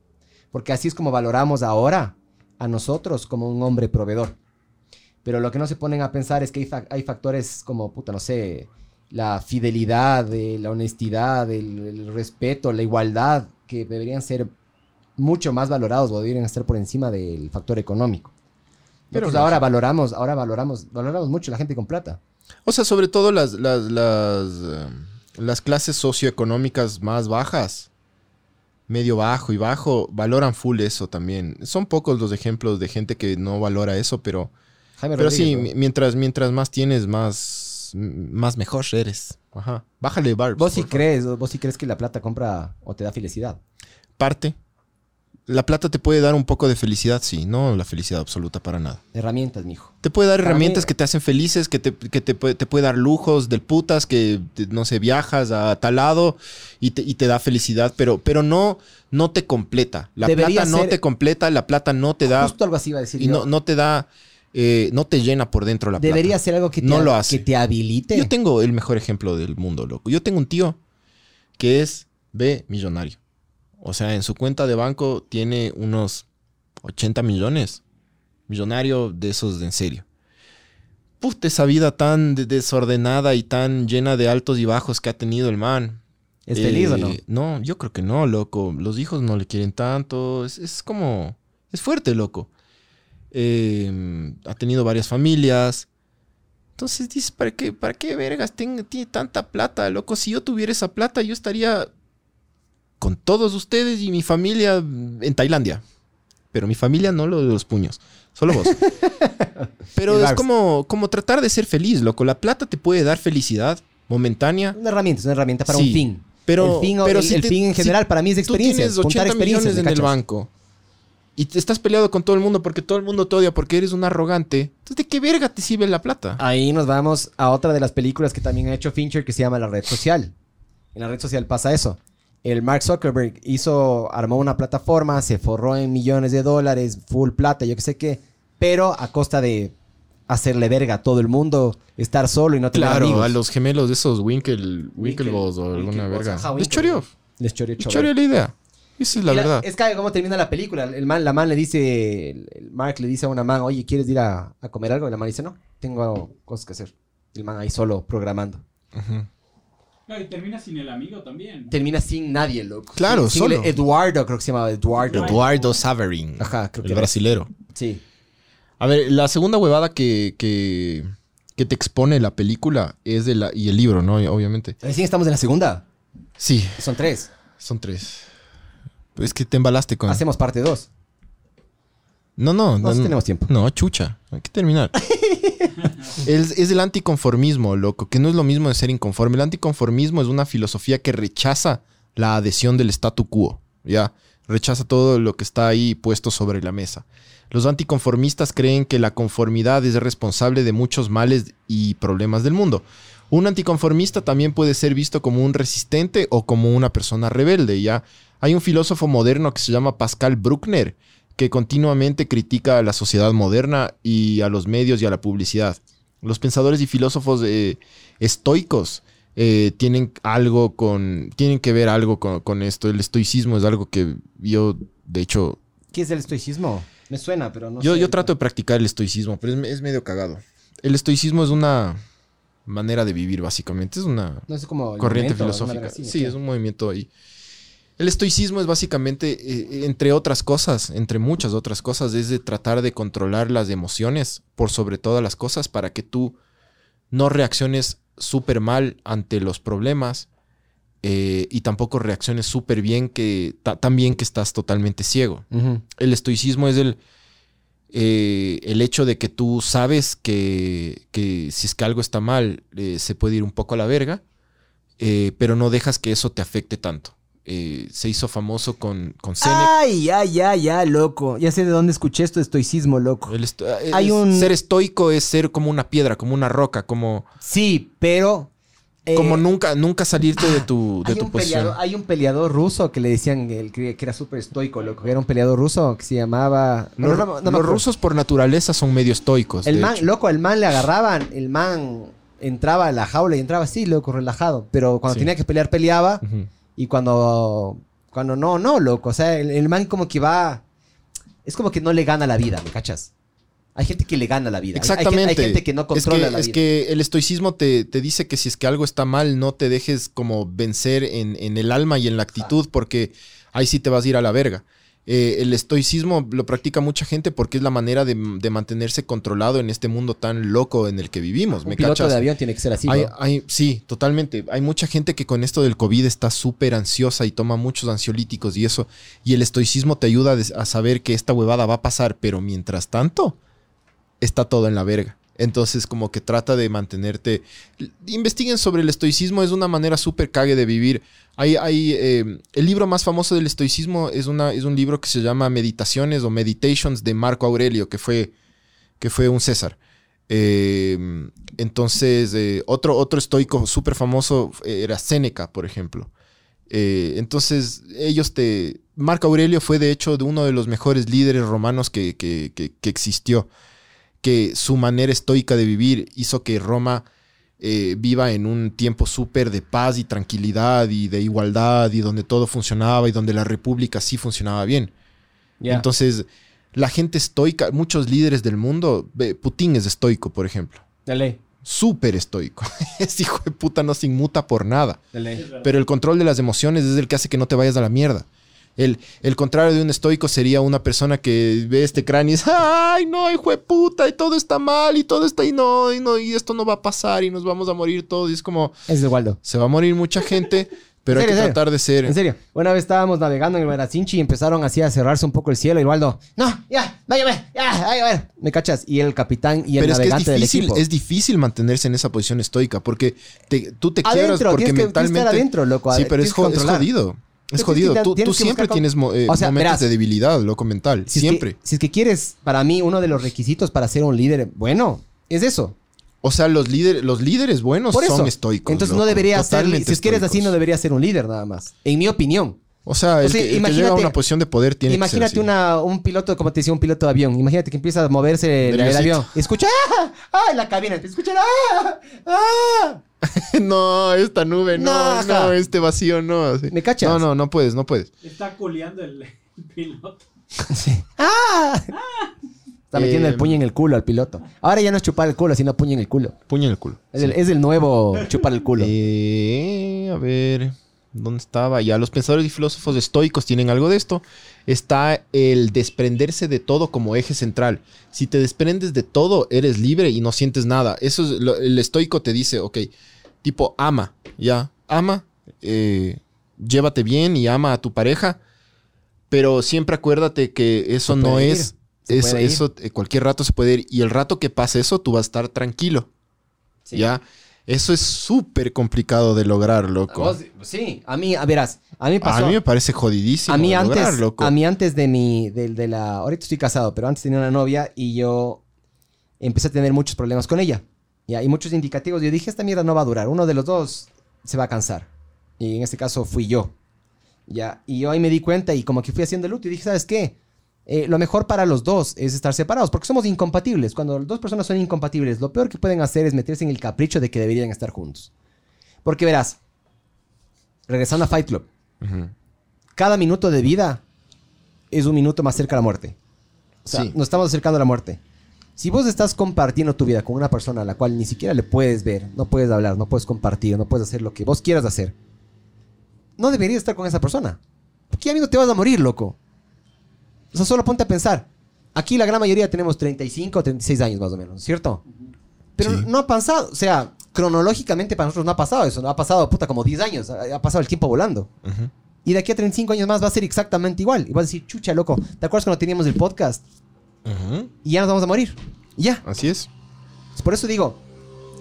Porque así es como valoramos ahora a nosotros como un hombre proveedor. Pero lo que no se ponen a pensar es que hay, fa- hay factores como, puta, no sé, la fidelidad, eh, la honestidad, el, el respeto, la igualdad, que deberían ser mucho más valorados o deberían estar por encima del factor económico. Pero ahora valoramos, ahora valoramos, valoramos mucho la gente con plata. O sea, sobre todo las, las, las, eh, las clases socioeconómicas más bajas, medio bajo y bajo, valoran full eso también. Son pocos los ejemplos de gente que no valora eso, pero, Jaime pero sí, mientras, mientras más tienes, más, más mejor eres. Ajá. Bájale, Barbs. ¿Vos sí favor. crees, vos sí crees que la plata compra o te da felicidad? Parte. La plata te puede dar un poco de felicidad, sí, no la felicidad absoluta para nada. Herramientas, mijo. Te puede dar Para herramientas mí- que te hacen felices, que te, que te, puede, te puede dar lujos del putas, que no sé, viajas a tal lado y te, y te da felicidad, pero, pero no, no te completa. La Debería plata no ser- te completa, la plata no te da. Justo algo así iba a decir Y yo. no, no te da, eh, no te llena por dentro la Debería plata. ser algo que te, no lo hace. que te habilite. Yo tengo el mejor ejemplo del mundo, loco. Yo tengo un tío que es B millonario. O sea, en su cuenta de banco tiene unos 80 millones. Millonario de esos de en serio. Puta, esa vida tan de- desordenada y tan llena de altos y bajos que ha tenido el man. ¿Es feliz o no? No, yo creo que no, loco. Los hijos no le quieren tanto. Es, es como... Es fuerte, loco. Eh, ha tenido varias familias. Entonces dices, ¿para qué, para qué vergas tiene, tiene tanta plata, loco? Si yo tuviera esa plata, yo estaría con todos ustedes y mi familia en Tailandia. Pero mi familia no lo de los puños. Solo vos. Pero es como, como tratar de ser feliz, loco. La plata te puede dar felicidad momentánea. Una herramienta, es una herramienta para Sí, un fin. Pero, el fin, pero el, si el te- fin en si general para mí es Tú experiencias. tienes juntar 80 experiencias, millones ¿me en el banco. Y te estás peleado con todo el mundo porque todo el mundo te odia porque eres un arrogante. Entonces, ¿de qué verga te sirve la plata? Ahí nos vamos a otra de las películas que también ha hecho Fincher que se llama La Red Social. En la red social pasa eso. El Mark Zuckerberg hizo, armó una plataforma, se forró en millones de dólares, full plata, yo qué sé qué, pero a costa de hacerle verga a todo el mundo, estar solo y no tener Claro, amigos. a los gemelos de esos Winkle, Winkleballs o alguna verga. ajá, Les choreó. Les choreó Les choreó la idea. Esa es la verdad. Es que cómo termina la película. El man, la man le dice, el, Mark le dice a una man, oye, ¿quieres ir a, a comer algo? Y la man dice, no, tengo cosas que hacer. Y el man ahí solo programando. Claro, y termina sin el amigo también. Termina sin nadie, loco. Claro, Sin- solo. Eduardo, creo que se llamaba Eduardo. Eduardo Saverin. Ajá, creo que El era. brasilero. Sí. A ver, la segunda huevada que, que, que te expone la película es de la. Y el libro, ¿no? Obviamente. Recién estamos en la segunda. Sí. Son tres. Son tres. Es que te embalaste con. Hacemos parte dos. No, no, No, sí tenemos tiempo. No, chucha. Hay que terminar. es, es el anticonformismo, loco, que no es lo mismo de ser inconforme. El anticonformismo es una filosofía que rechaza la adhesión del statu quo, ¿ya? Rechaza todo lo que está ahí puesto sobre la mesa. Los anticonformistas creen que la conformidad es responsable de muchos males y problemas del mundo. Un anticonformista también puede ser visto como un resistente o como una persona rebelde, ¿ya? Hay un filósofo moderno que se llama Pascal Bruckner, que continuamente critica a la sociedad moderna y a los medios y a la publicidad. Los pensadores y filósofos eh, estoicos eh, tienen algo con. tienen que ver algo con, con esto. El estoicismo es algo que yo, de hecho. ¿Qué es el estoicismo? Me suena, pero no yo, sé. yo trato de practicar el estoicismo, pero es, es medio cagado. El estoicismo es una manera de vivir, básicamente. Es una No es como el corriente filosófica. así, sí, es un movimiento ahí. El estoicismo es básicamente, eh, entre otras cosas, entre muchas otras cosas, es de tratar de controlar las emociones por sobre todas las cosas para que tú no reacciones súper mal ante los problemas eh, y tampoco reacciones súper bien que ta- tan bien que estás totalmente ciego. El estoicismo es el, eh, el hecho de que tú sabes que, que si es que algo está mal, eh, se puede ir un poco a la verga, pero no dejas que eso te afecte tanto. Eh, se hizo famoso con, con Seneca. Ay, ya, ya, ya, loco. Ya sé de dónde escuché esto de estoicismo, loco. El esto- eh, Hay es- un- Ser estoico es ser como una piedra, como una roca, como, Sí, pero. eh, como nunca, nunca salirte de tu, de hay, tu un posición. peleador, hay un peleador ruso que le decían el, que era súper estoico, loco. Era un peleador ruso que se llamaba. Los, no, no, rusos por naturaleza son medio estoicos. El man, hecho. loco, el man le agarraban, el man entraba a la jaula y entraba así, loco, relajado. Pero cuando Sí. tenía que pelear, peleaba. Y cuando. Cuando no, no, loco. O sea, el, el man como que va. Es como que no le gana la vida, ¿me cachas? Hay gente que le gana la vida. Hay- hay gen- Exactamente. Hay, gente que no controla es que, la es vida. que el estoicismo te, te dice que si es que algo está mal, no te dejes como vencer en, en el alma y en la actitud, porque ahí sí te vas a ir a la verga. Eh, el estoicismo lo practica mucha gente porque es la manera de, de mantenerse controlado en este mundo tan loco en el que vivimos. Un ¿Me piloto cachas? de avión tiene que ser así, Hay- ¿no? hay- sí, totalmente. Hay mucha gente que con esto del COVID está súper ansiosa y toma muchos ansiolíticos y eso. Y el estoicismo te ayuda a saber que esta huevada va a pasar, pero mientras tanto, está todo en la verga. Entonces, como que trata de mantenerte. Investiguen sobre el estoicismo, es una manera súper cague de vivir. Hay, hay, eh, el libro más famoso del estoicismo es, una, es un libro que se llama Meditaciones o Meditations de Marco Aurelio, que fue, que fue un César. Eh, entonces, eh, otro, otro estoico súper famoso era Séneca, por ejemplo. Entonces, ellos te... Marco Aurelio fue de hecho de uno de los mejores líderes romanos que- que- que existió. Que su manera estoica de vivir hizo que Roma eh, viva en un tiempo súper de paz y tranquilidad y de igualdad y donde todo funcionaba y donde la república sí funcionaba bien. Ya. Entonces, la gente estoica, muchos líderes del mundo, Putin es estoico, por ejemplo. Dale, Súper estoico. Ese hijo de puta no se inmuta por nada. dale. Pero el control de las emociones es el que hace que no te vayas a la mierda. El, el contrario de un estoico sería una persona que ve este cráneo y dice, ay, no, hijo de puta, y todo está mal, y todo está, y no, y no, y esto no va a pasar, y nos vamos a morir todos. Y es como, Es de Waldo. se va a morir mucha gente, pero hay ¿En que serio? tratar de ser... En serio, una vez estábamos navegando en el Maracinchi y empezaron así a cerrarse un poco el cielo y Waldo, no, ya, vaya, vaya, ya, vaya. ¿Me cachas? Y el capitán y el Pero es que es navegante del difícil, equipo. es difícil mantenerse en esa posición estoica porque te- tú te quiebras Adentro, porque tienes que- que estar mentalmente. adentro, loco, Sí, pero es, es jodido. Es jodido. Tú, siempre tienes mo- eh, O sea, momentos verás, de debilidad, loco mental. Si es que- siempre. si es que quieres, para mí, uno de los requisitos para ser un líder, bueno, es eso. O sea, los líderes, los líderes buenos Por eso. son estoicos. Entonces no debería ser, si es que eres así, no debería ser un líder nada más. En mi opinión. O sea, el, O sea, que, el que imagínate- llega a una posición de poder tiene Imagínate que ser así. una, un piloto, como te decía, un piloto de avión. Imagínate que empieza a moverse el, el avión. Escucha, ¡ah! ¡ah! en la cabina. Escucha, ¡ah! ¡ah! no, esta nube, no, No, este vacío, no. así. ¿Me cachas? No, no, no puedes, no puedes. Está culeando el, el piloto. ¡Ah! Está metiendo Eh, el puño en el culo al piloto. Ahora ya no es chupar el culo, sino puño en el culo. Puño en el culo. Es, el, es el nuevo chupar el culo. Eh, a ver, ¿dónde estaba? Ya los pensadores y filósofos estoicos tienen algo de esto. Está el desprenderse de todo como eje central. Si te desprendes de todo, eres libre y no sientes nada. Eso es lo- el estoico te dice, ok, tipo ama, ya, ama, eh, llévate bien y ama a tu pareja, pero siempre acuérdate que eso no es, Eso, eh, cualquier rato se puede ir. Y el rato que pase eso, tú vas a estar tranquilo. ¿Ya? Eso es súper complicado de lograr, loco. Vos- sí, a mí, a verás, a mí pasó. A mí me parece jodidísimo. a mí de antes, lograr, loco. a mí antes de mi, de, de la, ahorita estoy casado, pero antes tenía una novia y yo empecé a tener muchos problemas con ella. Ya, y muchos indicativos. Yo dije, esta mierda no va a durar. Uno de los dos se va a cansar. Y en este caso fui yo. Ya, y yo ahí me di cuenta y como que fui haciendo el luto y dije, ¿sabes qué? Eh, lo mejor para los dos es estar separados, porque somos incompatibles. Cuando dos personas son incompatibles, lo peor que pueden hacer es meterse en el capricho de que deberían estar juntos. Porque verás, regresando a Fight Club, cada minuto de vida es un minuto más cerca a la muerte. O sea, Sí. nos estamos acercando a la muerte. Si vos estás compartiendo tu vida con una persona a la cual ni siquiera le puedes ver, no puedes hablar, no puedes compartir, no puedes hacer lo que vos quieras hacer, no deberías estar con esa persona. Porque ya mismo te vas a morir, loco. O sea, solo ponte a pensar. Aquí la gran mayoría tenemos 35 o 36 años más o menos, ¿cierto? Pero no ha pasado, o sea, cronológicamente para nosotros no ha pasado eso, no ha pasado, puta, como 10 años, ha pasado el tiempo volando. Y de aquí a 35 años más va a ser exactamente igual. Y vas a decir, chucha, loco, ¿te acuerdas cuando teníamos el podcast? Y ya nos vamos a morir. Y ya. Así es. Por eso digo,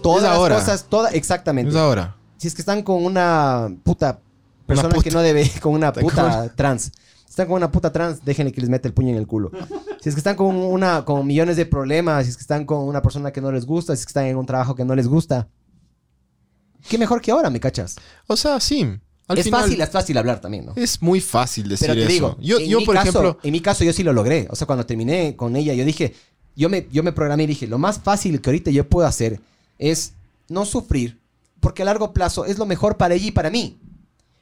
todas Es las cosas, toda, exactamente. Es ahora. Si es que están con una puta persona puta. que no debe, con una puta trans. Están con una puta trans, déjenle que les mete el puño en el culo. Si es que están con una, con millones de problemas, si es que están con una persona que no les gusta, si es que están en un trabajo que no les gusta. ¿Qué mejor que ahora, me cachas? O sea, sí. Al es final- fácil, es fácil hablar también, ¿no? Es muy fácil decir Pero te eso. digo, yo, en yo mi por caso- ejemplo, En mi caso, yo sí lo logré. O sea, cuando terminé con ella, yo dije, yo me, yo me programé y dije, lo más fácil que ahorita yo puedo hacer es no sufrir, porque a largo plazo es lo mejor para ella y para mí.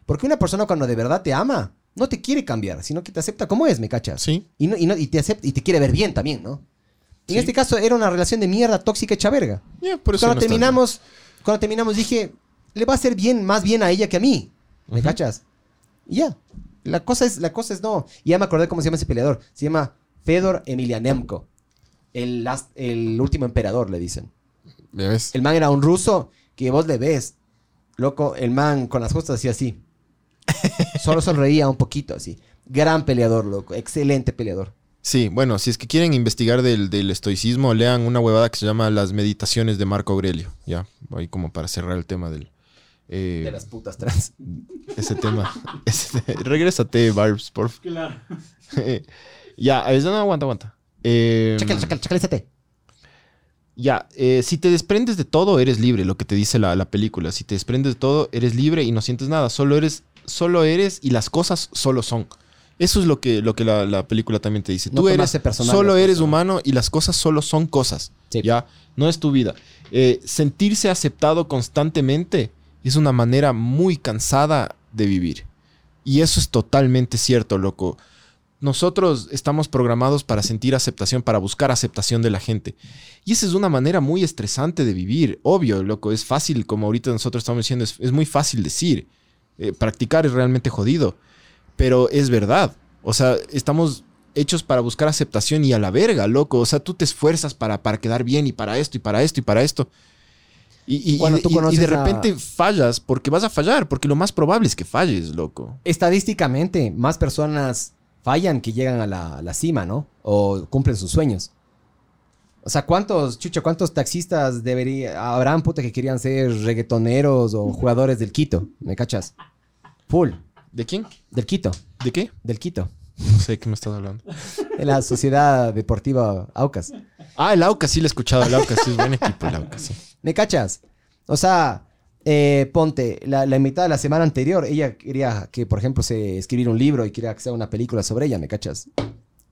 Porque una persona cuando de verdad te ama, no te quiere cambiar, sino que te acepta como es, ¿me cachas? Sí. Y, no, y, no- y te acepta y te quiere ver bien también, ¿no? En este caso era una relación de mierda tóxica hecha verga. Por eso cuando no terminamos, cuando terminamos dije, le va a hacer bien, más bien a ella que a mí. ¿Me cachas? Y ya. La cosa es, la cosa es no. Y ya me acordé cómo se llama ese peleador. Se llama Fedor Emelianenko. El, last- el último emperador, le dicen. ¿Ya ves? El man era un ruso que vos le ves. Loco, el man con las justas hacía así. Solo sonreía un poquito así. Gran peleador, loco. Excelente peleador. Sí, bueno, si es que quieren investigar del, del estoicismo, lean una huevada que se llama Las Meditaciones de Marco Aurelio. Ya, ahí como para cerrar el tema del... eh, De las putas trans. Ese tema. Ese- regrésate, Barbs, por favor. Claro. ya, a ver, no, aguanta, aguanta. Eh, Chácale, chácale, chácale ese té. Ya, eh, si te desprendes de todo, eres libre, lo que te dice la, la película. Si te desprendes de todo, eres libre y no sientes nada. Solo eres, solo eres y las cosas solo son. Eso es lo que, lo que la, la película también te dice. No Tú eres, solo eres humano y las cosas solo son cosas. Ya, no es tu vida. Eh, sentirse aceptado constantemente es una manera muy cansada de vivir. Y eso es totalmente cierto, loco. Nosotros estamos programados para sentir aceptación, para buscar aceptación de la gente. Y esa es una manera muy estresante de vivir. Obvio, loco, es fácil, como ahorita nosotros estamos diciendo, es, es muy fácil decir. Eh, practicar es realmente jodido. Pero es verdad. O sea, estamos hechos para buscar aceptación y a la verga, loco. O sea, tú te esfuerzas para, para quedar bien y para esto y para esto y para esto. Y, y- tú de a- repente fallas porque vas a fallar, porque lo más probable es que falles, loco. Estadísticamente, más personas fallan que llegan a la, a la cima, ¿no? O cumplen sus sueños. O sea, ¿cuántos, chucha, cuántos taxistas debería, habrán, puta, que querían ser reggaetoneros o jugadores del Quito? ¿Me cachas? Full. ¿De quién? Del Quito. ¿De qué? Del Quito. No sé de qué me estás hablando. De la Sociedad Deportiva Aucas. Ah, el Aucas, sí lo he escuchado. El Aucas, sí es buen equipo, el Aucas, sí. ¿Me cachas? O sea, eh, ponte, la, la mitad de la semana anterior, ella quería que, por ejemplo, se escribiera un libro y quería que sea una película sobre ella, ¿me cachas?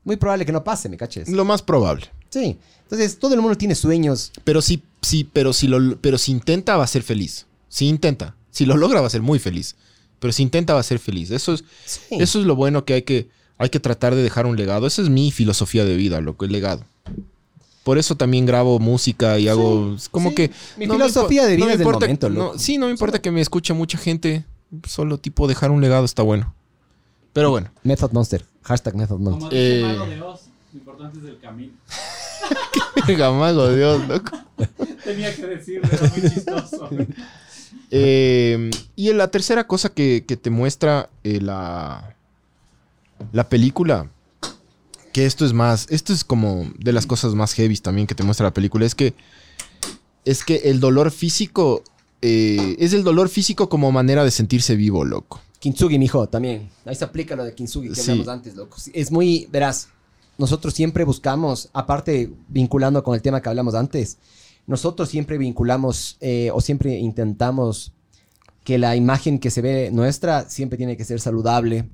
Muy probable que no pase, ¿me cachas? Lo más probable. Sí. Entonces, todo el mundo tiene sueños. Pero sí, sí, pero si lo, pero si intenta va a ser feliz. Si intenta. Si lo logra va a ser muy feliz. Pero si intenta va a ser feliz. Eso es, eso es lo bueno que hay que, hay que tratar de dejar un legado. Esa es mi filosofía de vida, loco, el legado. Por eso también grabo música y hago. como sí. que. Mi filosofía de vida es del importa- momento, no, sí, no me importa que me escuche mucha gente. Solo tipo dejar un legado está bueno. Pero bueno. Method Monster. Hashtag Method Como Monster. dice Eh. Mago de Oz, lo importante es el camino. Verga, mago, Dios, loco. Tenía que decirlo, era muy chistoso. Eh, y la tercera cosa que, que te muestra eh, la, la película que esto es más, esto es como de las cosas más heavy también que te muestra la película, es que es que el dolor físico eh, es el dolor físico como manera de sentirse vivo, loco. Kintsugi, mijo, también. Ahí se aplica lo de Kintsugi que Sí. hablamos antes, loco. Es muy, verás, nosotros siempre buscamos, aparte vinculando con el tema que hablamos antes, nosotros siempre vinculamos eh, o siempre intentamos que la imagen que se ve nuestra siempre tiene que ser saludable.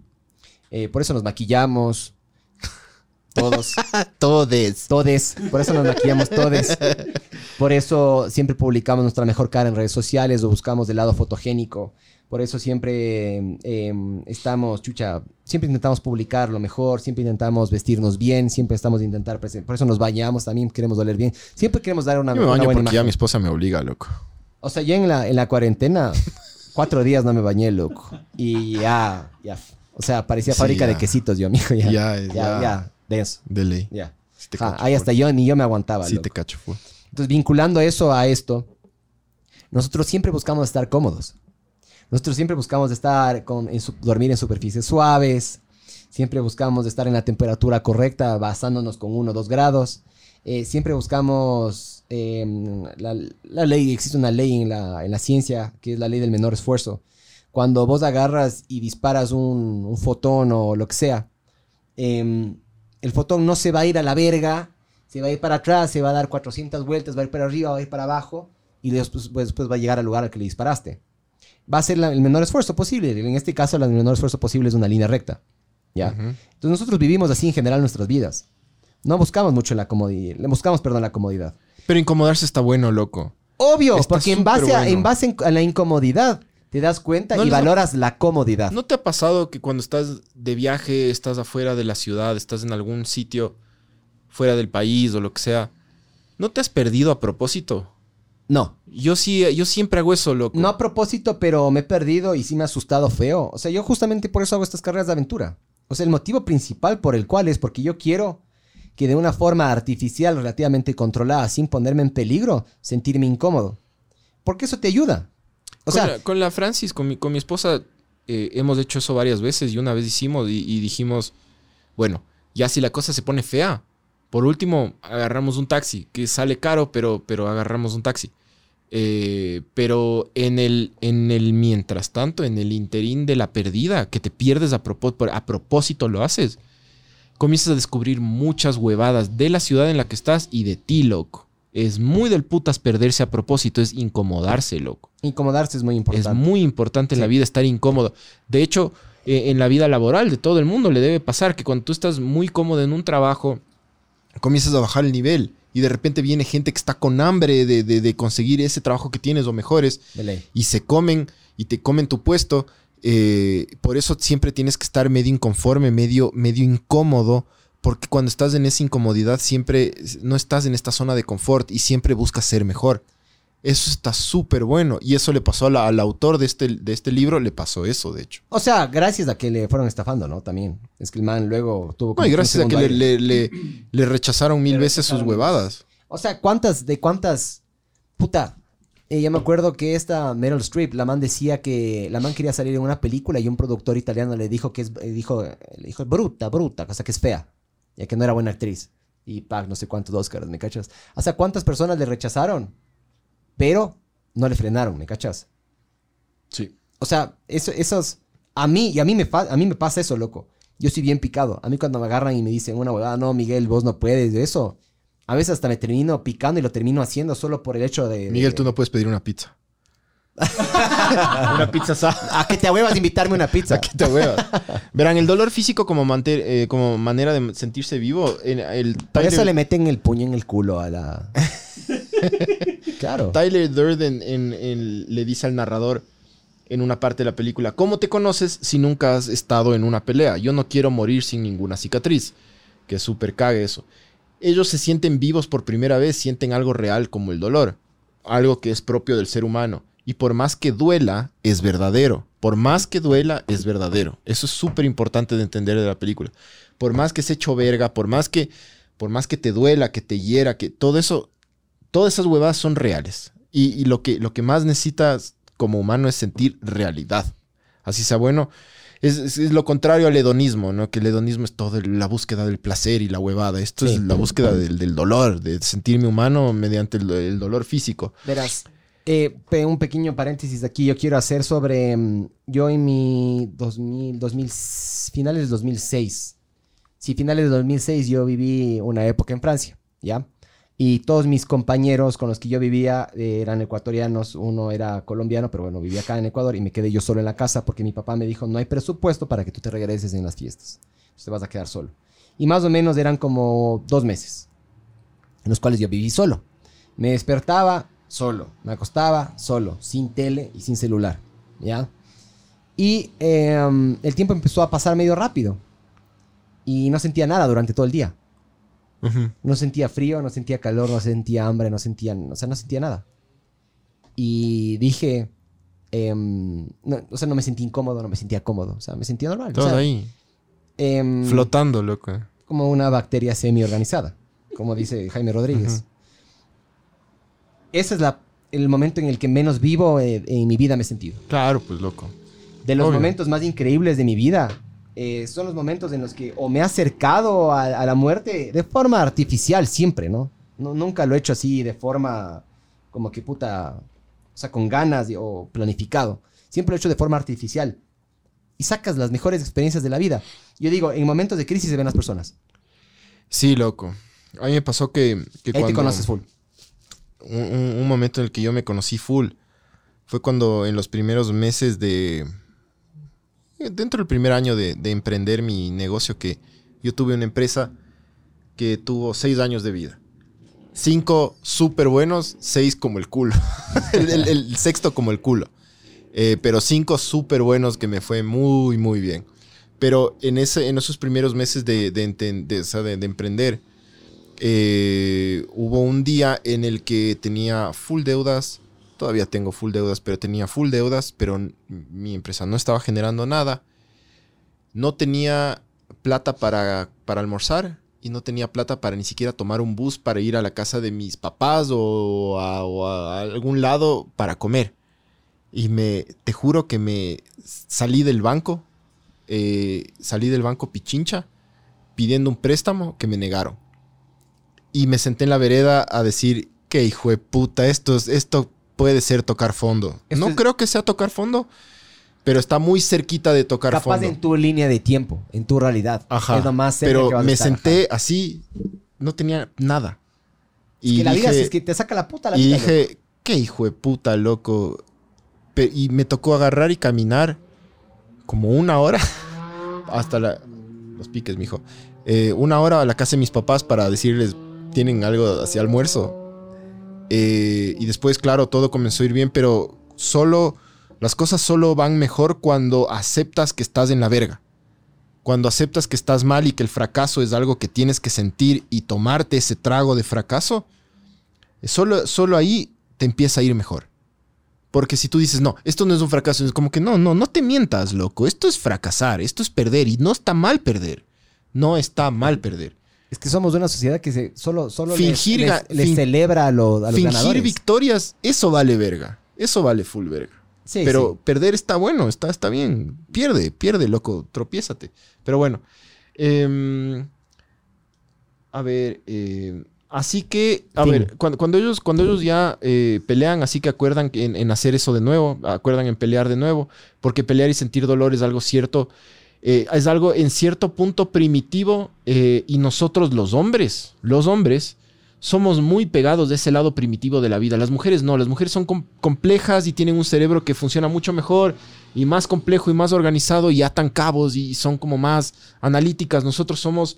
Eh, por eso nos maquillamos. Todos. todes. Todes. Por eso nos maquillamos todes. Por eso siempre publicamos nuestra mejor cara en redes sociales o buscamos del lado fotogénico. Por eso siempre eh, estamos, chucha, siempre intentamos publicar lo mejor, siempre intentamos vestirnos bien, siempre estamos intentar, presen- por eso nos bañamos también, queremos oler bien. Siempre queremos dar una, Yo me una baño buena porque ya imagen. mi esposa me obliga, loco. O sea, yo en la, en la cuarentena, cuatro días no me bañé, loco. Y ya, ya. O sea, parecía Sí, fábrica ya. de quesitos, yo, amigo. Ya, Ya, ya, ya. ya, denso. De ley. Ya. Sí te Ja, cacho, ahí hasta yo, ni yo me aguantaba, Sí loco. te cacho, full. Entonces, vinculando eso a esto, nosotros siempre buscamos estar cómodos. Nosotros siempre buscamos estar con, su- dormir en superficies suaves. Siempre buscamos estar en la temperatura correcta, basándonos con 1 o 2 grados. Eh, siempre buscamos eh, la, ley, existe una ley en la, en la ciencia, que es la ley del menor esfuerzo. Cuando vos agarras y disparas un, un fotón o lo que sea, em, el fotón no se va a ir a la verga, se va a ir para atrás, se va a dar 400 vueltas, va a ir para arriba, va a ir para abajo y después, pues, después va a llegar al lugar al que le disparaste. Va a ser la- el menor esfuerzo posible. En este caso, el menor esfuerzo posible es una línea recta. ¿ya? Entonces nosotros vivimos así en general nuestras vidas. No buscamos mucho la comodidad, le buscamos, perdón, la comodidad. Pero incomodarse está bueno, loco. Obvio, Está porque en base, a, bueno. en base en- a la incomodidad te das cuenta No y valoras la comodidad. ¿No te ha pasado que cuando estás de viaje, estás afuera de la ciudad, estás en algún sitio fuera del país o lo que sea, ¿no te has perdido a propósito? No. Yo sí, yo siempre hago eso, loco. No a propósito, pero me he perdido y sí me ha asustado feo. O sea, yo justamente por eso hago estas carreras de aventura. O sea, el motivo principal por el cual es porque yo quiero que de una forma artificial, relativamente controlada, sin ponerme en peligro, sentirme incómodo. Porque eso te ayuda. O con, sea, la, con la Francis, con mi, con mi esposa, eh, hemos hecho eso varias veces y una vez hicimos y, y dijimos, bueno, ya si la cosa se pone fea, por último agarramos un taxi, que sale caro, pero, pero agarramos un taxi. Eh, pero en el, en el mientras tanto, en el interín de la perdida, que te pierdes a, a propósito lo haces, comienzas a descubrir muchas huevadas de la ciudad en la que estás y de ti, loco. Es muy del putas perderse a propósito, es incomodarse, loco. incomodarse es muy importante. Es muy importante en la vida estar incómodo. De hecho, eh, en la vida laboral de todo el mundo le debe pasar que cuando tú estás muy cómodo en un trabajo, comienzas a bajar el nivel y de repente viene gente que está con hambre de, de- de conseguir ese trabajo que tienes o mejores y se comen y te comen tu puesto. eh, por eso siempre tienes que estar medio inconforme, medio, medio incómodo, porque cuando estás en esa incomodidad siempre no estás en esta zona de confort y siempre buscas ser mejor. Eso está súper bueno. Y eso le pasó a la- al autor de este, de este libro, le pasó eso, de hecho. O sea, gracias a que le fueron estafando, ¿no? También. Es que el man luego tuvo... No, y gracias a que le, le- le- le rechazaron mil veces sus huevadas. O sea, ¿cuántas, de cuántas, puta, eh, yo me acuerdo que esta Meryl Streep, la man decía que, la man quería salir en una película y un productor italiano le dijo que es, eh, dijo, le dijo, bruta, bruta, o sea, que es fea, ya que no era buena actriz. Y pack, no sé cuántos Oscars, ¿me cachas? O sea, ¿cuántas personas le rechazaron? Pero no le frenaron, ¿me cachas? Sí. O sea, eso, esos, a mí, y a mí, me fa- a mí me pasa eso, loco. Yo soy bien picado. A mí cuando me agarran y me dicen una huevada, no, Miguel, vos no puedes, de eso. A veces hasta me termino picando y lo termino haciendo solo por el hecho de... Miguel, de- tú no puedes pedir una pizza. una pizza asada. A que te ahuevas de invitarme una pizza. ¿Qué te huevas? Verán, el dolor físico como, manter- eh, como manera de sentirse vivo, en- el Por eso le meten el puño en el culo a la... claro. Tyler Durden en- en- le dice al narrador en una parte de la película, ¿cómo te conoces si nunca has estado en una pelea? Yo no quiero morir sin ninguna cicatriz. Que súper cague eso. Ellos se sienten vivos por primera vez, sienten algo real como el dolor, algo que es propio del ser humano. Y por más que duela, es verdadero. Por más que duela, es verdadero. Eso es súper importante de entender de la película. Por más que se hecho verga, por más que, por más que te duela, que te hiera, que todo eso, todas esas huevadas son reales. Y, y lo, que, lo que más necesitas como humano es sentir realidad. Así sea bueno. Es, es- es lo contrario al hedonismo, ¿no? Que el hedonismo es todo el- la búsqueda del placer y la huevada. Esto Sí. es la búsqueda del, del dolor, de sentirme humano mediante el, el dolor físico. Verás, eh, un pequeño paréntesis aquí yo quiero hacer sobre mm, yo en mi 2000, 2000, finales de 2006. Sí, finales de 2006 yo viví una época en Francia, ¿ya? Y todos mis compañeros con los que yo vivía eh, eran ecuatorianos, uno era colombiano, pero bueno, vivía acá en Ecuador y me quedé yo solo en la casa porque mi papá me dijo, no hay presupuesto para que tú te regreses en las fiestas, te vas a quedar solo. Y más o menos eran como dos meses en los cuales yo viví solo. Me despertaba solo, me acostaba solo, sin tele y sin celular, ¿ya? Y em, el tiempo empezó a pasar medio rápido y no sentía nada durante todo el día. No sentía frío, no sentía calor, no sentía hambre, no sentía, o sea, no sentía nada. Y dije, em, no, o sea, no me sentí incómodo, no me sentía cómodo, o sea, me sentía normal. o Todo sea, ahí. em, Flotando, loco. como una bacteria semi-organizada, como dice Jaime Rodríguez. Ese es la, el momento en el que menos vivo eh, en mi vida me he sentido. Claro, pues loco. De los Obvio. momentos más increíbles de mi vida eh, son los momentos en los que o me he acercado a, a la muerte de forma artificial siempre, ¿no? ¿no? Nunca lo he hecho así de forma como que puta, o sea, con ganas o planificado. Siempre lo he hecho de forma artificial. Y sacas las mejores experiencias de la vida. Yo digo, en momentos de crisis se ven las personas. Sí, loco. A mí me pasó que, que Ahí te conoces full. Un, un- un momento en el que yo me conocí full fue cuando en los primeros meses de... eh, Dentro del primer año de, de emprender mi negocio, que yo tuve una empresa que tuvo seis años de vida. Cinco súper buenos, seis como el culo. el, sexto como el culo. Eh, pero cinco súper buenos que me fue muy, muy bien. Pero en, ese, en esos primeros meses de- de emprender, eh, hubo un día en el que tenía full deudas. Todavía tengo full deudas, pero tenía full deudas, pero mi empresa no estaba generando nada. No tenía plata para, para almorzar y no tenía plata para ni siquiera tomar un bus para ir a la casa de mis papás o a, algún lado para comer. Y me, te juro que me salí del banco, eh, salí del banco Pichincha pidiendo un préstamo que me negaron. Y me senté en la vereda a decir, que hijo de puta, esto, es- esto puede ser tocar fondo. Esto no es- creo que sea tocar fondo, pero está muy cerquita de tocar Capaz fondo. en tu línea de tiempo, en tu realidad. Ajá. Es lo más pero que vas a me estar. senté así, no tenía nada. Es que la vida es que te saca la puta la y vida. dije, qué hijo de puta, loco. Pe- y me tocó agarrar y caminar como una hora hasta la, los piques, mijo. Eh, una hora a la casa de mis papás para decirles, tienen algo hacia almuerzo. Eh, y después, claro, todo comenzó a ir bien, pero solo, las cosas solo van mejor cuando aceptas que estás en la verga. Cuando aceptas que estás mal y que el fracaso es algo que tienes que sentir y tomarte ese trago de fracaso, solo, solo ahí te empieza a ir mejor. Porque si tú dices, no, esto no es un fracaso, es como que no, no, no te mientas, loco. Esto es fracasar, esto es perder y no está mal perder. No está mal perder. Es que somos una sociedad que se, solo, solo Fingir les, ga- les fin- celebra a, los- a los Fingir ganadores. victorias, eso vale verga. Eso vale full verga. Sí, Pero sí. perder está bueno, está, está bien. Pierde, pierde, loco, tropiézate. Pero bueno. em, a ver, eh, así que, a ver, cuando, cuando ellos, cuando ellos ya eh, pelean, así que acuerdan en, en hacer eso de nuevo, acuerdan en pelear de nuevo, porque pelear y sentir dolor es algo cierto, eh, es algo en cierto punto primitivo eh, y nosotros los hombres, los hombres, somos muy pegados de ese lado primitivo de la vida. Las mujeres no, las mujeres son com- complejas y tienen un cerebro que funciona mucho mejor y más complejo y más organizado y atan cabos y son como más analíticas. Nosotros somos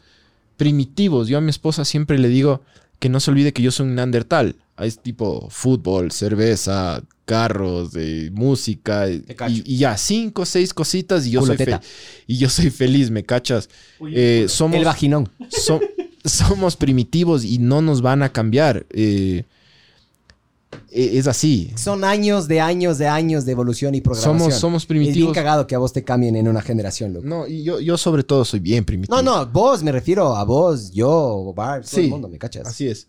primitivos. Yo a mi esposa siempre le digo que no se olvide que yo soy un neandertal. Es tipo fútbol, cerveza, carros, eh, música y, y ya, cinco seis cositas y yo, soy fe- y yo soy feliz, me cachas. Eh, somos, El vaginón. so- somos primitivos y no nos van a cambiar. Eh, eh, es así. Son años de años de años de evolución y programación. Somos- somos Es bien primitivos. cagado que a vos te cambien en una generación, loco. No, y yo, yo sobre todo soy bien primitivo. No, no, vos, me refiero a vos, yo, Bart, todo Sí, el mundo, ¿me cachas? Así es.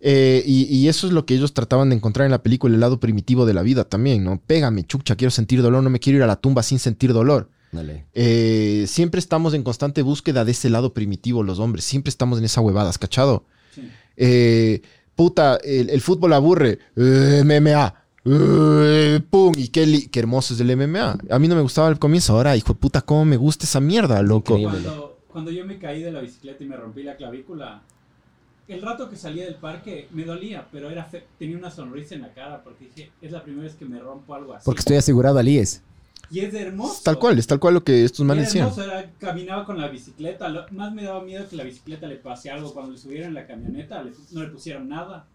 Eh, y, y eso es lo que ellos trataban de encontrar en la película, el lado primitivo de la vida también, ¿no? Pégame, chucha, quiero sentir dolor, no me quiero ir a la tumba sin sentir dolor. Dale. Eh, siempre estamos en constante búsqueda de ese lado primitivo, los hombres. Siempre estamos en esa huevada, ¿has cachado? Eh, puta, el, el fútbol aburre. MMA. Pum, y qué, li- qué hermoso es el MMA. A mí no me gustaba al comienzo, ahora, hijo de puta, cómo me gusta esa mierda, loco. Cuando, cuando yo me caí de la bicicleta y me rompí la clavícula, el rato que salía del parque me dolía, pero era fe- tenía una sonrisa en la cara porque dije, es la primera vez que me rompo algo así. Porque estoy asegurado al IES. Y es hermoso. Tal cual, es tal cual lo que estos manes decían. hermoso, era- caminaba con la bicicleta. Lo- más me daba miedo que la bicicleta le pase algo. Cuando le subieron la camioneta, le- no le pusieron nada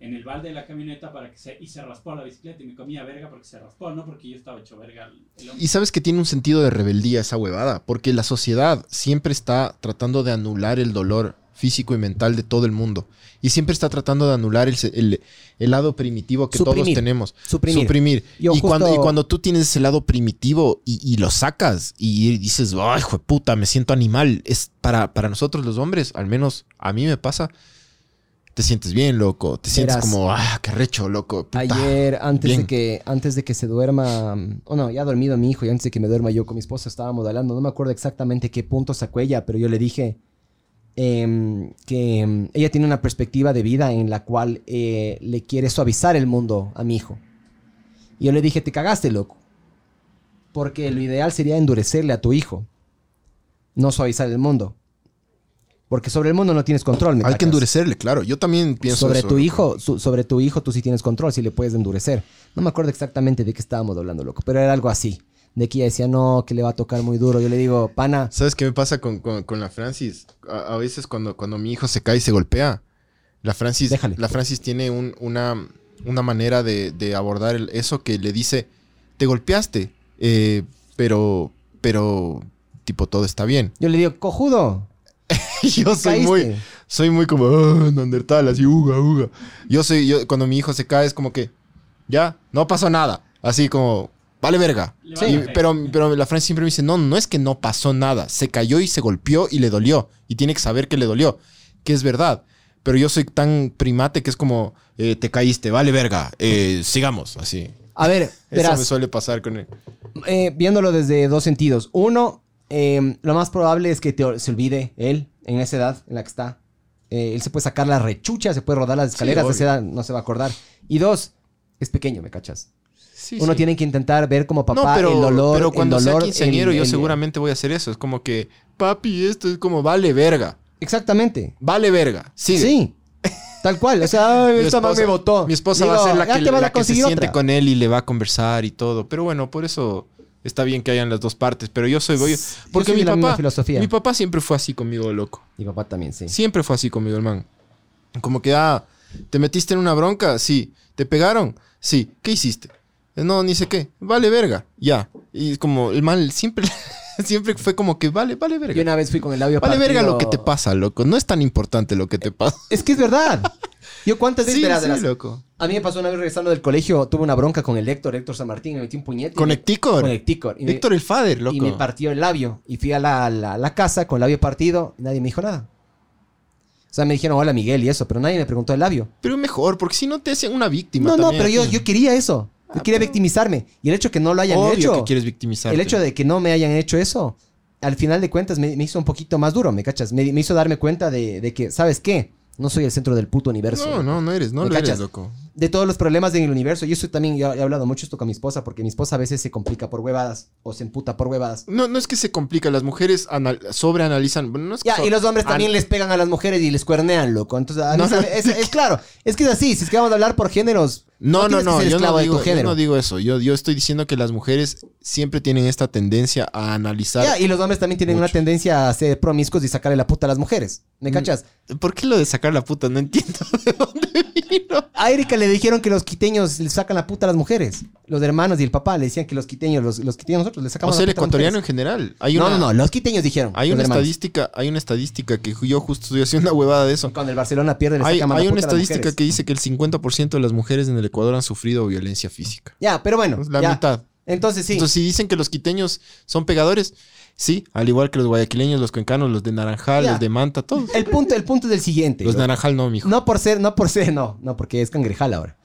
en el balde de la camioneta para que se, y se raspó la bicicleta y me comía verga porque se raspó, no porque yo estaba hecho verga. el-. Y sabes que tiene un sentido de rebeldía esa huevada, porque la sociedad siempre está tratando de anular el dolor físico y mental de todo el mundo. Y siempre está tratando de anular el, el- el lado primitivo que todos Suprimir. tenemos. Suprimir. Yo Y, cuando, y cuando tú tienes ese lado primitivo y, y lo sacas y dices, ay, hijo de puta, me siento animal, es para, para nosotros los hombres, al menos a mí me pasa, te sientes bien, loco. Te sientes Verás. como, ah, qué recho, loco. puta". Ayer, antes Bien. de, que, antes de que se duerma, o no, ya ha dormido mi hijo y antes de que me duerma yo con mi esposa estábamos hablando, no me acuerdo exactamente qué punto sacó ella, pero yo le dije em, que em, ella tiene una perspectiva de vida en la cual eh, le quiere suavizar el mundo a mi hijo. Y yo le dije, te cagaste, loco. Porque lo ideal sería endurecerle a tu hijo, no suavizar el mundo. Porque sobre el mundo no tienes control. ¿me Hay que endurecerle, claro. Yo también pienso sobre eso, tu loco. hijo, su- sobre tu hijo tú sí tienes control, si le puedes endurecer. No me acuerdo exactamente de qué estábamos hablando, loco, pero era algo así. De que ella decía, no, que le va a tocar muy duro. Yo le digo, pana, ¿Sabes qué me pasa con, con- con la Francis? A, a veces cuando, cuando mi hijo se cae y se golpea, la Francis, la Francis tiene un- una, una manera de, de abordar el- eso que le dice, te golpeaste, eh, pero, pero, tipo, todo está bien. yo le digo, cojudo. yo soy Caíste. muy, soy muy como, "Ah, Neandertal, así, uga, uga. Yo soy, yo, cuando mi hijo se cae es como que, ya, no pasó nada. Así como, vale verga. Sí. Y- pero, pero la Francis siempre me dice, no, no es que no pasó nada. Se cayó y se golpeó y le dolió. Y tiene que saber que le dolió. Que es verdad. Pero yo soy tan primate que es como, eh, te caíste, vale verga. eh, sigamos, así. A ver, Eso verás. me suele pasar con él. eh, viéndolo desde dos sentidos. Uno, eh, lo más probable es que te- se olvide él en esa edad en la que está. Eh, él se puede sacar la rechucha, se puede rodar las escaleras, de esa edad no se va a acordar. Y dos, es pequeño, ¿me cachas? Sí, Uno sí. tiene que intentar ver como papá no, pero, el dolor. pero el cuando sea dolor, quinceañero el- yo el- seguramente voy a hacer eso. Es como que, papi, esto es como, vale verga. Exactamente. Vale verga. Sigue. Sí. Tal cual. O sea, Mi esta esposa- me votó. Mi esposa Digo, va a ser la ya que, la se siente con él y le va a conversar y todo. Pero bueno, por eso está bien que hayan las dos partes. Pero yo soy... Yo, porque soy mi la papá... filosofía. Mi papá siempre fue así conmigo, loco. Mi papá también, sí. Siempre fue así conmigo, hermano. Como que, ah, ¿te metiste en una bronca? Sí. ¿Te pegaron? Sí. ¿Qué hiciste? No, ni sé qué. Vale verga. Ya. Y como el mal siempre... Siempre fue como que vale, vale verga. Yo una vez fui con el labio Vale verga lo que te pasa, loco. No es tan importante lo que te pasa. Es que es verdad. Yo cuántas veces Sí, verás, sí, verás. loco. A mí me pasó una vez regresando del colegio, tuve una bronca con el Héctor, Héctor San Martín, me metí un puñete. Con Héctor. Con Héctor. Héctor el Fader, loco. Y me partió el labio. Y fui a la, la- la casa con el labio partido y nadie me dijo nada. O sea, me dijeron hola Miguel y eso, pero nadie me preguntó el labio. Pero mejor, porque si no te hacen una víctima. No, no, pero yo, yo quería eso. Yo quería victimizarme. Y el hecho que no lo hayan Obvio hecho. que quieres victimizarte. El hecho de que no me hayan hecho eso, al final de cuentas me, me hizo un poquito más duro, ¿me cachas? Me, me hizo darme cuenta de, de que, ¿sabes qué? No soy el centro del puto universo. No, no, no eres, no ¿Me lo eres, loco. De todos los problemas en el universo. Y eso también, yo he hablado mucho esto con mi esposa, porque mi esposa a veces se complica por huevadas o se emputa por huevadas. No, no es que se complica, las mujeres anal- sobreanalizan. No es que Ya, so- y los hombres también les pegan a las mujeres y les cuernean, loco. Entonces, No, no. es, es claro, es que es así. Si es que vamos a hablar por géneros. No, no, no, yo no, de digo, yo género. no digo eso. Yo, yo estoy diciendo que las mujeres siempre tienen esta tendencia a analizar. Ya, y los hombres también tienen una tendencia a ser promiscuos y sacarle la puta a las mujeres. ¿Me Mm. cachas? ¿Por qué lo de sacar la puta? No entiendo. A Erika le dijeron que los quiteños le sacan la puta a las mujeres. Los hermanos y el papá le decían que los quiteños, los, los quiteños nosotros le O sacamos sea, el la puta a las ecuatoriano en mujeres. general. Hay No, una, no, no, los quiteños dijeron. Hay los una hermanos. estadística, hay una estadística que yo justo estoy haciendo una huevada de eso. Cuando el Barcelona pierde le Hay, sacan la hay puta una a las estadística mujeres. que dice que el 50% de las mujeres en el Ecuador han sufrido violencia física. Ya, pero bueno. La ya. mitad. Entonces sí. Entonces, si dicen que los quiteños son pegadores, sí, al igual que los guayaquileños, los cuencanos, los de Naranjal, Ya. los de Manta, todos. El punto, el punto es el siguiente. Los de. Naranjal no, mijo. No por ser, no por ser, no, no, porque es cangrejal ahora.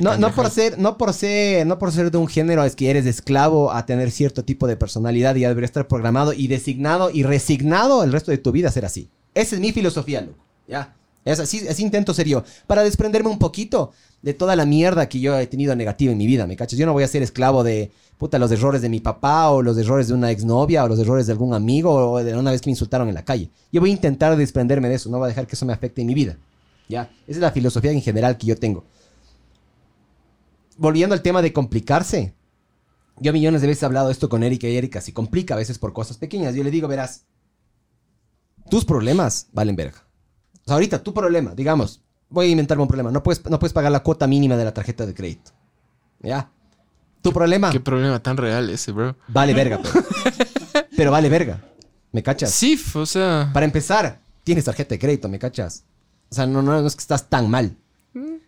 No, no por ser, no por ser, no por ser de un género es que eres esclavo a tener cierto tipo de personalidad y ya debería estar programado y designado y resignado el resto de tu vida a ser así. Esa es mi filosofía, loco. Ya. Es así, así intento ser yo. Para desprenderme un poquito de toda la mierda que yo he tenido negativa en mi vida, ¿me cachas? Yo no voy a ser esclavo de, puta, los errores de mi papá o los errores de una exnovia o los errores de algún amigo o de una vez que me insultaron en la calle. Yo voy a intentar desprenderme de eso, no voy a dejar que eso me afecte en mi vida. ¿Ya? Esa es la filosofía en general que yo tengo volviendo al tema de complicarse. Yo millones de veces he hablado esto con Erika y Erika se complica a veces por cosas pequeñas. Yo le digo, verás, tus problemas valen verga. O sea, ahorita tu problema, digamos, voy a inventarme un problema. No puedes, no puedes pagar la cuota mínima de la tarjeta de crédito. ¿Ya? Tu problema Qué problema tan real ese, bro. vale verga, pero, pero vale verga. ¿Me cachas? Sí, o sea. Para empezar, tienes tarjeta de crédito, ¿me cachas? O sea, no, no, no es que estás tan mal.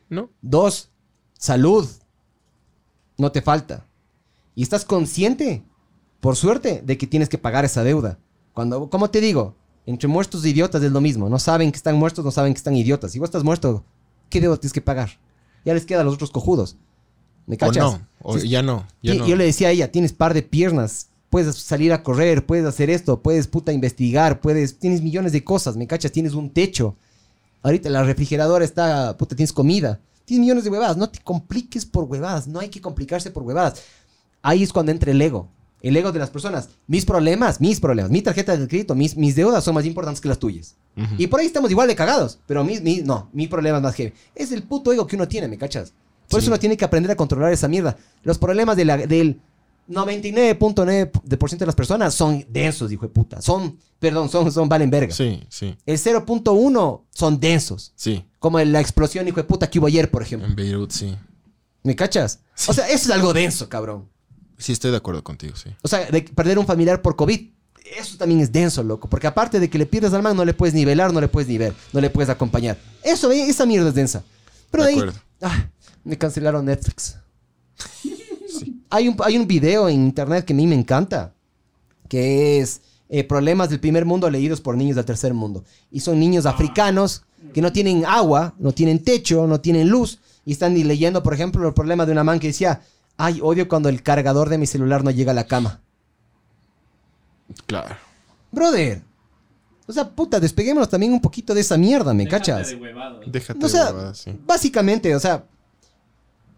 No. Dos, salud. No te falta. Y estás consciente, por suerte, de que tienes que pagar esa deuda. Cuando, como te digo, entre muertos e idiotas es lo mismo. No saben que están muertos, no saben que están idiotas. Si vos estás muerto, ¿qué deuda tienes que pagar? Ya les queda a los otros cojudos. ¿Me O cachas? no, o Sí. ya no, ya no. Yo le decía a ella, tienes par de piernas, puedes salir a correr, puedes hacer esto, puedes puta investigar, puedes, tienes millones de cosas, ¿me cachas? Tienes un techo. Ahorita la refrigeradora está, puta, tienes comida. Tienes millones de huevadas, no te compliques por huevadas, no hay que complicarse por huevadas. Ahí es cuando entra el ego, el ego de las personas. Mis problemas, mis problemas, mi tarjeta de crédito, mis, mis deudas son más importantes que las tuyas. Y por ahí estamos igual de cagados, pero mi, mi- no, mi problema es más que... Es el puto ego que uno tiene, ¿me cachas? Por eso uno tiene que aprender a controlar esa mierda. Los problemas de la- del 99.9% de las personas son densos, hijo de puta. Son, perdón, son, son valen verga. Sí, sí, El 0.1 son densos. sí. Como la explosión, hijo de puta, que hubo ayer, por ejemplo. En Beirut, sí. ¿Me cachas? O sea, eso es algo denso, cabrón. Sí, estoy de acuerdo contigo, sí. O sea, de perder un familiar por COVID. Eso también es denso, loco. Porque aparte de que le pierdes al man, no le puedes ni velar, no le puedes ni ver, no le puedes acompañar. Eso, eh, esa mierda es densa. Pero de, De ahí. ah, me cancelaron Netflix. hay, un, hay un video en internet que a mí me encanta. Que es eh, problemas del primer mundo leídos por niños del tercer mundo. Y son niños africanos que no tienen agua, no tienen techo, no tienen luz. Y están leyendo, por ejemplo, el problema de una man que decía, ay, odio cuando el cargador de mi celular no llega a la cama. Claro. Brother. O sea, puta, despeguémonos también un poquito de esa mierda, ¿me Déjate cachas? de huevadas. Déjate O sea, de huevadas, sí. Básicamente, o sea,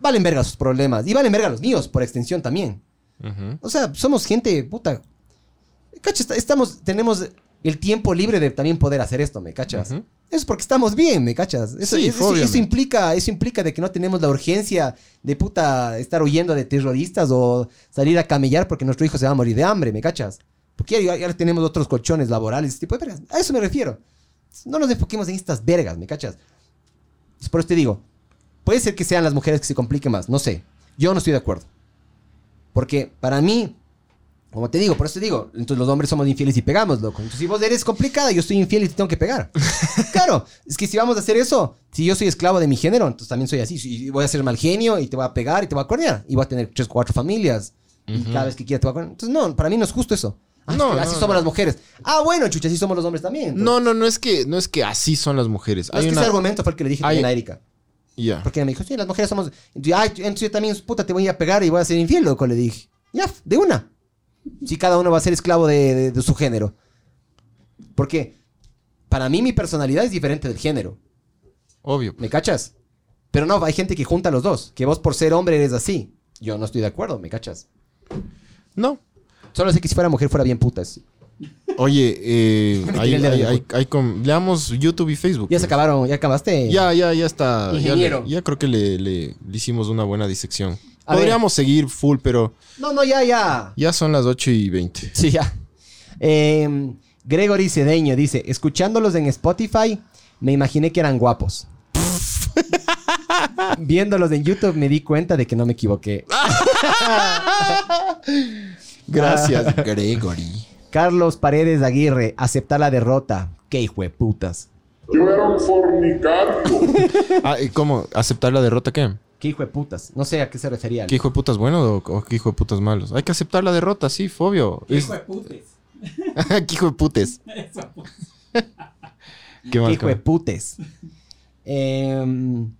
valen verga sus problemas. Y valen verga los míos, por extensión también. O sea, somos gente, puta. ¿Cachas? Est- Estamos, tenemos el tiempo libre de también poder hacer esto, ¿me cachas? Ujú. Es porque estamos bien, ¿me cachas? Eso, Sí, eso- eso implica, eso implica de que no tenemos la urgencia de puta estar huyendo de terroristas o salir a camellar porque nuestro hijo se va a morir de hambre, ¿me cachas? Porque ya, ya tenemos otros colchones laborales, ese tipo de vergas. A eso me refiero. No nos enfoquemos en estas vergas, ¿me cachas? Es por eso te digo, puede ser que sean las mujeres que se compliquen más, no sé. Yo no estoy de acuerdo. Porque para mí, como te digo, por eso te digo, entonces los hombres somos infieles y pegamos, loco. Entonces si vos eres complicada, yo soy infiel y te tengo que pegar. claro, es que si vamos a hacer eso, si yo soy esclavo de mi género, entonces también soy así. Si voy a ser mal genio y te voy a pegar y te voy a cornear. Y voy a tener tres, cuatro familias. Y cada vez que quiera te voy a cornear. Entonces no, para mí no es justo eso. Ah, No, así no, somos no. las mujeres. Ah, bueno, chucha, así somos los hombres también. entonces. No, no, no es que, no es que así son las mujeres. No, es que una... ese argumento fue el que le dije hay- a Erika. Ya. Porque ella me dijo, sí, las mujeres somos... Ay, entonces yo también, puta, te voy a pegar y voy a ser infiel, loco, le dije. Ya, de una. Si cada uno va a ser esclavo de, de- de su género. Porque para mí mi personalidad es diferente del género. Obvio. ¿Me cachas? Pero no, hay gente que junta los dos. Que vos por ser hombre eres así. Yo no estoy de acuerdo, ¿me cachas? No. Solo sé que si fuera mujer fuera bien putas. Oye, eh, hay, El com- leamos YouTube y Facebook. Ya se pues. acabaron, ya acabaste. Ya, ya, ya está. Ya, Ingeniero. ya creo que le, le- le hicimos una buena disección. A Podríamos seguir full, pero No, no, ya, ya. ya son las 8 y 20. Sí, ya. Eh, Gregory Cedeño dice, escuchándolos en Spotify, me imaginé que eran guapos. Viéndolos en YouTube me di cuenta de que no me equivoqué. Gracias, Gregory. Carlos Paredes Aguirre, aceptar la derrota. Qué hijo de putas. Yo era un fornicario. Ah, ¿y ¿Cómo? ¿Aceptar la derrota qué? Qué hijo de putas. No sé a qué se refería. ¿Qué hijo de putas bueno o, o qué hijo de putas malos? Hay que aceptar la derrota, sí, obvio. Qué Es- hijo de putes. ¿Qué hijo de putes? Eso, pues. ¿Qué? Qué hijo de putes. Em,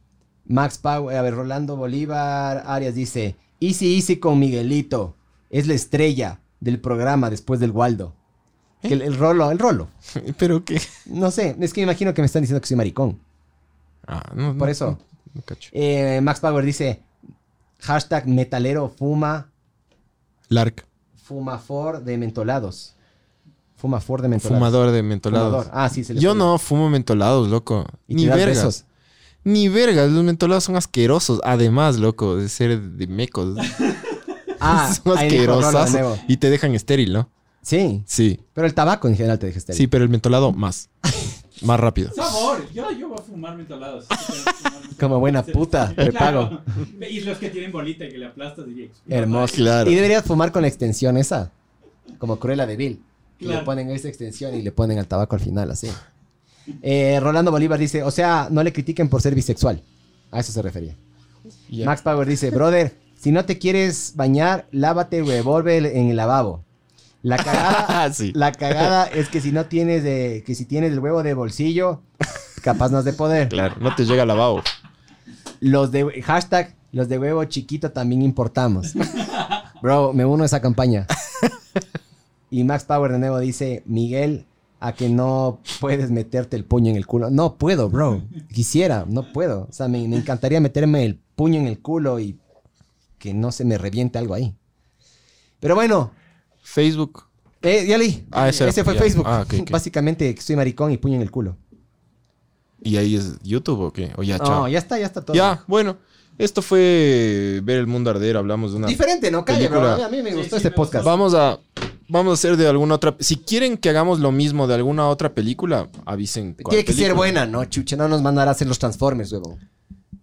Max Power, a ver, Rolando Bolívar Arias dice, easy, easy con Miguelito. Es la estrella del programa después del Waldo. Que el, el rolo, el rolo. ¿Pero qué? No sé, es que me imagino que me están diciendo que soy maricón. Ah, no, Por no, eso. no. Eh, Max Power dice, hashtag metalero fuma, Lark. fumafor de mentolados. Fumafor de mentolados. Fumador de mentolados. Fumador. Ah, sí, se Yo pone. no fumo mentolados, loco. ¿Y Ni vergas. besos? Ni vergas. Los mentolados son asquerosos. Además, loco, de ser de mecos. Ah, son asquerosos. Y te dejan estéril, ¿no? Sí, Sí. pero el tabaco en general te deja estéril. Sí, pero el mentolado más. más rápido. Sabor. Yo, yo voy a fumar mentolados. Como buena puta, te Claro. Y los que tienen bolita y que le aplastas y. Hermoso. Claro. Y deberías fumar con la extensión esa. Como Cruella de Bill. Que Claro. Le ponen esa extensión y le ponen al tabaco al final, así. Eh, Rolando Bolívar dice, o sea, no le critiquen por ser bisexual. A eso se refería. Max Power dice, brother, si no te quieres bañar, lávate revólver en el lavabo. La cagada, Sí. la cagada es que si no tienes de, que si tienes el huevo de bolsillo, capaz no has de poder. Claro, no te llega lavabo. Los de hashtag, los de huevo chiquito también importamos. Bro, me uno a esa campaña. Y Max Power de nuevo dice, Miguel, a que no puedes meterte el puño en el culo. No puedo, bro. Quisiera, no puedo. O sea, me, me encantaría meterme el puño en el culo y que no se me reviente algo ahí. Pero bueno, Facebook. eh, ya leí. Ah, ese ese, fue ya. Facebook. Ah, ok, ok. Básicamente, que soy maricón y puño en el culo. ¿Y ahí es YouTube o qué? O ya, No, chao. ya está, ya está todo. Ya, bueno. Esto fue Ver el Mundo Arder. Hablamos de una Diferente, ¿no? Calle, bro. película. A mí me gustó sí, este me podcast. Vamos a, vamos a hacer de alguna otra... Si quieren que hagamos lo mismo de alguna otra película, avisen. Tiene que ser buena, ¿no? Chucha, no nos mandará a hacer los Transformers, huevón.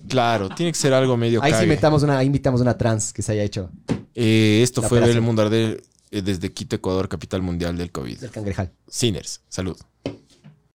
Claro, tiene que ser algo medio Ahí sí invitamos una, ahí invitamos una trans que se haya hecho Eh, esto La fue Ver el. Mundo Arder desde Quito, Ecuador, capital mundial del COVID. del cangrejal. Sinners, salud.